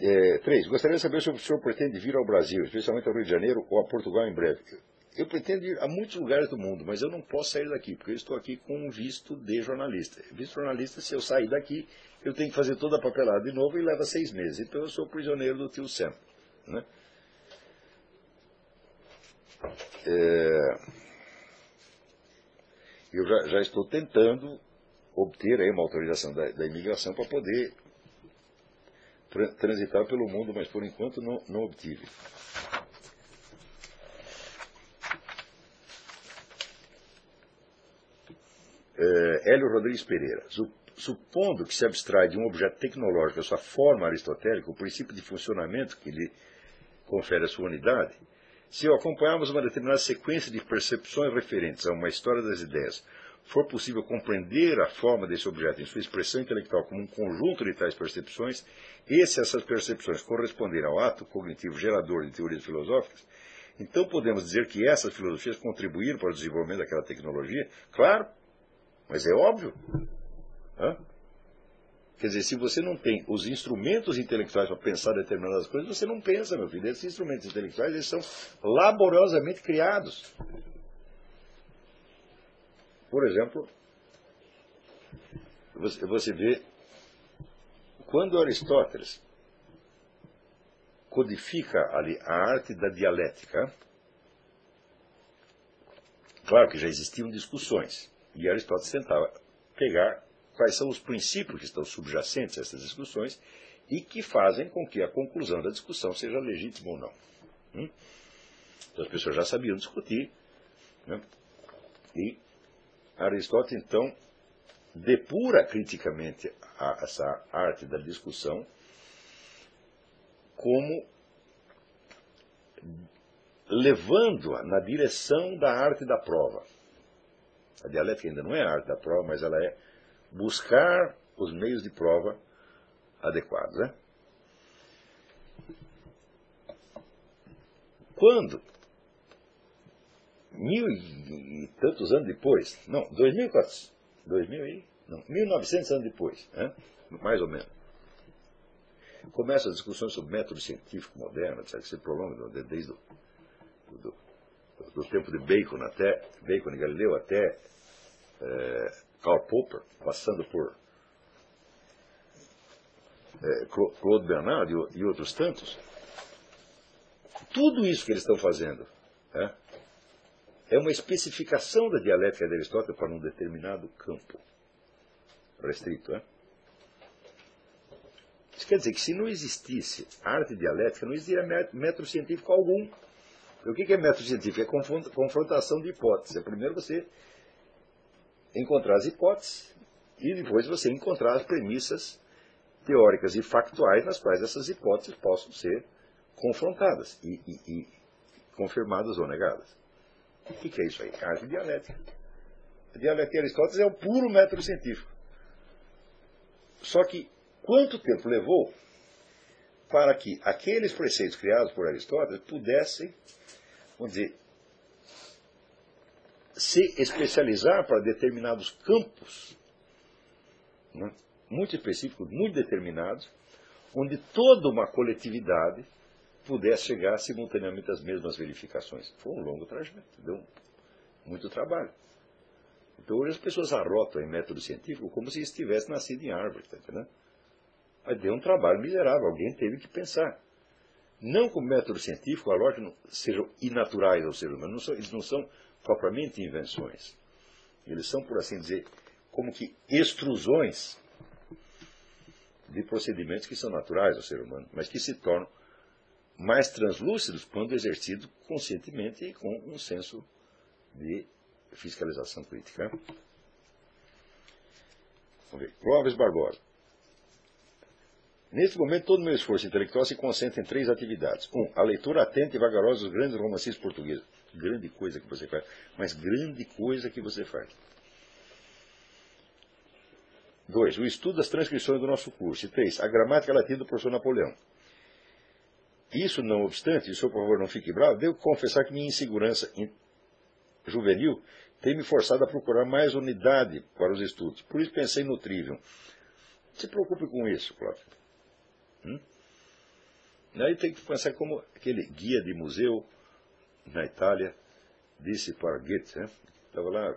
É, três, gostaria de saber se o senhor pretende vir ao Brasil, especialmente ao Rio de Janeiro ou a Portugal em breve. Eu pretendo ir a muitos lugares do mundo, mas eu não posso sair daqui, porque eu estou aqui com um visto de jornalista. Visto jornalista, se eu sair daqui, eu tenho que fazer toda a papelada de novo e leva seis meses. Então eu sou prisioneiro do tio Sam. Né? É... Eu já, já, estou tentando obter aí uma autorização da, da imigração para poder transitar pelo mundo, mas por enquanto não, não obtive. É, Hélio Rodrigues Pereira. Supondo que se abstrai de um objeto tecnológico a sua forma aristotélica, o princípio de funcionamento que lhe confere a sua unidade, se acompanharmos uma determinada sequência de percepções referentes a uma história das ideias, for possível compreender a forma desse objeto em sua expressão intelectual como um conjunto de tais percepções, e se essas percepções corresponderem ao ato cognitivo gerador de teorias filosóficas, então podemos dizer que essas filosofias contribuíram para o desenvolvimento daquela tecnologia? Claro, mas é óbvio. Hã? Quer dizer, se você não tem os instrumentos intelectuais para pensar determinadas coisas, você não pensa, meu filho. Esses instrumentos intelectuais eles são laboriosamente criados. Por exemplo, você, vê, quando Aristóteles codifica ali a arte da dialética, claro que já existiam discussões, e Aristóteles tentava pegar quais são os princípios que estão subjacentes a essas discussões e que fazem com que a conclusão da discussão seja legítima ou não. Hum? Então as pessoas já sabiam discutir, né? e Aristóteles, então, depura criticamente a, essa arte da discussão como levando-a na direção da arte da prova. A dialética ainda não é a arte da prova, mas ela é buscar os meios de prova adequados. Né? Quando mil e tantos anos depois, não, 2400, 2000 e, não, 1900 anos depois, né? mais ou menos. Começam as discussões sobre método científico moderno, que se prolonga desde o do, do, tempo de Bacon até Bacon e Galileu até é, Karl Popper, passando por é, Claude Bernard e, e, outros tantos, tudo isso que eles estão fazendo é, é uma especificação da dialética de Aristóteles para um determinado campo restrito. É? Isso quer dizer que se não existisse arte dialética, não existiria método científico algum. O que é método científico? É confrontação de hipóteses. É primeiro você encontrar as hipóteses e depois você encontrar as premissas teóricas e factuais nas quais essas hipóteses possam ser confrontadas e, e, e confirmadas ou negadas. O que é isso aí? Arte dialética. A dialética Aristóteles é o puro método científico. Só que quanto tempo levou para que aqueles preceitos criados por Aristóteles pudessem, vamos dizer, se especializar para determinados campos né, muito específicos, muito determinados, onde toda uma coletividade pudesse chegar simultaneamente às mesmas verificações. Foi um longo trajeto, deu muito trabalho. Então hoje as pessoas arrotam em método científico como se estivesse nascido em árvore, tá entendendo? Mas deu um trabalho miserável, alguém teve que pensar. Não com método científico, a lógica sejam inaturais ao ser humano, não são, eles não são propriamente invenções. Eles são, por assim dizer, como que extrusões de procedimentos que são naturais ao ser humano, mas que se tornam mais translúcidos quando exercidos conscientemente e com um senso de fiscalização crítica. Vamos ver. Clóvis Barbosa. Neste momento, todo o meu esforço intelectual se concentra em três atividades. Um, a leitura atenta e vagarosa dos grandes romancistas portugueses. Grande coisa que você faz, mas grande coisa que você faz. Dois, o estudo das transcrições do nosso curso. E três, a gramática latina do professor Napoleão. Isso, não obstante, e o senhor, por favor, não fique bravo, devo confessar que minha insegurança juvenil tem me forçado a procurar mais unidade para os estudos. Por isso pensei no Trivium. Se preocupe com isso, Cláudio. Hum? Aí tem que pensar como aquele guia de museu na Itália disse para Goethe, né? estava lá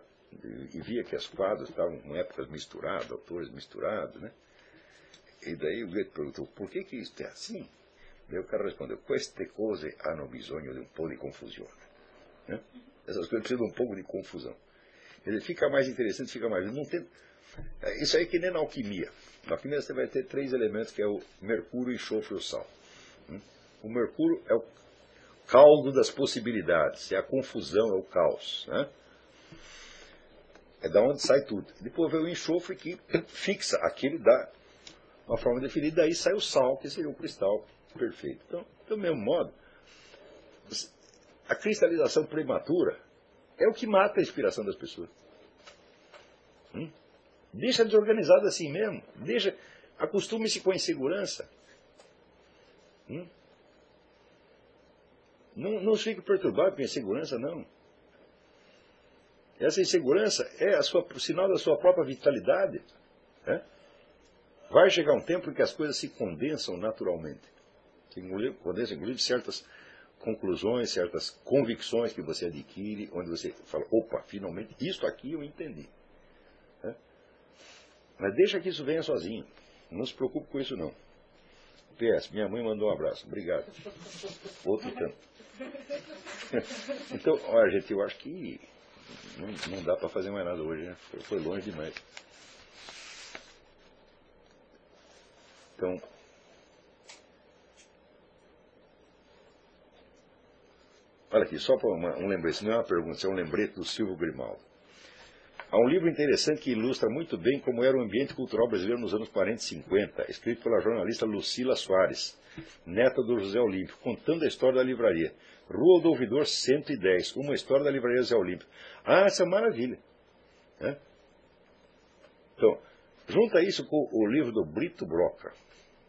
e via que as quadras estavam com épocas misturadas, autores misturados, né? E daí o Goethe perguntou, por que, que isso é assim? Daí o cara respondeu, queste cose hanno bisogno di un po' di confusione. Né? Essas coisas precisam de um pouco de confusão. Ele fica mais interessante, fica mais. Não tem... Isso aí é que nem na alquimia. Na alquimia você vai ter três elementos, que é o mercúrio, enxofre e o sal. Hum? O mercúrio é o caldo das possibilidades, é a confusão, é o caos. Né? É da onde sai tudo. Depois vem o enxofre que fixa aquilo, dá uma forma definida, daí sai o sal, que seria o cristal perfeito. Então, do mesmo modo, a cristalização prematura é o que mata a inspiração das pessoas. Hum? Deixa desorganizado assim mesmo. Deixa, acostume-se com a insegurança. Hum? Não, não fique perturbado com a insegurança, não. Essa insegurança é sua, o sinal da sua própria vitalidade. Né? Vai chegar um tempo em que as coisas se condensam naturalmente. Se condensam, inclusive, certas conclusões, certas convicções que você adquire, onde você fala, opa, finalmente, isso aqui eu entendi. Mas deixa que isso venha sozinho. Não se preocupe com isso não. PS, minha mãe mandou um abraço. Obrigado. Outro tanto. (laughs) Então, olha, gente, eu acho que não, não dá para fazer mais nada hoje, né? Foi longe demais. Então, olha aqui, só para um lembrete, não é uma pergunta, isso é um lembrete do Silvio Grimaldo. Há um livro interessante que ilustra muito bem como era o ambiente cultural brasileiro nos anos 40 e 50, escrito pela jornalista Lucila Soares, neta do José Olímpio, contando a história da livraria. Rua do Ouvidor 110, uma história da livraria José Olímpio. Ah, essa é maravilha. É? Então, junta isso com o livro do Brito Broca.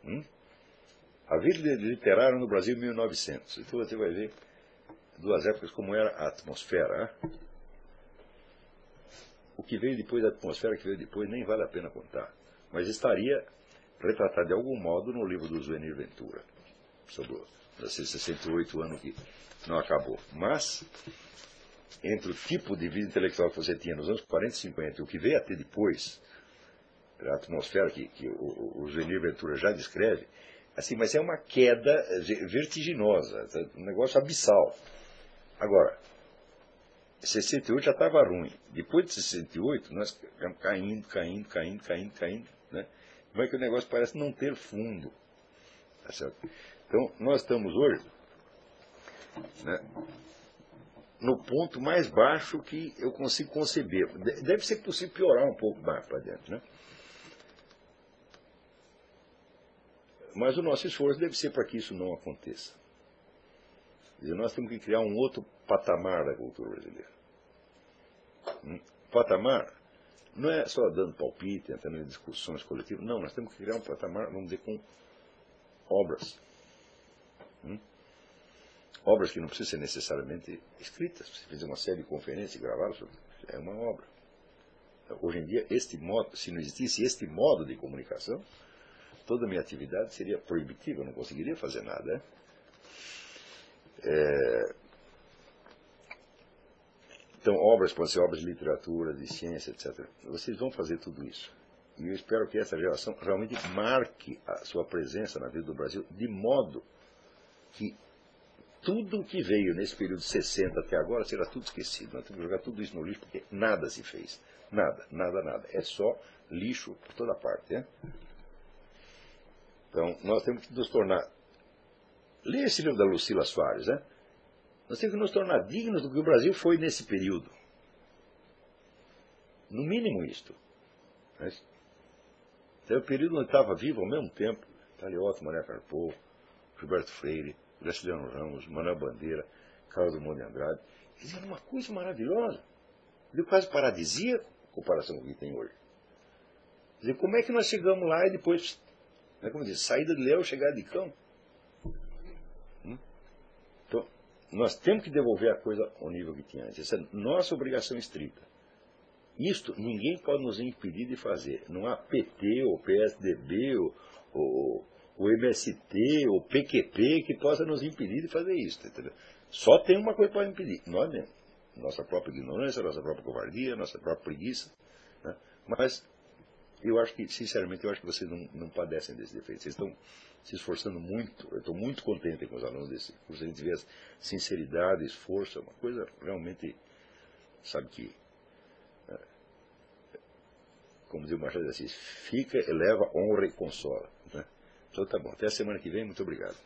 Hum? A vida literária no Brasil 1900. Então você vai ver duas épocas como era a atmosfera. Né? o que veio depois da atmosfera que veio depois nem vale a pena contar. Mas estaria retratado de algum modo no livro do Zuenir Ventura, sobre os 68 anos que não acabou. Mas, entre o tipo de vida intelectual que você tinha nos anos 40 e 50 e o que veio a ter depois, a atmosfera que, que o, o Zuenir Ventura já descreve, assim, mas é uma queda vertiginosa, um negócio abissal. Agora, 68 já estava ruim. Depois de 68, nós caindo, caindo, caindo, caindo, caindo. Né? Como é que o negócio parece não ter fundo. Tá certo? Então, nós estamos hoje né, no ponto mais baixo que eu consigo conceber. Deve ser possível piorar um pouco mais para dentro. Né? Mas o nosso esforço deve ser para que isso não aconteça. Dizer, nós temos que criar um outro patamar da cultura brasileira. Um patamar não é só dando palpite, entrando em discussões coletivas. Não, nós temos que criar um patamar, vamos dizer, com obras. Obras que não precisam ser necessariamente escritas. Se fizer uma série de conferências gravá-las, é uma obra. Então, hoje em dia, este modo, se não existisse este modo de comunicação, toda a minha atividade seria proibitiva, eu não conseguiria fazer nada. Né? É... Então, obras podem ser obras de literatura, de ciência, etc. Vocês vão fazer tudo isso. E eu espero que essa geração realmente marque a sua presença na vida do Brasil de modo que tudo que veio nesse período de 60 até agora será tudo esquecido. Nós temos que jogar tudo isso no lixo porque nada se fez. Nada, nada, nada. É só lixo por toda parte. Né? Então, nós temos que nos tornar Leia esse livro da Lucila Soares, né? Nós temos que nos tornar dignos do que o Brasil foi nesse período. No mínimo isto. Mas, é o período onde estava vivo ao mesmo tempo Talioto, Mané Carpô, Gilberto Freire, Graciliano Ramos, Manuel Bandeira, Carlos Drummond de Andrade. Quer uma coisa maravilhosa. De quase paradisíaco em comparação com o que tem hoje. Quer dizer, como é que nós chegamos lá e depois, né, como diz, saída de leão, chegada de cão? Nós temos que devolver a coisa ao nível que tinha antes. Essa é nossa obrigação estrita. Isto ninguém pode nos impedir de fazer. Não há PT, ou PSDB, ou, ou, ou MST, ou PQP que possa nos impedir de fazer isso. Entendeu? Só tem uma coisa para impedir. Nós mesmos. Nossa própria ignorância, nossa própria covardia, nossa própria preguiça. Né? Mas eu acho que, sinceramente, eu acho que vocês não, não padecem desse defeito. Vocês estão se esforçando muito. Eu estou muito contente com os alunos desse curso. A gente vê sinceridade, esforço, é uma coisa realmente, sabe que, é, como diz o Machado de Assis, fica, eleva, honra e consola. Né? Então tá bom. Até a semana que vem. Muito obrigado.